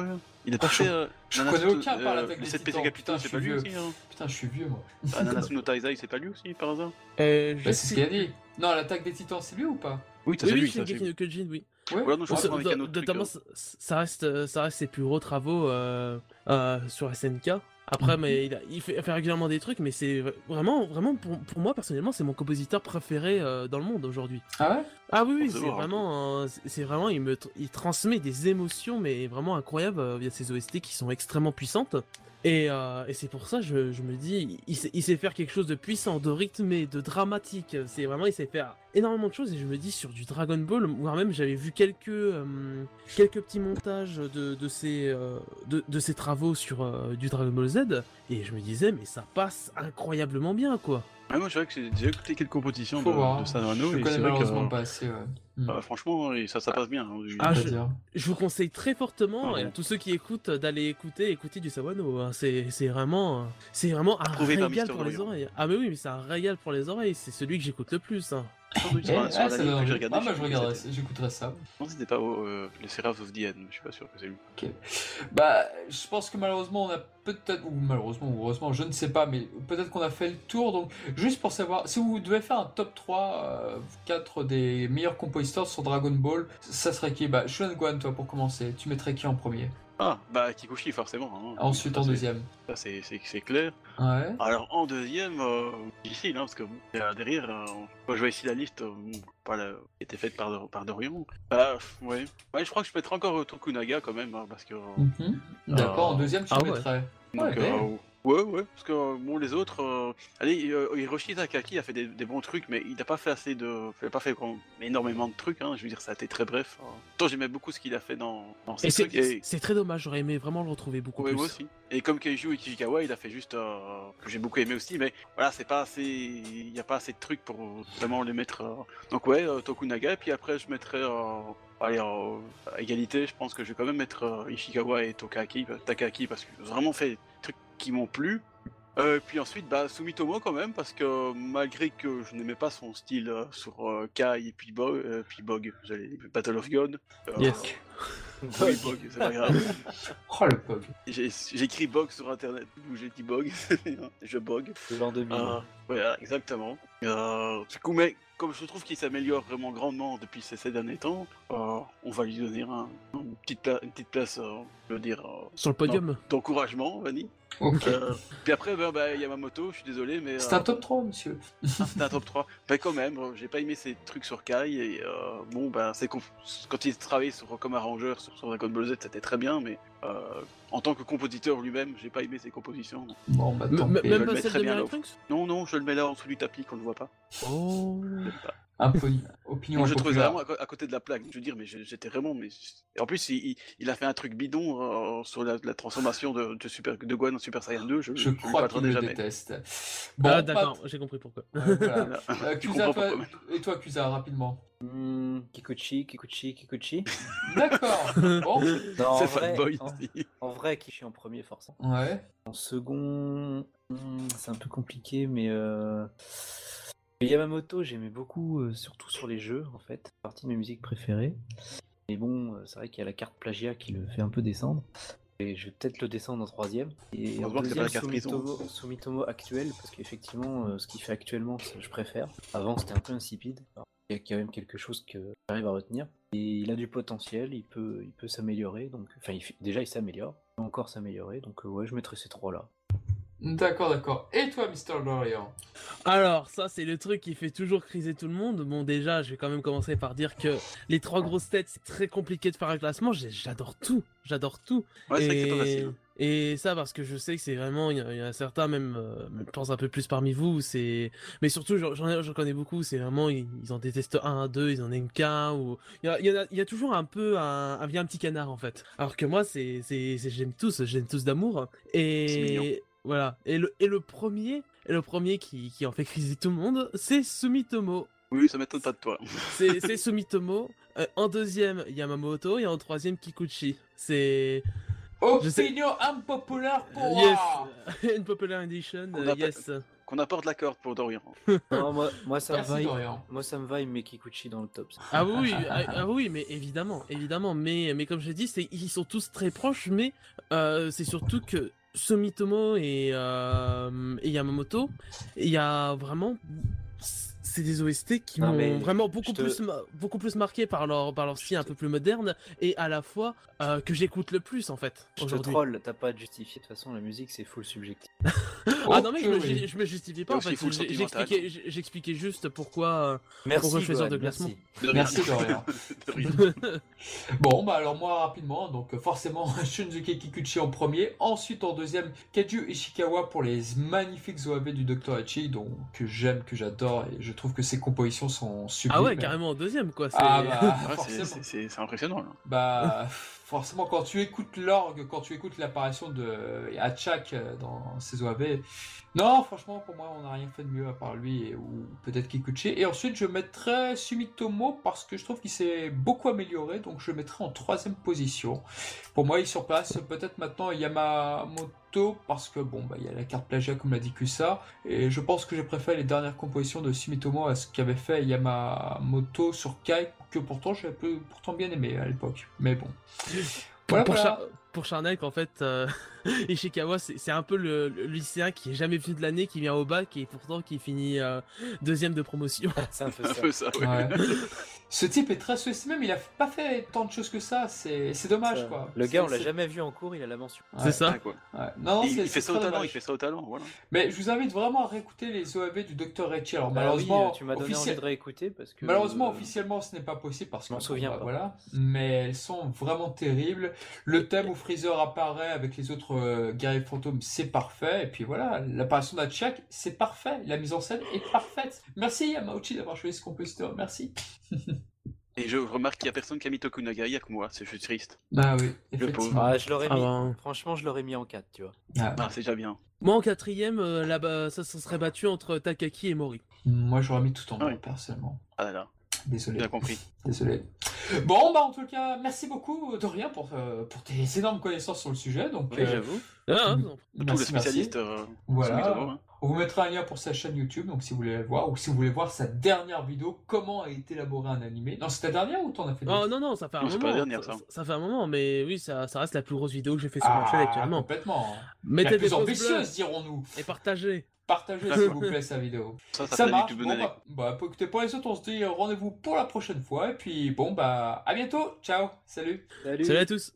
Il a pas Ah, fait. je- euh, je connais aucun par euh, l'attaque des 7 PC Titans. Putain, c'est je pas suis lui vieux. aussi. Hein. Putain, je suis vieux, moi. Ah, <laughs> Nanasu no Taizai, c'est pas lui aussi, par hasard Euh, je Bah, c'est ce sais qu'il a dit. Non, l'attaque des titans, c'est lui ou pas? Oui, oui, lui. c'est- no Kyojin, oui. Ouais. Voilà, non, je Bon, crois ça- avec un autre truc. notamment, hein. ça, reste, ça reste ses plus gros travaux euh, euh, sur SNK. Après, Mhm. mais il, a- il fait, il fait régulièrement des trucs, mais c'est vraiment, vraiment pour, pour moi personnellement, c'est mon compositeur préféré euh, dans le monde aujourd'hui. Ah ouais? Ah oui, oui, c'est hein. vraiment, c'est- vraiment, il me, il transmet des émotions, mais vraiment incroyables euh, via ses OST qui sont extrêmement puissantes. Et, euh, et c'est pour ça, je, je me dis, il sait, faire quelque chose de puissant, de rythmé, de dramatique. C'est vraiment, il sait faire énormément de choses. Et je me dis, sur du Dragon Ball, voire même, j'avais vu quelques, euh, quelques petits montages de, de, ses, euh, de, de ses travaux sur du Dragon Ball Z. Et je me disais, mais ça passe incroyablement bien, quoi. Ouais, moi, je vrai que j'ai déjà écouté quelques compétitions Faut de, voir. de Sanano. Je et connais c'est vrai que, malheureusement pas assez. Ouais. Hmm. euh, franchement, et ça, ça passe bien. hein. Ah, je- dire. Je vous conseille très fortement, Ah tous ceux qui écoutent, d'aller écouter, écouter du Sawano. hein. C'est c'est vraiment, c'est vraiment un Approuvé par régal pour les Dorian. oreilles. Ah mais oui, mais c'est un régal pour les oreilles. C'est celui que j'écoute le plus. hein. Eh, sur, ah, ça que regardé. Ah, bah, je regarderai, j'écouterai ça. Non, c'était pas euh, le Seraph of the End, je suis pas sûr que c'est lui. Bah, je pense que malheureusement, on a peut-être, ou malheureusement, ou heureusement, je ne sais pas, mais peut-être qu'on a fait le tour. Donc, juste pour savoir, si vous devez faire un top 3, euh, 4 des meilleurs compositeurs sur Dragon Ball, ça serait qui? Bah, Shuan Guan, toi, pour commencer, tu mettrais qui en premier? Ah, bah Kikuchi, forcément. hein. Ensuite, en Ça, deuxième. Ça, c'est- c'est c'est clair. Ouais. Alors, en deuxième, euh, difficile, hein, parce que euh, derrière, euh, quand je vois ici la liste, euh, bon, pas la- qui était faite par, par Dorian. Bah, ouais. ouais. Je crois que je mettrais encore euh, Tokunaga quand même, hein, parce que. euh, Mhm. D'accord, en deuxième, tu Ah ouais. mettrais. Donc, Ouais, euh, ouais. ouais, parce que euh, bon, les autres, euh, allez, euh, Hiroshi Takaki a fait des, des bons trucs, mais il n'a pas fait assez de, il a pas fait énormément de trucs. Hein, je veux dire, ça a été très bref. Pourtant, j'aimais beaucoup ce qu'il a fait dans, dans ces trucs. Et, c'est très dommage. J'aurais aimé vraiment le retrouver beaucoup ouais, plus. moi aussi. Et comme Keiju Ichikawa, il a fait juste euh, que j'ai beaucoup aimé aussi, mais voilà, c'est pas assez, il n'y a pas assez de trucs pour vraiment les mettre. Donc ouais, Tokunaga, et puis après je mettrais. Allez, euh, à égalité, je pense que je vais quand même mettre euh, Ishikawa et Tokaki, Takaki parce ont vraiment fait qui m'ont plu. Euh, puis ensuite, bah, Sumitomo quand même, parce que malgré que je n'aimais pas son style euh, sur euh, Kai et puis Bog, puis Bog Battle of God. Oui, Bog, c'est pas grave. <laughs> Oh, le j'ai écrit Bog sur internet, ou j'ai dit Bog, <laughs> je Bog. De l'an 2000. Euh, voilà, exactement. Euh, du coup, mais comme je trouve qu'il s'améliore vraiment grandement depuis ces, ces derniers temps, euh, on va lui donner un- une, petite une petite place, euh, je veux dire, euh, Sur le podium. d'encouragement, Vanny. Euh, puis après, ben, ben, Yamamoto, je suis désolé, mais. C'est euh, un top 3, monsieur. c'est un top <laughs> 3. Ben quand même, j'ai pas aimé ces trucs sur Kai et euh, bon ben c'est conf- quand il travaillait sur, comme sur, Dragon Ball Z c'était très bien mais euh, en tant que compositeur lui-même j'ai pas aimé ses compositions. Bon, bah, tant pis. je Même pas celle de bien là. Non non je le mets là en dessous du tapis qu'on ne voit pas. Oh. Pas. Opinion Moi, je trouvais vraiment à, côté de la plaque. Je veux dire mais je- j'étais vraiment mais et en plus il, il- il a fait un truc bidon euh, sur la, la transformation de, de Super de Gohan en Super Saiyan 2. Je, Je ne crois qu'il le jamais. déteste. ah Bon, d'accord, j'ai compris pourquoi. voilà. <laughs> Euh, Kusa, et toi, Kusa, rapidement. Hmm, Kikuchi, Kikuchi, Kikuchi. D'accord. <laughs> Bon. C'est fanboy en, aussi. en vrai, Kishi en premier, forcément. Ouais. En second, hmm, c'est un peu compliqué, mais euh, Yamamoto, j'aimais beaucoup, euh, surtout sur les jeux, en fait. C'est partie de mes musiques préférées. Mais bon, euh, c'est vrai qu'il y a la carte plagiat qui le fait un peu descendre. Et je vais peut-être le descendre en troisième. Et en deuxième, la carte prison. Sumitomo, Sumitomo actuel, parce qu'effectivement, euh, ce qu'il fait actuellement, je préfère. Avant, c'était un peu insipide. Alors, il y a quand même quelque chose que j'arrive à retenir. Et il a du potentiel, il peut, il peut s'améliorer. Donc, enfin, il fait- déjà, il s'améliore. Il peut encore s'améliorer. Donc, euh, ouais, je mettrai ces trois-là. D'accord, d'accord. Et toi, Mr. Dorian Alors, ça, c'est le truc qui fait toujours criser tout le monde. Bon, déjà, je vais quand même commencer par dire que les trois grosses têtes, c'est très compliqué de faire un classement. J'adore tout. J'adore tout. Ouais c'est vrai que c'est pas facile. Et ça, parce que je sais que c'est vraiment. Il y, en a certains, même, euh, je pense un peu plus parmi vous. c'est Mais surtout, j'en j'en ai- j'en connais beaucoup. C'est vraiment. Ils, ils en détestent un, deux, ils en aiment qu'un. Ou... Il, y a, il, y en a, il y a toujours un peu un, un vilain petit canard, en fait. Alors que moi, c'est c'est- c'est- j'aime tous. J'aime tous d'amour. Et. Voilà. Et le, et le premier, et le premier qui, qui en fait criser tout le monde, c'est Sumitomo. Oui ça m'étonne pas de toi. <laughs> C'est c'est Sumitomo. Euh, en deuxième, Yamamoto. Et en troisième, Kikuchi. C'est. Je Opinion impopulaire pour yes. moi. <laughs> Une popular edition. On euh, yes. Qu'on apporte la corde pour Dorian. <laughs> Non, moi, moi, ça me Merci, va. Dorian. Moi, ça me va, il met Kikuchi dans le top. ça. Ah oui, <laughs> ah, ah oui, mais évidemment, évidemment. Mais, mais comme j'ai dit, c'est ils sont tous très proches, mais euh, c'est surtout que Sumitomo et, euh, et Yamamoto, il y a vraiment c'est des OST qui m'ont vraiment beaucoup je te- plus ma- beaucoup plus marqué par leur par leur style un peu plus moderne et à la fois euh, que j'écoute le plus en fait Je te troll, t'as pas à te justifier. De toute façon, la musique, c'est full subjectif. <laughs> Ah non mais je me, je me justifie pas Et en fait. J'expliquais j'expliquais juste pourquoi. euh, Merci, Pourquoi choisir Gohan, de classement merci. De. <laughs> <laughs> Bon, bah alors moi rapidement, donc forcément Shunzuke Kikuchi en premier, ensuite en deuxième Keiju Ishikawa pour les magnifiques OAV du Dr. Hachi, donc que j'aime, que j'adore et je trouve que ses compositions sont sublimes. Ah ouais carrément en deuxième quoi. c'est- Ah bah Ouais, c'est- forcément. c'est- c'est c'est impressionnant. Là. Bah forcément quand tu écoutes l'orgue, quand tu écoutes l'apparition de Hachak euh, dans ses OAV, non franchement pour moi on n'a rien fait de mieux à part lui et- ou peut-être Kikuchi. Et ensuite je mettrais Sumitomo parce que je trouve qu'il s'est beaucoup amélioré donc je le mettrais en troisième position. Pour moi il surpasse peut-être maintenant Yamamoto parce que bon bah il y a la carte plagiat comme l'a dit Kusa et je pense que j'ai préféré les dernières compositions de Sumitomo à ce qu'avait fait Yamamoto sur Kai que pourtant j'avais pourtant bien aimé à l'époque. Mais bon. Voilà, pour, voilà. Char- pour en fait, euh, <laughs> Ishikawa, c'est c'est un peu le, le lycéen qui est jamais venu de l'année, qui vient au bac et pourtant qui finit euh, deuxième de promotion. <laughs> C'est un peu Un ça. peu ça, ouais. Ouais. <laughs> Ce type est très sous-estimé, mais il a pas fait tant de choses que ça. C'est c'est dommage quoi. Le gars, on l'a jamais vu en cours, il a la mention. Ouais. C'est ça quoi. Non, non, il, fait ça au talent, il fait ça au talent, voilà. Mais je vous invite vraiment à réécouter les OAV du Dr. Etchi. Alors Bah malheureusement, oui, tu m'as donné officiel- envie de réécouter parce que. Malheureusement, euh, officiellement, ce n'est pas possible parce m'en que souviens bah, pas. Voilà, mais elles sont vraiment terribles. Le thème où Freezer apparaît avec les autres euh, guerriers fantômes, c'est parfait. Et puis voilà, l'apparition d'Achak, c'est parfait. La mise en scène est parfaite. Merci Yamauchi d'avoir choisi ce compositeur. Merci. Et je remarque qu'il y a personne qui a mis Tokunaga avec moi, c'est je suis triste. Bah oui, effectivement. Ah, je l'aurais Ah mis. ben. Franchement, je l'aurais mis en 4, tu vois. Ah, Ah, c'est déjà bien. Moi, en quatrième, euh, là-bas, ça se serait battu entre Takaki et Mori. Moi, j'aurais mis tout en bas, oui. personnellement. Ah là là, Désolé. bien compris. Désolé. Bon, bah en tout cas, merci beaucoup de rien pour, euh, pour tes énormes connaissances sur le sujet. Donc, Oui, euh, j'avoue. Ah, non. Tous les spécialistes euh, sont mis Voilà. devant, hein. On vous mettra un lien pour sa chaîne YouTube, donc si vous voulez la voir, ou si vous voulez voir sa dernière vidéo, comment a été élaboré un animé. Non, c'est ta dernière ou t'en as fait Oh d'autres non, non, ça fait un Non, c'est moment. pas la dernière, ça. ça fait un moment, mais oui, ça, ça reste la plus grosse vidéo que j'ai fait sur ma chaîne Ah, actuellement. complètement. Mettez la des plus pouces ambitieuse, dirons-nous. et partagez. Partagez s'il vous plaît sa vidéo. Ça, ça, marche. Bon, bah, bah, écoutez, pour les autres, on se dit rendez-vous pour la prochaine fois. Et puis, bon, bah, à bientôt. Ciao. Salut. Salut. Salut à tous.